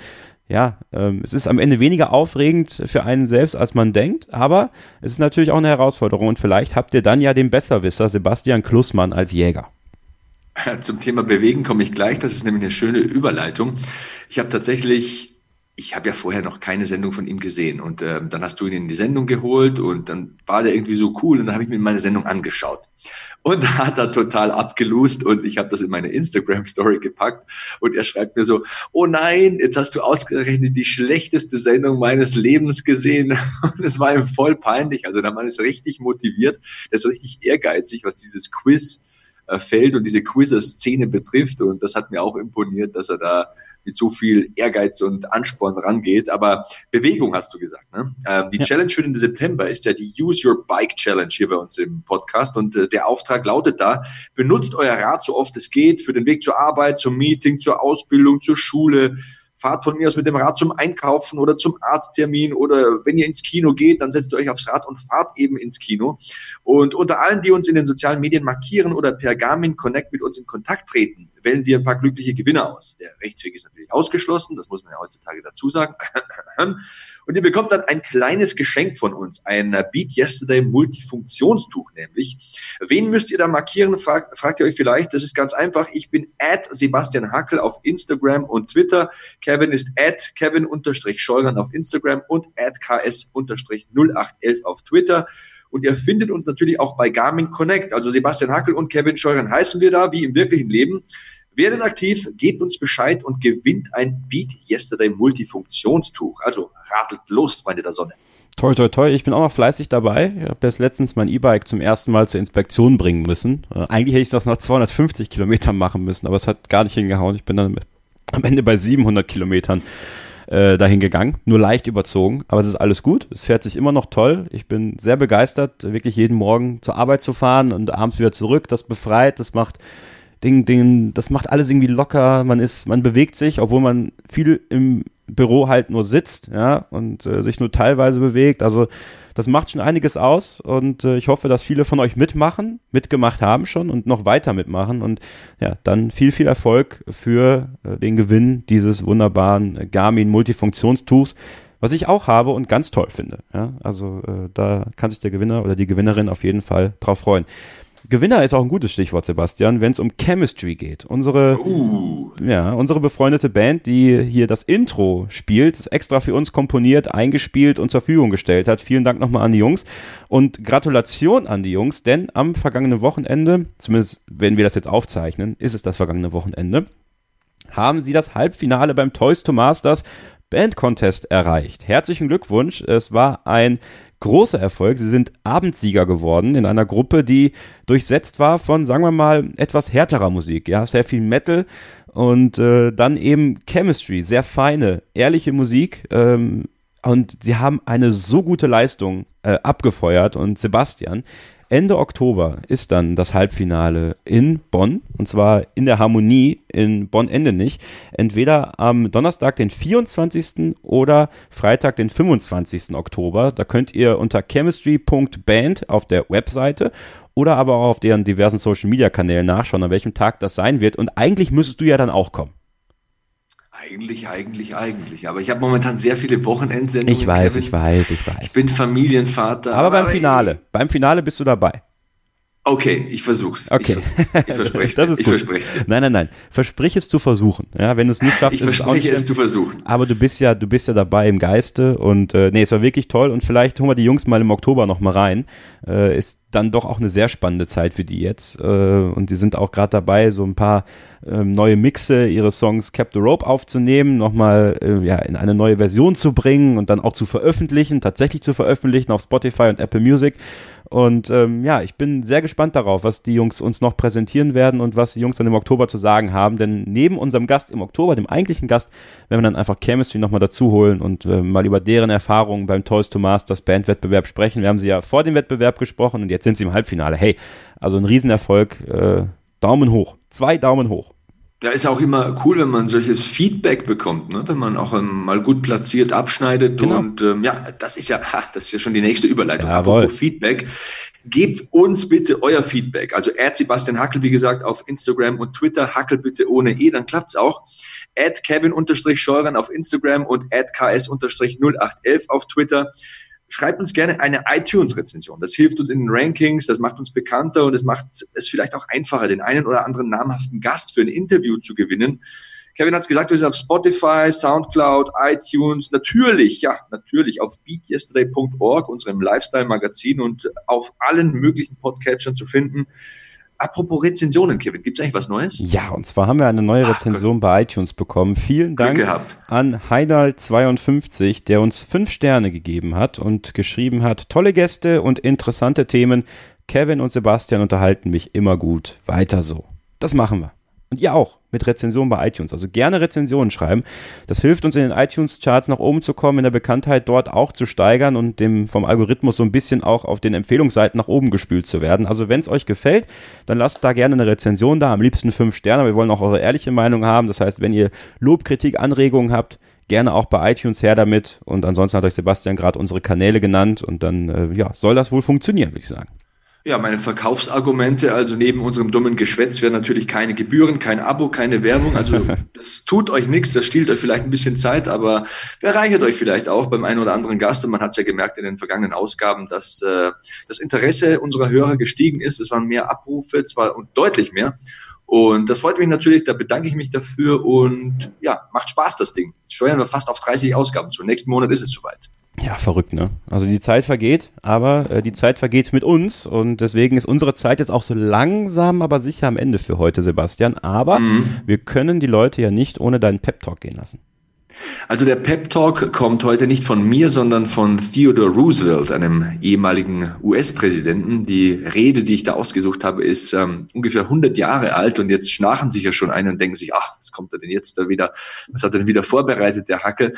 ja, ähm, es ist am Ende weniger aufregend für einen selbst, als man denkt, aber es ist natürlich auch eine Herausforderung und vielleicht habt ihr dann ja den Besserwisser Sebastian Klussmann als Jäger. Zum Thema Bewegen komme ich gleich. Das ist nämlich eine schöne Überleitung. Ich habe tatsächlich, ich habe ja vorher noch keine Sendung von ihm gesehen und äh, dann hast du ihn in die Sendung geholt und dann war der irgendwie so cool und dann habe ich mir meine Sendung angeschaut. Und da hat er total abgelust und ich habe das in meine Instagram-Story gepackt und er schreibt mir so, oh nein, jetzt hast du ausgerechnet die schlechteste Sendung meines Lebens gesehen. <laughs> Und es war ihm voll peinlich. Also der Mann ist richtig motiviert, er ist richtig ehrgeizig, was dieses Quiz äh, Feld und diese Quizzer-Szene betrifft. Und das hat mir auch imponiert, dass er da mit so viel Ehrgeiz und Ansporn rangeht. Aber Bewegung hast du gesagt. Ne? Ähm, die ja. Challenge für den September ist ja die Use Your Bike Challenge hier bei uns im Podcast. Und äh, der Auftrag lautet da, benutzt euer Rad so oft es geht für den Weg zur Arbeit, zum Meeting, zur Ausbildung, zur Schule, fahrt von mir aus mit dem Rad zum Einkaufen oder zum Arzttermin oder wenn ihr ins Kino geht, dann setzt ihr euch aufs Rad und fahrt eben ins Kino. Und unter allen, die uns in den sozialen Medien markieren oder per Garmin Connect mit uns in Kontakt treten, wählen wir ein paar glückliche Gewinner aus. Der Rechtsweg ist natürlich ausgeschlossen, das muss man ja heutzutage dazu sagen. <laughs> Und ihr bekommt dann ein kleines Geschenk von uns, ein Beat Yesterday Multifunktionstuch nämlich. Wen müsst ihr da markieren, fragt, fragt ihr euch vielleicht. Das ist ganz einfach. Ich bin at Sebastian Hackel auf Instagram und Twitter. Kevin ist at Kevin-Scheurern auf Instagram und at KS-0811 auf Twitter. Und ihr findet uns natürlich auch bei Garmin Connect. Also Sebastian Hackel und Kevin Scheuren heißen wir da, wie im wirklichen Leben. Werdet aktiv, gebt uns Bescheid und gewinnt ein Beat Yesterday Multifunktionstuch. Also radelt los, Freunde der Sonne. Toi, toi, toi. Ich bin auch noch fleißig dabei. Ich habe jetzt letztens mein E-Bike zum ersten Mal zur Inspektion bringen müssen. Äh, eigentlich hätte ich das nach 250 Kilometern machen müssen, aber es hat gar nicht hingehauen. Ich bin dann am Ende bei 700 Kilometern äh, dahin gegangen. Nur leicht überzogen, aber es ist alles gut. Es fährt sich immer noch toll. Ich bin sehr begeistert, wirklich jeden Morgen zur Arbeit zu fahren und abends wieder zurück. Das befreit, das macht Ding, Ding, das macht alles irgendwie locker. Man ist, man bewegt sich, obwohl man viel im Büro halt nur sitzt, ja, und äh, sich nur teilweise bewegt. Also das macht schon einiges aus und äh, ich hoffe, dass viele von euch mitmachen, mitgemacht haben schon und noch weiter mitmachen und ja, dann viel, viel Erfolg für äh, den Gewinn dieses wunderbaren Garmin Multifunktionstuchs, was ich auch habe und ganz toll finde. Ja, also äh, da kann sich der Gewinner oder die Gewinnerin auf jeden Fall drauf freuen. Gewinner ist auch ein gutes Stichwort, Sebastian, wenn es um Chemistry geht. Unsere, uh. ja, unsere befreundete Band, die hier das Intro spielt, das extra für uns komponiert, eingespielt und zur Verfügung gestellt hat. Vielen Dank nochmal an die Jungs und Gratulation an die Jungs, denn am vergangenen Wochenende, zumindest wenn wir das jetzt aufzeichnen, ist es das vergangene Wochenende, haben sie das Halbfinale beim Toys to Masters Band Contest erreicht. Herzlichen Glückwunsch. Es war ein großer Erfolg. Sie sind Abendsieger geworden in einer Gruppe, die durchsetzt war von, sagen wir mal, etwas härterer Musik. Ja, sehr viel Metal und äh, dann eben Chemistry, sehr feine, ehrliche Musik. Ähm, und sie haben eine so gute Leistung äh, abgefeuert und Sebastian, Ende Oktober ist dann das Halbfinale in Bonn und zwar in der Harmonie in Bonn-Endenich. Entweder am Donnerstag, den 24. oder Freitag, den 25. Oktober. Da könnt ihr unter chemistry.band auf der Webseite oder aber auch auf deren diversen Social Media Kanälen nachschauen, an welchem Tag das sein wird. Und eigentlich müsstest du ja dann auch kommen. Eigentlich, eigentlich, eigentlich. Aber ich habe momentan sehr viele Wochenendsendungen. Ich weiß, Kevin. ich weiß, ich weiß. Ich bin Familienvater. Aber, aber beim Finale, ich, beim Finale bist du dabei. Okay, ich versuch's. Okay. Ich, <laughs> verspreche es. Ich verspreche dir. Nein, nein, nein. Versprich es zu versuchen. Ja, wenn du es nicht schaffst, ich ist verspreche es, es zu versuchen. Aber du bist ja, du bist ja dabei im Geiste und äh, nee, es war wirklich toll und vielleicht holen wir die Jungs mal im Oktober noch mal rein. Äh, ist dann doch auch eine sehr spannende Zeit für die jetzt äh, und die sind auch gerade dabei, so ein paar äh, neue Mixe ihre Songs Cap the Rope aufzunehmen, nochmal äh, ja in eine neue Version zu bringen und dann auch zu veröffentlichen, tatsächlich zu veröffentlichen auf Spotify und Apple Music. Und ähm, ja, ich bin sehr gespannt darauf, was die Jungs uns noch präsentieren werden und was die Jungs dann im Oktober zu sagen haben. Denn neben unserem Gast im Oktober, dem eigentlichen Gast, werden wir dann einfach Chemistry nochmal dazu holen und äh, mal über deren Erfahrungen beim Toys to Masters Bandwettbewerb sprechen. Wir haben sie ja vor dem Wettbewerb gesprochen und jetzt sind sie im Halbfinale. Hey, also ein Riesenerfolg. Äh, Daumen hoch. Zwei Daumen hoch. Ja, ist auch immer cool, wenn man solches Feedback bekommt, ne? wenn man auch ähm, mal gut platziert abschneidet. Genau. Und ähm, ja, das ist ja, ha, das ist ja schon die nächste Überleitung. Jawohl. Apropos Feedback. Gebt uns bitte euer Feedback. Also add Sebastian Hackel, wie gesagt, auf Instagram und Twitter. Hackel bitte ohne E, dann klappt's auch. Add Kevin-Scheuren auf Instagram und add KS-0811 auf Twitter schreibt uns gerne eine iTunes-Rezension. Das hilft uns in den Rankings, das macht uns bekannter und es macht es vielleicht auch einfacher, den einen oder anderen namhaften Gast für ein Interview zu gewinnen. Kevin hat es gesagt, wir sind auf Spotify, Soundcloud, iTunes, natürlich, ja, natürlich auf beatyesterday.org, unserem Lifestyle-Magazin und auf allen möglichen Podcatchern zu finden. Apropos Rezensionen, Kevin, gibt es eigentlich was Neues? Ja, und zwar haben wir eine neue Rezension Ach, bei iTunes bekommen. Vielen Dank an Heidal52, der uns fünf Sterne gegeben hat und geschrieben hat, tolle Gäste und interessante Themen. Kevin und Sebastian unterhalten mich immer gut. Weiter so. Das machen wir. Und ihr auch mit Rezensionen bei iTunes. Also gerne Rezensionen schreiben. Das hilft uns in den iTunes-Charts nach oben zu kommen, in der Bekanntheit dort auch zu steigern und dem vom Algorithmus so ein bisschen auch auf den Empfehlungsseiten nach oben gespült zu werden. Also wenn es euch gefällt, dann lasst da gerne eine Rezension da, am liebsten fünf Sterne. Wir wollen auch eure ehrliche Meinung haben. Das heißt, wenn ihr Lob, Kritik, Anregungen habt, gerne auch bei iTunes her damit. Und ansonsten hat euch Sebastian gerade unsere Kanäle genannt und dann äh, ja, soll das wohl funktionieren, würde ich sagen. Ja, meine Verkaufsargumente, also neben unserem dummen Geschwätz wären natürlich keine Gebühren, kein Abo, keine Werbung. Also <laughs> das tut euch nichts, das stiehlt euch vielleicht ein bisschen Zeit, aber bereichert euch vielleicht auch beim einen oder anderen Gast. Und man hat es ja gemerkt in den vergangenen Ausgaben, dass äh, das Interesse unserer Hörer gestiegen ist. Es waren mehr Abrufe, zwar und deutlich mehr. Und das freut mich natürlich, da bedanke ich mich dafür und ja, macht Spaß das Ding. Jetzt steuern wir fast auf 30 Ausgaben zu. Nächsten Monat ist es soweit. Ja, verrückt, ne? Also die Zeit vergeht, aber äh, die Zeit vergeht mit uns und deswegen ist unsere Zeit jetzt auch so langsam, aber sicher am Ende für heute, Sebastian. Aber mhm. wir können die Leute ja nicht ohne deinen Pep-Talk gehen lassen. Also der Pep Talk kommt heute nicht von mir, sondern von Theodore Roosevelt, einem ehemaligen US-Präsidenten. Die Rede, die ich da ausgesucht habe, ist ähm, ungefähr 100 Jahre alt und jetzt schnarchen sich ja schon ein und denken sich, ach, was kommt er denn jetzt da wieder, was hat er denn wieder vorbereitet, der Hacke?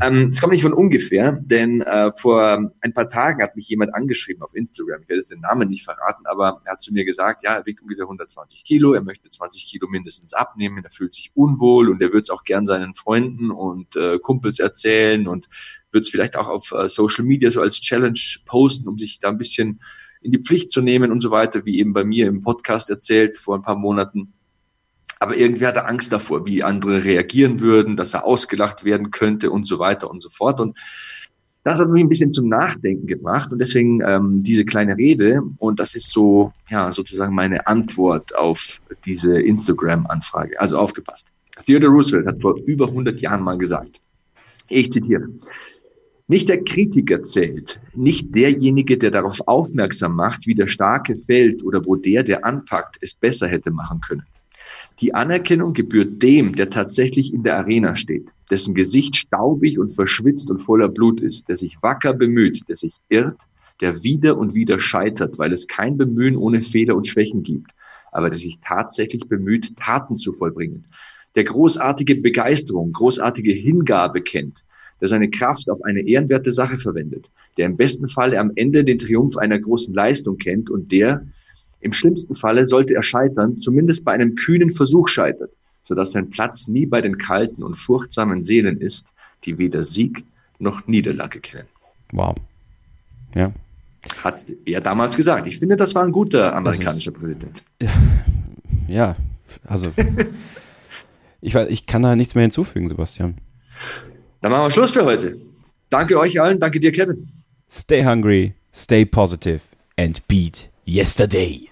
Ähm, es ähm, kommt nicht von ungefähr, denn äh, vor ein paar Tagen hat mich jemand angeschrieben auf Instagram, ich werde jetzt den Namen nicht verraten, aber er hat zu mir gesagt, ja, er wiegt ungefähr 120 Kilo, er möchte 20 Kilo mindestens abnehmen, er fühlt sich unwohl und er würde es auch gern seinen Freunden und und äh, Kumpels erzählen und wird es vielleicht auch auf äh, Social Media so als Challenge posten, um sich da ein bisschen in die Pflicht zu nehmen und so weiter, wie eben bei mir im Podcast erzählt vor ein paar Monaten. Aber irgendwie hat er Angst davor, wie andere reagieren würden, dass er ausgelacht werden könnte und so weiter und so fort. Und das hat mich ein bisschen zum Nachdenken gebracht und deswegen ähm, diese kleine Rede und das ist so ja sozusagen meine Antwort auf diese Instagram-Anfrage. Also aufgepasst. Theodore Roosevelt hat vor über 100 Jahren mal gesagt, ich zitiere, nicht der Kritiker zählt, nicht derjenige, der darauf aufmerksam macht, wie der Starke fällt oder wo der, der anpackt, es besser hätte machen können. Die Anerkennung gebührt dem, der tatsächlich in der Arena steht, dessen Gesicht staubig und verschwitzt und voller Blut ist, der sich wacker bemüht, der sich irrt, der wieder und wieder scheitert, weil es kein Bemühen ohne Fehler und Schwächen gibt, aber der sich tatsächlich bemüht, Taten zu vollbringen, der großartige Begeisterung, großartige Hingabe kennt, der seine Kraft auf eine ehrenwerte Sache verwendet, der im besten Falle am Ende den Triumph einer großen Leistung kennt und der im schlimmsten Falle sollte er scheitern, zumindest bei einem kühnen Versuch scheitert, sodass sein Platz nie bei den kalten und furchtsamen Seelen ist, die weder Sieg noch Niederlage kennen. Wow. Ja. Hat er damals gesagt. Ich finde, das war ein guter amerikanischer ist, Präsident. Ja, ja also <laughs> Ich, ich kann da nichts mehr hinzufügen, Sebastian. Dann machen wir Schluss für heute. Danke euch allen, danke dir, Kevin. Stay hungry, stay positive and beat yesterday.